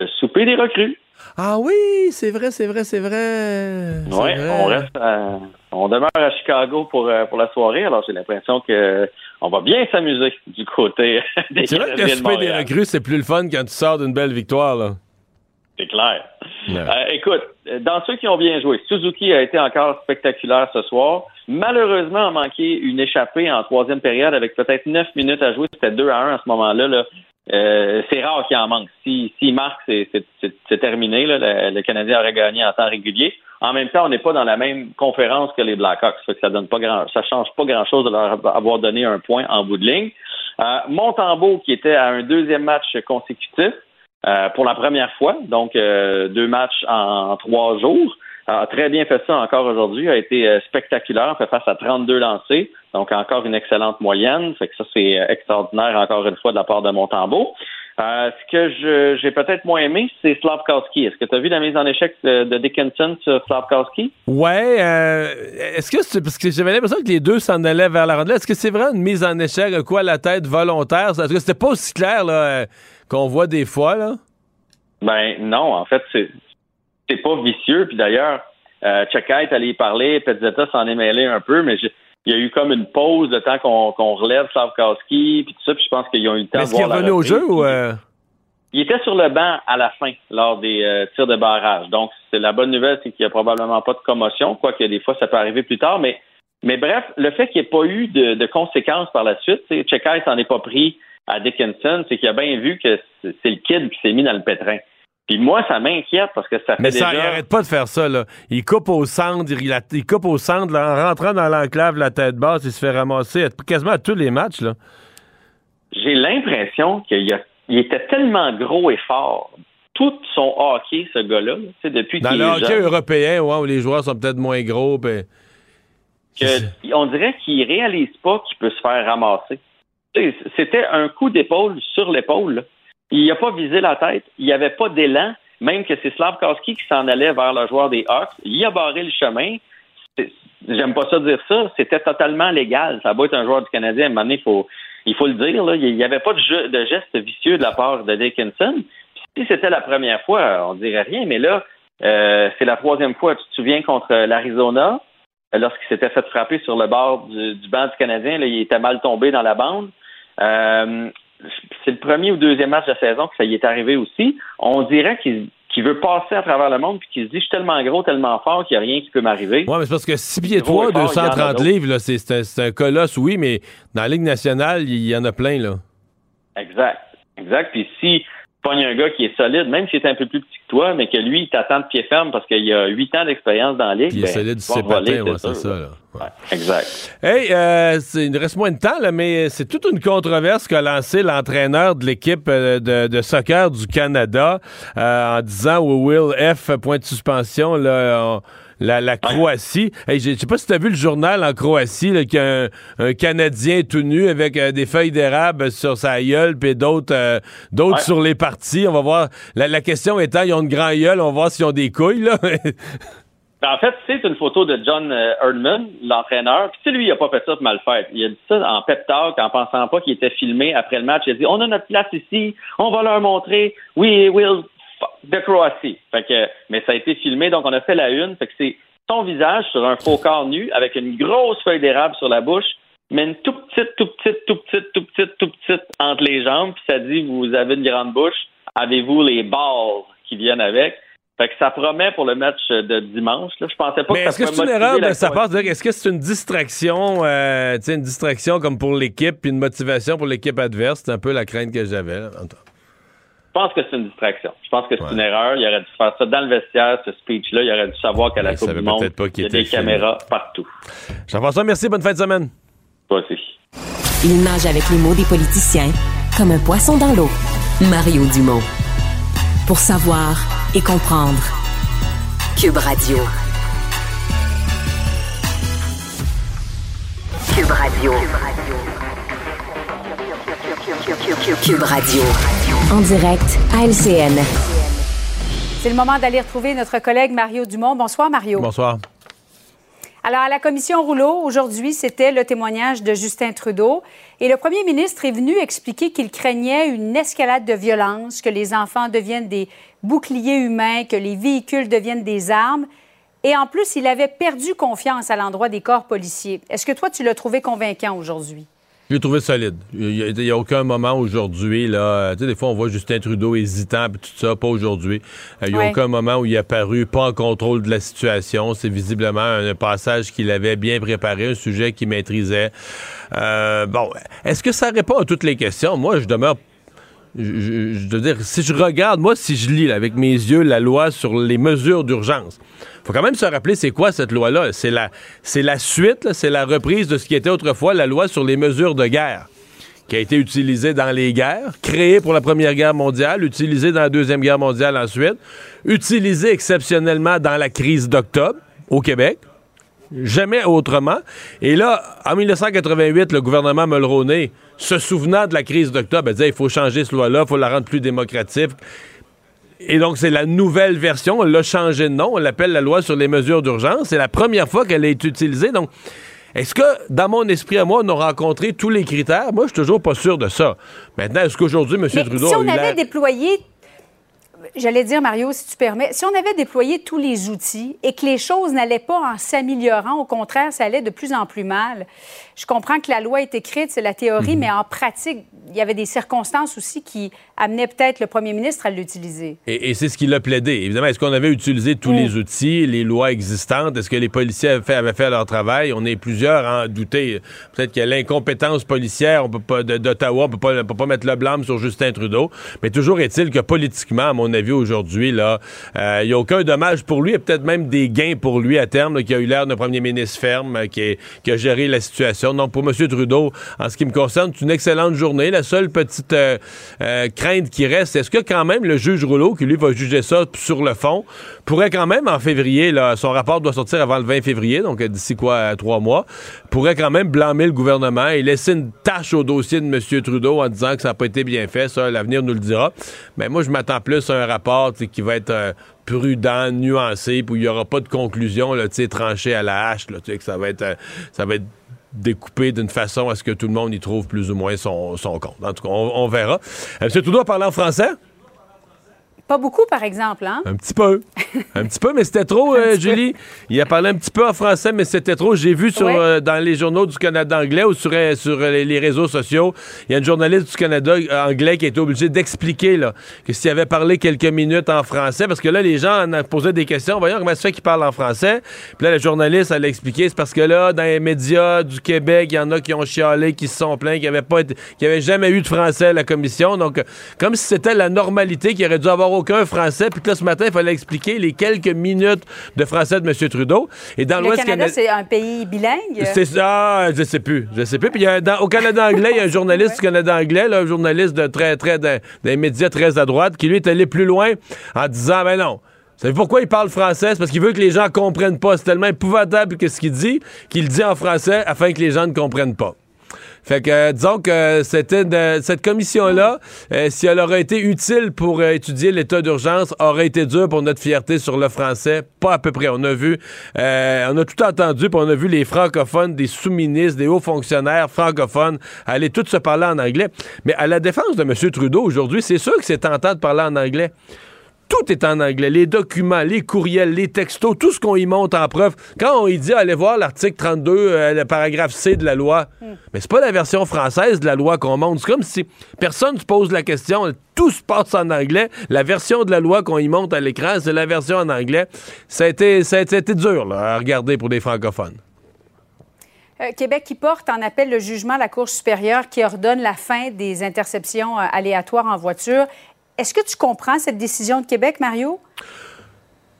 le souper des recrues. Ah oui, c'est vrai, c'est vrai, c'est vrai. Oui, on reste on demeure à Chicago pour, euh, pour la soirée, alors j'ai l'impression que on va bien s'amuser du côté des C'est vrai que le souper des recrues, c'est plus le fun quand tu sors d'une belle victoire, là. C'est clair. Euh, écoute, dans ceux qui ont bien joué, Suzuki a été encore spectaculaire ce soir. Malheureusement, a manqué une échappée en troisième période avec peut-être neuf minutes à jouer. C'était 2 à 1 à ce moment-là. Là. Euh, c'est rare qu'il en manque. S'il si, marque, c'est terminé. Là. Le, Canadien aurait gagné en temps régulier. En même temps, on n'est pas dans la même conférence que les Blackhawks. Ça, ça donne pas grand, ça change pas grand-chose de leur avoir donné un point en bout de ligne. Euh, Montembeau, qui était à un deuxième match consécutif euh, pour la première fois, donc euh, deux matchs en, trois jours, a très bien fait ça encore aujourd'hui, a été spectaculaire, fait face à 32 lancés. Donc, encore une excellente moyenne. Fait que ça, c'est euh, extraordinaire, encore une fois, de la part de Montembeau. Euh, ce que j'ai peut-être moins aimé, c'est Slavkowski. Est-ce que tu as vu la mise en échec de, Dickinson sur Slavkowski? Ouais. Euh, est-ce que c'est parce que j'avais l'impression que les deux s'en allaient vers la rondelle. Est-ce que c'est vraiment une mise en échec, quoi, la tête volontaire? Est-ce que c'était pas aussi clair là, qu'on voit des fois, là? Ben non, en fait, c'est, c'est pas vicieux. Puis d'ailleurs, euh, est allé y parler, Petzetta s'en est mêlé un peu, mais j'ai il y a eu comme une pause de temps qu'on relève Slavkowski, puis tout ça, puis je pense qu'ils ont eu le temps de voir. Est-ce qu'il est revenu au jeu ou. Euh? Il était sur le banc à la fin, lors des euh, tirs de barrage. Donc, c'est la bonne nouvelle, c'est qu'il n'y a probablement pas de commotion, quoique des fois, ça peut arriver plus tard. Mais, mais bref, le fait qu'il n'y ait pas eu de, conséquences par la suite, Chekai s'en est pas pris à Dickinson, c'est qu'il a bien vu que c'est le kid qui s'est mis dans le pétrin. Puis moi, ça m'inquiète parce que ça fait Mais ça, il arrête pas de faire ça, là. Il coupe au centre, il, coupe au centre, en rentrant dans l'enclave, la tête basse, il se fait ramasser quasiment à tous les matchs, là. J'ai l'impression qu'il était tellement gros et fort. Tout son hockey, ce gars-là, depuis Dans le hockey européen, où les joueurs sont peut-être moins gros, on dirait qu'il réalise pas qu'il peut se faire ramasser. C'était un coup d'épaule sur l'épaule, il n'a pas visé la tête. Il n'y avait pas d'élan. Même que c'est Slavkowski qui s'en allait vers le joueur des Hawks. Il a barré le chemin. J'aime pas ça dire ça. C'était totalement légal. Ça va être un joueur du Canadien. À un moment donné, il faut, il faut le dire. Il n'y avait pas de, geste vicieux de la part de Dickinson. Si c'était la première fois, on dirait rien. Mais là, euh, c'est la troisième fois. Tu te souviens contre l'Arizona, lorsqu'il s'était fait frapper sur le bord du, banc du Canadien. Il était mal tombé dans la bande. Euh, c'est le premier ou deuxième match de la saison que ça y est arrivé aussi. On dirait qu'il veut passer à travers le monde puis qu'il se dit je suis tellement gros, tellement fort qu'il n'y a rien qui peut m'arriver. Oui, mais c'est parce que 6 pieds 3, 230 livres, c'est un, colosse, oui, mais dans la Ligue nationale, il y en a plein, là. Exact. Exact. Puis si pogne un gars qui est solide, même s'il est un peu plus petit que toi, mais que lui, il t'attend de pied ferme parce qu'il a huit ans d'expérience dans la ligue. il est ben, solide c'est patins, c'est ça. exact. Hey, euh, il reste moins de temps, là, mais c'est toute une controverse qu'a lancé l'entraîneur de l'équipe euh, de, soccer du Canada euh, en disant au Will F, point de suspension, là, la, Croatie. Je je sais pas si tu as vu le journal en Croatie, là, qu'il y a un, Canadien tout nu avec euh, des feuilles d'érable sur sa gueule, puis d'autres euh, d'autres sur les parties. On va voir. La, question étant, ils ont une grande gueule, on va voir s'ils ont des couilles, là. Ben, en fait, c'est une photo de John euh, Erdman, l'entraîneur. Puis lui, il a pas fait ça pour mal faire. Il a dit ça en pep talk, en pensant pas qu'il était filmé après le match. Il a dit, on a notre place ici, on va leur montrer. We will de Croatie. Fait que, mais ça a été filmé, donc on a fait la une. Fait que c'est son visage sur un faux corps nu avec une grosse feuille d'érable sur la bouche, mais une tout petite, tout petite, tout petite, tout petite, tout petite entre les jambes. Puis ça dit vous avez une grande bouche, avez-vous les balles qui viennent avec? Fait que ça promet pour le match de dimanche. Là. Je pensais pas Mais est-ce que c'est une erreur de sa part Est-ce que c'est une distraction, euh, une distraction comme pour l'équipe, puis une motivation pour l'équipe adverse? C'est un peu la crainte que j'avais. Je pense que c'est une distraction. Je pense que c'est une erreur. Il aurait dû faire ça dans le vestiaire, ce speech-là. Il aurait dû savoir qu'à la Coupe du Monde, il y a des caméras partout. Jean-François, merci. Bonne fin de semaine. Toi aussi. Il nage avec les mots des politiciens comme un poisson dans l'eau. Mario Dumont. Pour savoir et comprendre. Cube Radio. Cube Radio. Cube Radio. En direct à LCN. C'est le moment d'aller retrouver notre collègue Mario Dumont. Bonsoir, Mario. Bonsoir. Alors, à la commission Rouleau, aujourd'hui, c'était le témoignage de Justin Trudeau. Et le premier ministre est venu expliquer qu'il craignait une escalade de violence, que les enfants deviennent des boucliers humains, que les véhicules deviennent des armes. Et en plus, il avait perdu confiance à l'endroit des corps policiers. Est-ce que toi, tu l'as trouvé convaincant aujourd'hui? Je l'ai trouvé solide. Il n'y a, aucun moment aujourd'hui, là. Tu sais, des fois, on voit Justin Trudeau hésitant, puis tout ça, pas aujourd'hui. Euh, il n'y a aucun moment où il a paru pas en contrôle de la situation. C'est visiblement un, passage qu'il avait bien préparé, un sujet qu'il maîtrisait. Euh, bon, est-ce que ça répond à toutes les questions? Moi, je demeure je, veux dire, si je regarde, moi, si je lis avec mes yeux la loi sur les mesures d'urgence, faut quand même se rappeler c'est quoi cette loi-là. C'est la, c'est la suite, c'est la reprise de ce qui était autrefois la loi sur les mesures de guerre, qui a été utilisée dans les guerres, créée pour la Première Guerre mondiale, utilisée dans la Deuxième Guerre mondiale ensuite, utilisée exceptionnellement dans la crise d'octobre au Québec jamais autrement. Et là, en 1988, le gouvernement Mulroney, se souvenant de la crise d'octobre, disait il faut changer ce loi-là, il faut la rendre plus démocratique. Et donc, c'est la nouvelle version. On l'a changé de nom. On l'appelle la loi sur les mesures d'urgence. C'est la première fois qu'elle est utilisée. Donc, est-ce que, dans mon esprit à moi, on a rencontré tous les critères? Moi, je suis toujours pas sûr de ça. Maintenant, est-ce qu'aujourd'hui, M. Trudeau. Si on avait déployé j'allais dire, Mario, si tu permets, si on avait déployé tous les outils et que les choses n'allaient pas en s'améliorant, au contraire, ça allait de plus en plus mal. Je comprends que la loi est écrite, c'est la théorie, mhm. mais en pratique, il y avait des circonstances aussi qui amenaient peut-être le premier ministre à l'utiliser. Et, c'est ce qu'il a plaidé. Évidemment, est-ce qu'on avait utilisé tous les mm. outils, les lois existantes? Est-ce que les policiers avaient fait, leur travail? On est plusieurs à en douter. Peut-être qu'il y a l'incompétence policière peut d'Ottawa, on peut pas, peut pas mettre le blâme sur Justin Trudeau. Mais toujours est-il que politiquement, à mon avis, aujourd'hui, euh, il n'y a aucun dommage pour lui et peut-être même des gains pour lui à terme, qui a eu l'air d'un premier ministre ferme, qui, qui a géré la situation. Donc, pour M. Trudeau, en ce qui me concerne, c'est une excellente journée. La seule petite euh, euh, crainte qui reste, est-ce que quand même le juge Rouleau, qui lui va juger ça sur le fond, pourrait quand même en février, son rapport doit sortir avant le 20 février, donc d'ici quoi, trois mois, pourrait quand même blâmer le gouvernement et laisser une tâche au dossier de M. Trudeau en disant que ça n'a pas été bien fait. Ça, l'avenir nous le dira. Mais moi, je m'attends plus à un rapport qui va être euh, prudent, nuancé, où il n'y aura pas de conclusion là, tranchée à la hache, que ça va être découpé d'une façon à ce que tout le monde y trouve plus ou moins son, compte. En tout cas, on, verra. Euh, M. Trudeau parler en français? Pas beaucoup, par exemple, hein? Un petit peu. un petit peu, mais c'était trop, euh, Julie. Il a parlé un petit peu en français, mais c'était trop. J'ai vu sur, euh, dans les journaux du Canada anglais ou sur, euh, sur les, réseaux sociaux, il y a une journaliste du Canada anglais qui a été obligée d'expliquer là, que s'il avait parlé quelques minutes en français, parce que là, les gens en posaient des questions. Voyons comment ça fait qu'il parle en français? Puis là, la journaliste, elle a expliqué, c'est parce que là, dans les médias du Québec, il y en a qui ont chialé, qui se sont plaints, qui n'avaient jamais eu de français à la commission. Donc, comme si c'était la normalité, qui aurait dû avoir aucun français. Puis là, ce matin, il fallait expliquer les quelques minutes de français de M. Trudeau. Et dans le Canada, c'est un pays bilingue? C'est ça, je sais plus. Je sais plus. Puis au Canada anglais, il y a un journaliste du Canada anglais, un journaliste de très, très, d'un médias très à droite, qui lui est allé plus loin en disant, ben non, savez pourquoi il parle français? C'est parce qu'il veut que les gens comprennent pas. C'est tellement épouvantable que ce qu'il dit, qu'il dit en français afin que les gens ne comprennent pas. Fait que, euh, disons que c'était cette commission-là, euh, si elle aurait été utile pour euh, étudier l'état d'urgence, aurait été dure pour notre fierté sur le français. Pas à peu près. On a vu, on a tout entendu, puis on a vu les francophones, des sous-ministres, des hauts fonctionnaires francophones aller tous se parler en anglais. Mais à la défense de M. Trudeau aujourd'hui, c'est sûr que c'est tentant de parler en anglais tout est en anglais. Les documents, les courriels, les textos, tout ce qu'on y monte en preuve. Quand on y dit, allez voir l'article 32, euh, le paragraphe C de la loi, hmm. mais c'est pas la version française de la loi qu'on monte. C'est comme si personne ne se pose la question. Tout se passe en anglais. La version de la loi qu'on y monte à l'écran, c'est la version en anglais. Ça a été, ça a été dur à regarder pour des francophones. Euh, Québec qui porte en appel le jugement de la Cour supérieure qui ordonne la fin des interceptions euh, aléatoires en voiture. Est-ce que tu comprends cette décision de Québec, Mario?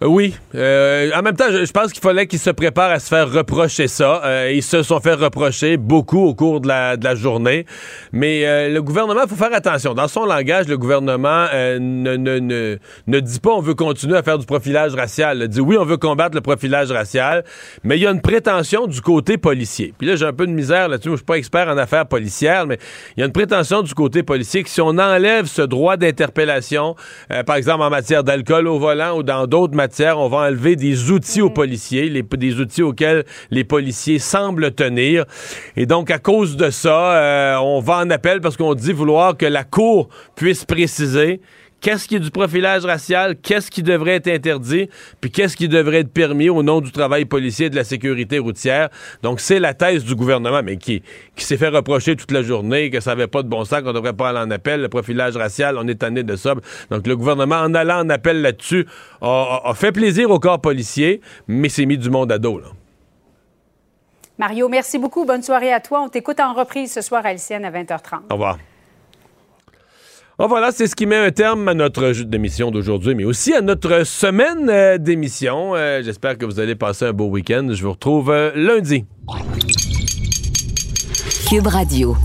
Euh, oui. Euh, en même temps, je, pense qu'il fallait qu'ils se préparent à se faire reprocher ça. Euh, ils se sont fait reprocher beaucoup au cours de la, de la journée. Mais le gouvernement, il faut faire attention. Dans son langage, le gouvernement ne, ne, ne, ne, dit pas on veut continuer à faire du profilage racial. Il dit oui, on veut combattre le profilage racial, mais il y a une prétention du côté policier. Puis là, j'ai un peu de misère là-dessus. Je suis pas expert en affaires policières, mais il y a une prétention du côté policier que si on enlève ce droit d'interpellation, par exemple en matière d'alcool au volant ou dans d'autres matières, on va enlever des outils aux mm. policiers, des outils auxquels les policiers semblent tenir. Et donc, à cause de ça, euh, on va en appel parce qu'on dit vouloir que la Cour puisse préciser qu'est-ce qui est du profilage racial, qu'est-ce qui devrait être interdit, puis qu'est-ce qui devrait être permis au nom du travail policier et de la sécurité routière? Donc, c'est la thèse du gouvernement, mais qui, qui s'est fait reprocher toute la journée que ça n'avait pas de bon sens, qu'on devrait pas aller en appel. Le profilage racial, on est tanné de ça. Donc, le gouvernement, en allant en appel là-dessus, a, fait plaisir au corps policier, mais s'est mis du monde à dos. Mario, merci beaucoup. Bonne soirée à toi. On t'écoute en reprise ce soir à LCN à 20h30. Au revoir. Voilà, c'est ce qui met un terme à notre d'émission d'aujourd'hui, mais aussi à notre semaine euh, d'émission. Euh, j'espère que vous allez passer un beau week-end. Je vous retrouve euh, lundi. Cube Radio.